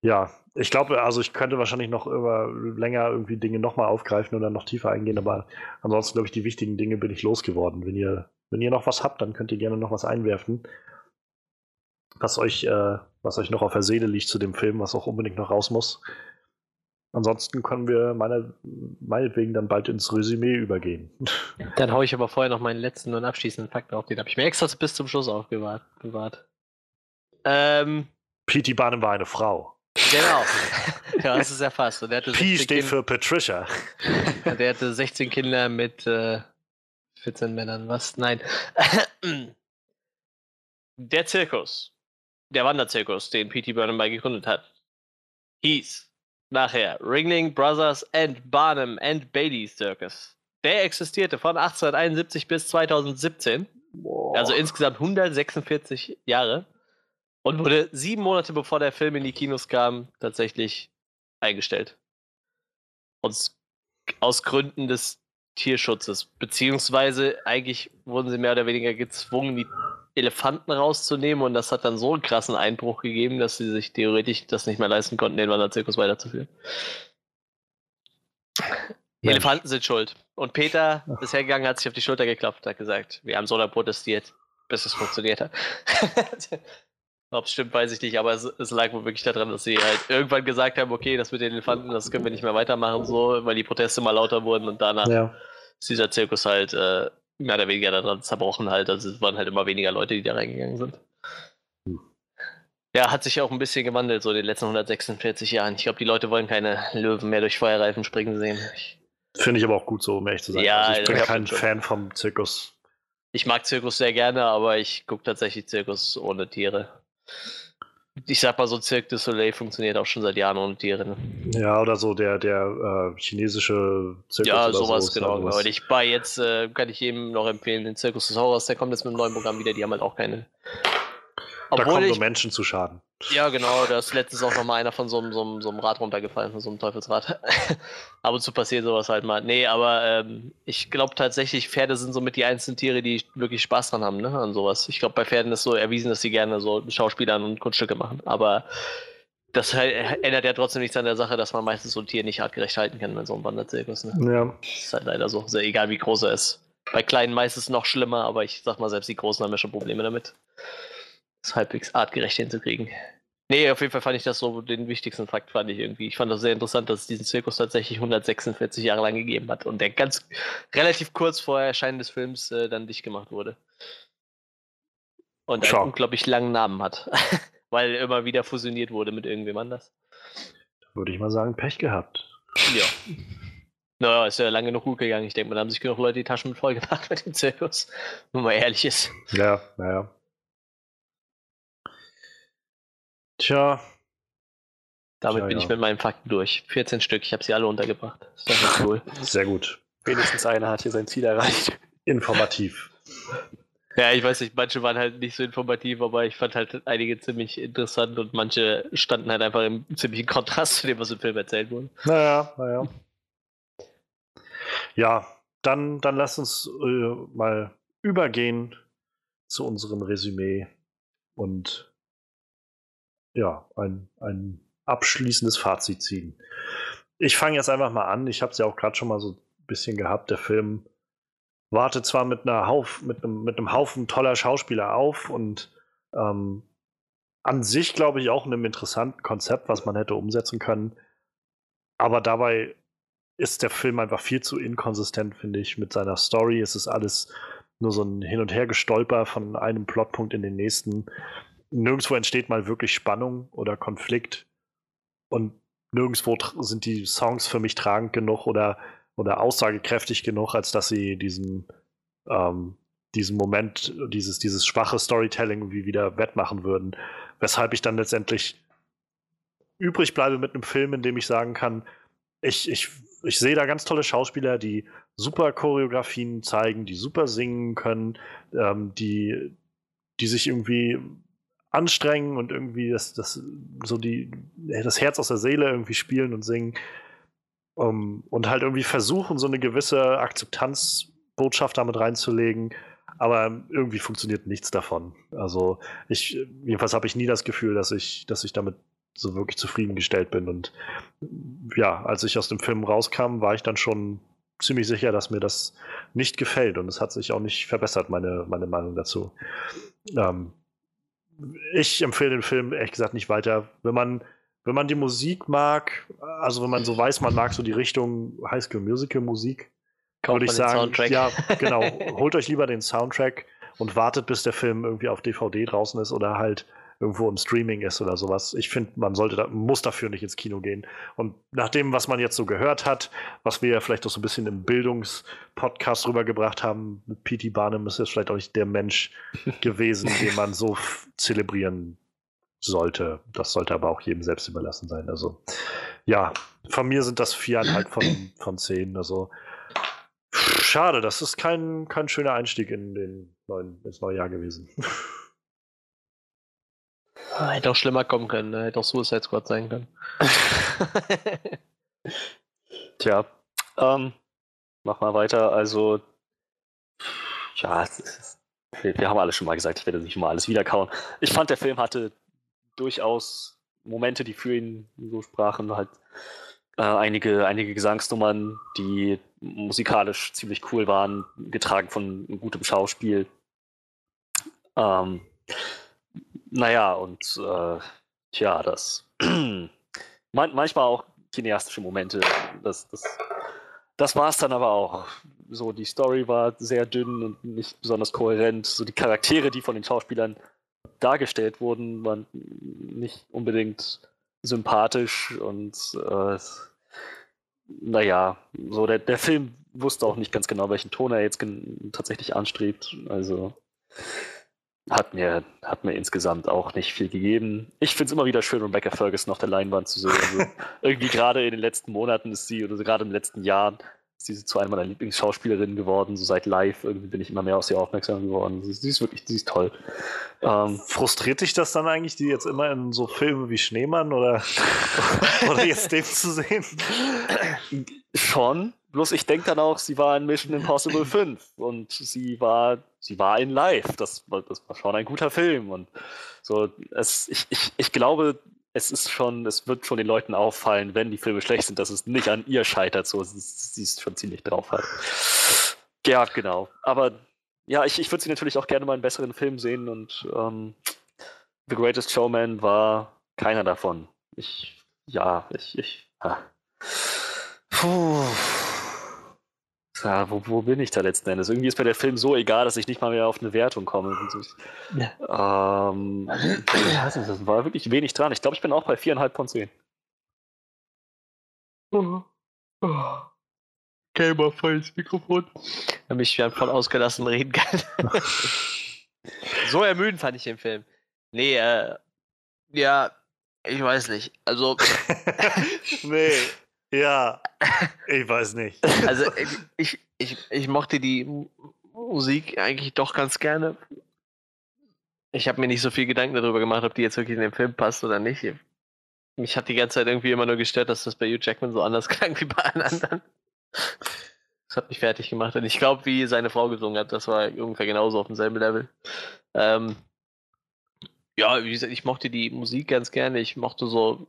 Ja, ich glaube, also ich könnte wahrscheinlich noch über länger irgendwie Dinge nochmal aufgreifen oder noch tiefer eingehen, aber ansonsten glaube ich, die wichtigen Dinge bin ich losgeworden. Wenn ihr, wenn ihr noch was habt, dann könnt ihr gerne noch was einwerfen, was euch, äh, was euch noch auf der Seele liegt zu dem Film, was auch unbedingt noch raus muss. Ansonsten können wir meine, meinetwegen dann bald ins Resümee übergehen. Dann haue ich aber vorher noch meinen letzten und abschließenden Fakt auf. Den habe ich mir extra bis zum Schluss aufbewahrt. Bewahrt. Ähm, P.T. Barnum war eine Frau. genau. ja, das ist erfasst. Und der hatte P 16 steht Kind- für Patricia. Der hatte 16 Kinder mit äh, 14 Männern. Was? Nein. Der Zirkus, der Wanderzirkus, den P.T. Burnham mal gegründet hat, hieß nachher Ringling Brothers and Barnum and Bailey Circus. Der existierte von 1871 bis 2017, also insgesamt 146 Jahre und wurde sieben Monate bevor der Film in die Kinos kam, tatsächlich eingestellt. Aus, aus Gründen des Tierschutzes. Beziehungsweise eigentlich wurden sie mehr oder weniger gezwungen, die Elefanten rauszunehmen und das hat dann so einen krassen Einbruch gegeben, dass sie sich theoretisch das nicht mehr leisten konnten, den Wanderzirkus weiterzuführen. Die Mensch. Elefanten sind schuld. Und Peter ist hergegangen, hat sich auf die Schulter geklopft, hat gesagt, wir haben so lange protestiert, bis es funktioniert hat. Ob es stimmt, weiß ich nicht, aber es, es lag wohl wirklich daran, dass sie halt irgendwann gesagt haben, okay, das mit den Elefanten, das können wir nicht mehr weitermachen, so, weil die Proteste mal lauter wurden und danach Ja. ist dieser Zirkus halt äh, mehr oder weniger daran zerbrochen halt. Also es waren halt immer weniger Leute, die da reingegangen sind. Hm. Ja, hat sich auch ein bisschen gewandelt, so in den letzten 146 Jahren. Ich glaube, die Leute wollen keine Löwen mehr durch Feuerreifen springen sehen. Finde ich aber auch gut so, um ehrlich zu sein. Ja, also ich bin das kein. Fan vom Zirkus. ich mag Zirkus sehr gerne, aber ich gucke tatsächlich Zirkus ohne Tiere. Ich sag mal, so Cirque du Soleil funktioniert auch schon seit Jahren ohne Tiere. Ne? Ja, oder so der, der äh, chinesische Zirkus Ja, sowas, so, genau. Aber ich bei jetzt äh, kann ich jedem noch empfehlen, den Circus des Horrors, der kommt jetzt mit einem neuen Programm wieder, die haben halt auch keine. Da Obwohl kommen ich, nur Menschen zu Schaden. ja, genau, da ist letztens auch noch mal einer von so einem, so einem, so einem Rad runtergefallen, von so einem Teufelsrad. Ab und zu passiert sowas halt mal. Nee, aber ähm, ich glaube tatsächlich, Pferde sind somit die einzelnen Tiere, die wirklich Spaß dran haben, ne, an sowas. Ich glaube, bei Pferden ist so erwiesen, dass sie gerne so Schauspielern und Kunststücke machen. Aber das ändert ja trotzdem nichts an der Sache, dass man meistens so ein Tier nicht artgerecht halten kann in so einem Wanderzirkus. Ne? Ja. Ist halt leider so, sehr egal wie groß er ist. Bei kleinen meistens noch schlimmer, aber ich sag mal, selbst die Großen haben ja schon Probleme damit, das halbwegs artgerecht hinzukriegen. Nee, auf jeden Fall fand ich das so den wichtigsten Fakt, fand ich irgendwie. Ich fand das sehr interessant, dass es diesen Zirkus tatsächlich 146 Jahre lang gegeben hat und der ganz relativ kurz vor Erscheinen des Films äh, dann dicht gemacht wurde. Und einen unglaublich langen Namen hat, weil immer wieder fusioniert wurde mit irgendwem anders. Würde ich mal sagen, Pech gehabt. Ja. Naja, ist ja lange genug gut gegangen. Ich denke da haben sich genug Leute die Taschen mit voll gemacht mit dem Zirkus. Wenn man ehrlich ist. Ja, naja. Tja, Damit Ja, bin ja. ich mit meinen Fakten durch. 14 Stück, ich habe sie alle untergebracht. Cool. sehr gut. Wenigstens einer hat hier sein Ziel erreicht. Informativ. ja, ich weiß nicht, manche waren halt nicht so informativ, aber ich fand halt einige ziemlich interessant und manche standen halt einfach im ziemlichen Kontrast zu dem, was im Film erzählt wurde. Naja, naja. Ja, dann, dann lass uns äh, mal übergehen zu unserem Resümee und ja, ein, ein abschließendes Fazit ziehen. Ich fange jetzt einfach mal an. Ich habe es ja auch gerade schon mal so ein bisschen gehabt. Der Film wartet zwar mit, einer Hauf, mit, einem, mit einem Haufen toller Schauspieler auf und ähm, an sich, glaube ich, auch einem interessanten Konzept, was man hätte umsetzen können. Aber dabei ist der Film einfach viel zu inkonsistent, finde ich, mit seiner Story. Es ist alles nur so ein Hin- und Hergestolper von einem Plotpunkt in den nächsten. Nirgendwo entsteht mal wirklich Spannung oder Konflikt. Und nirgendwo sind die Songs für mich tragend genug oder, oder aussagekräftig genug, als dass sie diesen, ähm, diesen Moment, dieses, dieses schwache Storytelling irgendwie wieder wettmachen würden. Weshalb ich dann letztendlich übrig bleibe mit einem Film, in dem ich sagen kann, ich, ich, ich sehe da ganz tolle Schauspieler, die super Choreografien zeigen, die super singen können, ähm, die, die sich irgendwie anstrengen und irgendwie das, das, so die, das Herz aus der Seele irgendwie spielen und singen. Um, und halt irgendwie versuchen, so eine gewisse Akzeptanzbotschaft damit reinzulegen. Aber irgendwie funktioniert nichts davon. Also ich, jedenfalls habe ich nie das Gefühl, dass ich, dass ich damit so wirklich zufriedengestellt bin. Und ja, als ich aus dem Film rauskam, war ich dann schon ziemlich sicher, dass mir das nicht gefällt. Und es hat sich auch nicht verbessert, meine, meine Meinung dazu. Ähm, ich empfehle den Film ehrlich gesagt nicht weiter. Wenn man, wenn man die Musik mag, also wenn man so weiß, man mag so die Richtung High School Musical Musik, würde ich sagen, Soundtrack. ja, genau, holt euch lieber den Soundtrack und wartet, bis der Film irgendwie auf DVD draußen ist oder halt irgendwo im Streaming ist oder sowas. Ich finde, man sollte da, muss dafür nicht ins Kino gehen. Und nach dem, was man jetzt so gehört hat, was wir ja vielleicht auch so ein bisschen im Bildungspodcast rübergebracht haben, mit P.T. Barnum ist jetzt vielleicht auch nicht der Mensch gewesen, den man so zelebrieren sollte. Das sollte aber auch jedem selbst überlassen sein. Also, ja, von mir sind das viereinhalb von, von zehn. Also, schade, das ist kein, kein schöner Einstieg in den neuen, ins neue Jahr gewesen. Ah, Hätte auch schlimmer kommen können, ne? hätte auch Suicide Squad sein können. Tja, ähm, mach mal weiter. Also, ja, ist, wir, wir haben alles schon mal gesagt, ich werde nicht mal alles wiederkauen. Ich fand, der Film hatte durchaus Momente, die für ihn so sprachen, halt äh, einige, einige Gesangsnummern, die musikalisch ziemlich cool waren, getragen von gutem Schauspiel. Ähm, naja, und äh, tja, das man, manchmal auch cineastische Momente. Das, das, das war es dann aber auch. So, die Story war sehr dünn und nicht besonders kohärent. So die Charaktere, die von den Schauspielern dargestellt wurden, waren nicht unbedingt sympathisch und äh, naja, so der, der Film wusste auch nicht ganz genau, welchen Ton er jetzt tatsächlich anstrebt. Also hat mir, hat mir insgesamt auch nicht viel gegeben. Ich finde es immer wieder schön, Rebecca Ferguson auf der Leinwand zu sehen. Also irgendwie gerade in den letzten Monaten ist sie, oder gerade im letzten Jahr, ist sie zu einer meiner Lieblingsschauspielerinnen geworden. So seit live irgendwie bin ich immer mehr auf sie aufmerksam geworden. Sie, ist wirklich, sie ist toll. Ähm, Frustriert dich das dann eigentlich, die jetzt immer in so Filmen wie Schneemann oder, oder jetzt den zu sehen? Schon. Bloß ich denke dann auch, sie war in Mission Impossible 5 und sie war, sie war in Live. Das, das war schon ein guter Film. Und so, es, ich, ich, ich glaube, es ist schon, es wird schon den Leuten auffallen, wenn die Filme schlecht sind, dass es nicht an ihr scheitert. So, sie, ist schon ziemlich drauf halt. Ja, genau. Aber ja, ich, ich würde sie natürlich auch gerne mal in besseren Filmen sehen und ähm, The Greatest Showman war keiner davon. Ich, ja, ich, ich, ah. Puh. Ja, wo, wo bin ich da letzten Endes? Irgendwie ist mir der Film so egal, dass ich nicht mal mehr auf eine Wertung komme. Ja. Ähm, das war wirklich wenig dran. Ich glaube, ich bin auch bei viereinhalb von zehn. Oh. Oh. Gamer voll ins Mikrofon. Damit ich wieder voll ausgelassen reden kann. so ermüdend fand ich den Film. Nee, äh, ja, ich weiß nicht. Also. nee, ja, ich weiß nicht. Also ich, ich, ich mochte die Musik eigentlich doch ganz gerne. Ich habe mir nicht so viel Gedanken darüber gemacht, ob die jetzt wirklich in den Film passt oder nicht. Mich hat die ganze Zeit irgendwie immer nur gestört, dass das bei Hugh Jackman so anders klang wie bei allen anderen. Das hat mich fertig gemacht. Und ich glaube, wie seine Frau gesungen hat, das war ungefähr genauso auf demselben Level. Ähm, ja, wie gesagt, ich mochte die Musik ganz gerne. Ich mochte so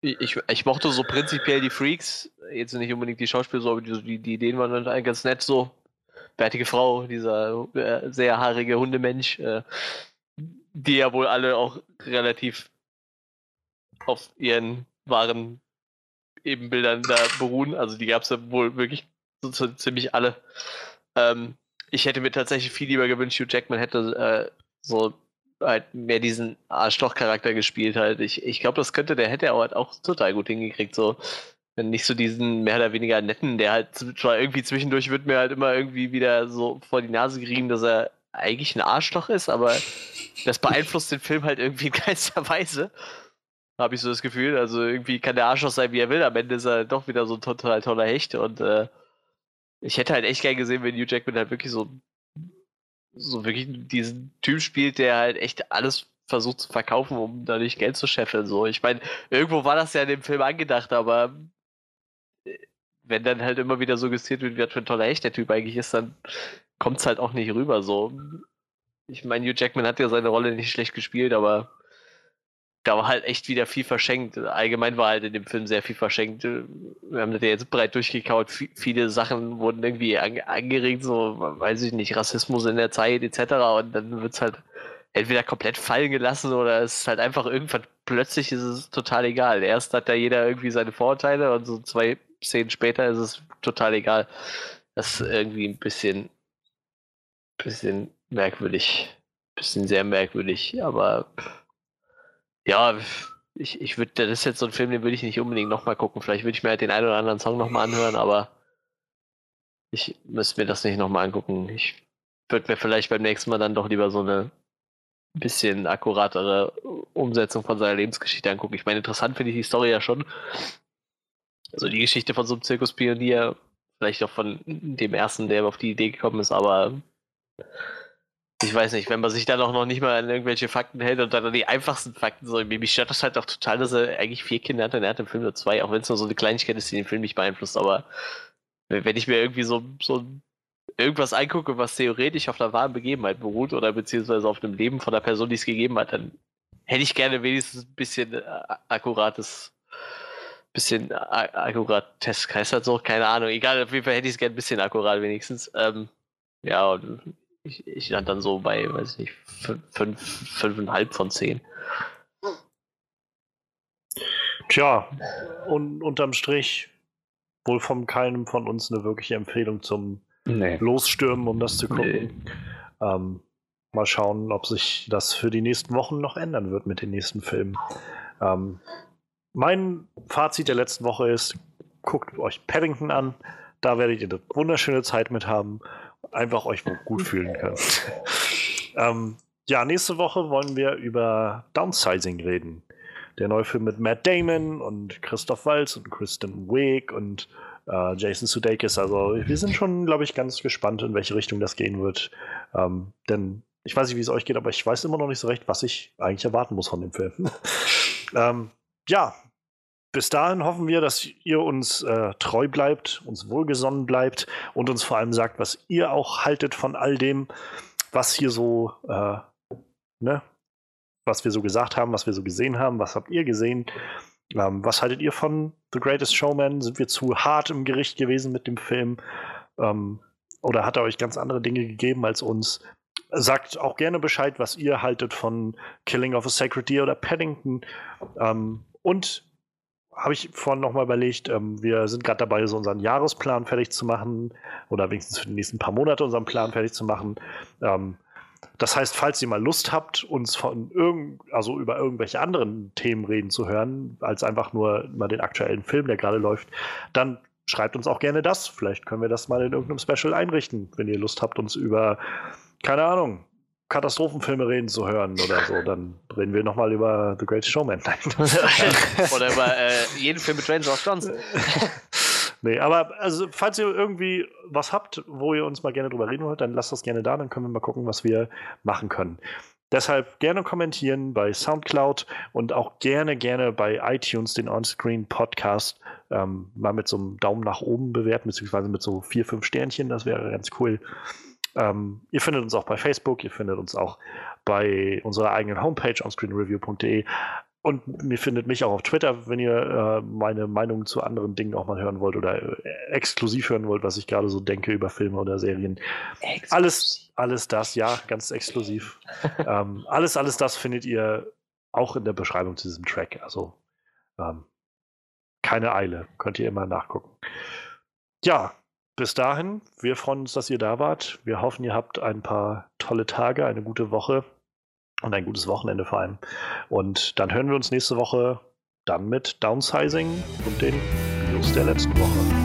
ich, ich mochte so prinzipiell die Freaks, jetzt nicht unbedingt die Schauspieler, so, aber die, die Ideen waren dann ganz nett so. Bärtige Frau, dieser äh, sehr haarige Hundemensch, äh, die ja wohl alle auch relativ auf ihren wahren Ebenbildern da beruhen. Also die gab es ja wohl wirklich so, so ziemlich alle. Ähm, ich hätte mir tatsächlich viel lieber gewünscht, Hugh Jackman hätte äh, so halt mehr diesen Arschloch-Charakter gespielt halt. Ich, ich glaube, das könnte, der hätte er halt auch total gut hingekriegt, so. Wenn nicht so diesen mehr oder weniger netten, der halt zwar irgendwie zwischendurch wird mir halt immer irgendwie wieder so vor die Nase gerieben, dass er eigentlich ein Arschloch ist, aber das beeinflusst den Film halt irgendwie in keinster Weise. Habe ich so das Gefühl. Also irgendwie kann der Arschloch sein, wie er will. Am Ende ist er doch wieder so ein total toller Hecht und äh, ich hätte halt echt gern gesehen, wenn Hugh Jackman halt wirklich so so wirklich diesen Typ spielt, der halt echt alles versucht zu verkaufen, um dadurch Geld zu scheffeln. So, ich meine, irgendwo war das ja in dem Film angedacht, aber äh, wenn dann halt immer wieder suggestiert wird, wie für ein toller Hecht der Typ eigentlich ist, dann kommt es halt auch nicht rüber. So, ich meine, Hugh Jackman hat ja seine Rolle nicht schlecht gespielt, aber da war halt echt wieder viel verschenkt. Allgemein war halt in dem Film sehr viel verschenkt. Wir haben das ja jetzt breit durchgekaut. V viele Sachen wurden irgendwie an angeregt, so, weiß ich nicht, Rassismus in der Zeit etc. Und dann wird es halt entweder komplett fallen gelassen oder es ist halt einfach irgendwann plötzlich ist es total egal. Erst hat da jeder irgendwie seine Vorurteile und so zwei Szenen später ist es total egal. Das ist irgendwie ein bisschen, bisschen merkwürdig. Bisschen sehr merkwürdig, aber ja, ich, ich würde, das ist jetzt so ein Film, den würde ich nicht unbedingt nochmal gucken. Vielleicht würde ich mir halt den einen oder anderen Song nochmal anhören, aber ich müsste mir das nicht nochmal angucken. Ich würde mir vielleicht beim nächsten Mal dann doch lieber so eine bisschen akkuratere Umsetzung von seiner Lebensgeschichte angucken. Ich meine, interessant finde ich die Story ja schon. Also die Geschichte von so einem Zirkuspionier, vielleicht auch von dem ersten, der auf die Idee gekommen ist, aber ich weiß nicht, wenn man sich dann auch noch nicht mal an irgendwelche Fakten hält und dann die einfachsten Fakten so, mich stört das halt auch total, dass er eigentlich vier Kinder hat und er hat im Film nur zwei, auch wenn es nur so eine Kleinigkeit ist, die den Film nicht beeinflusst, aber wenn ich mir irgendwie so, so irgendwas angucke, was theoretisch auf einer wahren Begebenheit beruht oder beziehungsweise auf einem Leben von der Person, die es gegeben hat, dann hätte ich gerne wenigstens ein bisschen äh, akkurates, bisschen akkuratesk heißt das so, keine Ahnung, egal, auf jeden Fall hätte ich es gerne ein bisschen akkurat wenigstens. Ähm, ja, und ich, ich land dann so bei, weiß ich nicht, fünf, fünfeinhalb von zehn. Tja, und unterm Strich wohl von keinem von uns eine wirkliche Empfehlung zum nee. Losstürmen, um das zu gucken. Nee. Ähm, mal schauen, ob sich das für die nächsten Wochen noch ändern wird mit den nächsten Filmen. Ähm, mein Fazit der letzten Woche ist, guckt euch Paddington an. Da werdet ihr eine wunderschöne Zeit mit haben einfach euch gut fühlen könnt. ähm, ja, nächste Woche wollen wir über Downsizing reden. Der neue Film mit Matt Damon und Christoph Waltz und Kristen Wiig und äh, Jason Sudeikis. Also wir sind schon, glaube ich, ganz gespannt, in welche Richtung das gehen wird. Ähm, denn ich weiß nicht, wie es euch geht, aber ich weiß immer noch nicht so recht, was ich eigentlich erwarten muss von dem Film. ähm, ja, bis dahin hoffen wir, dass ihr uns äh, treu bleibt, uns wohlgesonnen bleibt und uns vor allem sagt, was ihr auch haltet von all dem, was hier so, äh, ne, was wir so gesagt haben, was wir so gesehen haben, was habt ihr gesehen? Ähm, was haltet ihr von The Greatest Showman? Sind wir zu hart im Gericht gewesen mit dem Film? Ähm, oder hat er euch ganz andere Dinge gegeben als uns? Sagt auch gerne Bescheid, was ihr haltet von Killing of a Sacred Deer oder Paddington. Ähm, und habe ich vorhin nochmal überlegt, ähm, wir sind gerade dabei, so unseren Jahresplan fertig zu machen oder wenigstens für die nächsten paar Monate unseren Plan fertig zu machen. Ähm, das heißt, falls ihr mal Lust habt, uns von irgend, also über irgendwelche anderen Themen reden zu hören, als einfach nur mal den aktuellen Film, der gerade läuft, dann schreibt uns auch gerne das. Vielleicht können wir das mal in irgendeinem Special einrichten, wenn ihr Lust habt, uns über, keine Ahnung, Katastrophenfilme reden zu hören oder so, dann reden wir nochmal über The Great Showman. oder über äh, jeden Film mit Ranger of Johnson. nee, aber also, falls ihr irgendwie was habt, wo ihr uns mal gerne drüber reden wollt, dann lasst das gerne da, dann können wir mal gucken, was wir machen können. Deshalb gerne kommentieren bei Soundcloud und auch gerne, gerne bei iTunes den Onscreen Podcast ähm, mal mit so einem Daumen nach oben bewerten, beziehungsweise mit so vier, fünf Sternchen, das wäre ganz cool. Ähm, ihr findet uns auch bei Facebook, ihr findet uns auch bei unserer eigenen Homepage onscreenreview.de und ihr findet mich auch auf Twitter, wenn ihr äh, meine Meinung zu anderen Dingen auch mal hören wollt oder äh, exklusiv hören wollt, was ich gerade so denke über Filme oder Serien. Exklusiv. Alles, alles das, ja, ganz exklusiv. ähm, alles, alles das findet ihr auch in der Beschreibung zu diesem Track. Also ähm, keine Eile, könnt ihr immer nachgucken. Ja, bis dahin, wir freuen uns, dass ihr da wart. Wir hoffen, ihr habt ein paar tolle Tage, eine gute Woche und ein gutes Wochenende vor allem. Und dann hören wir uns nächste Woche dann mit Downsizing und den News der letzten Woche.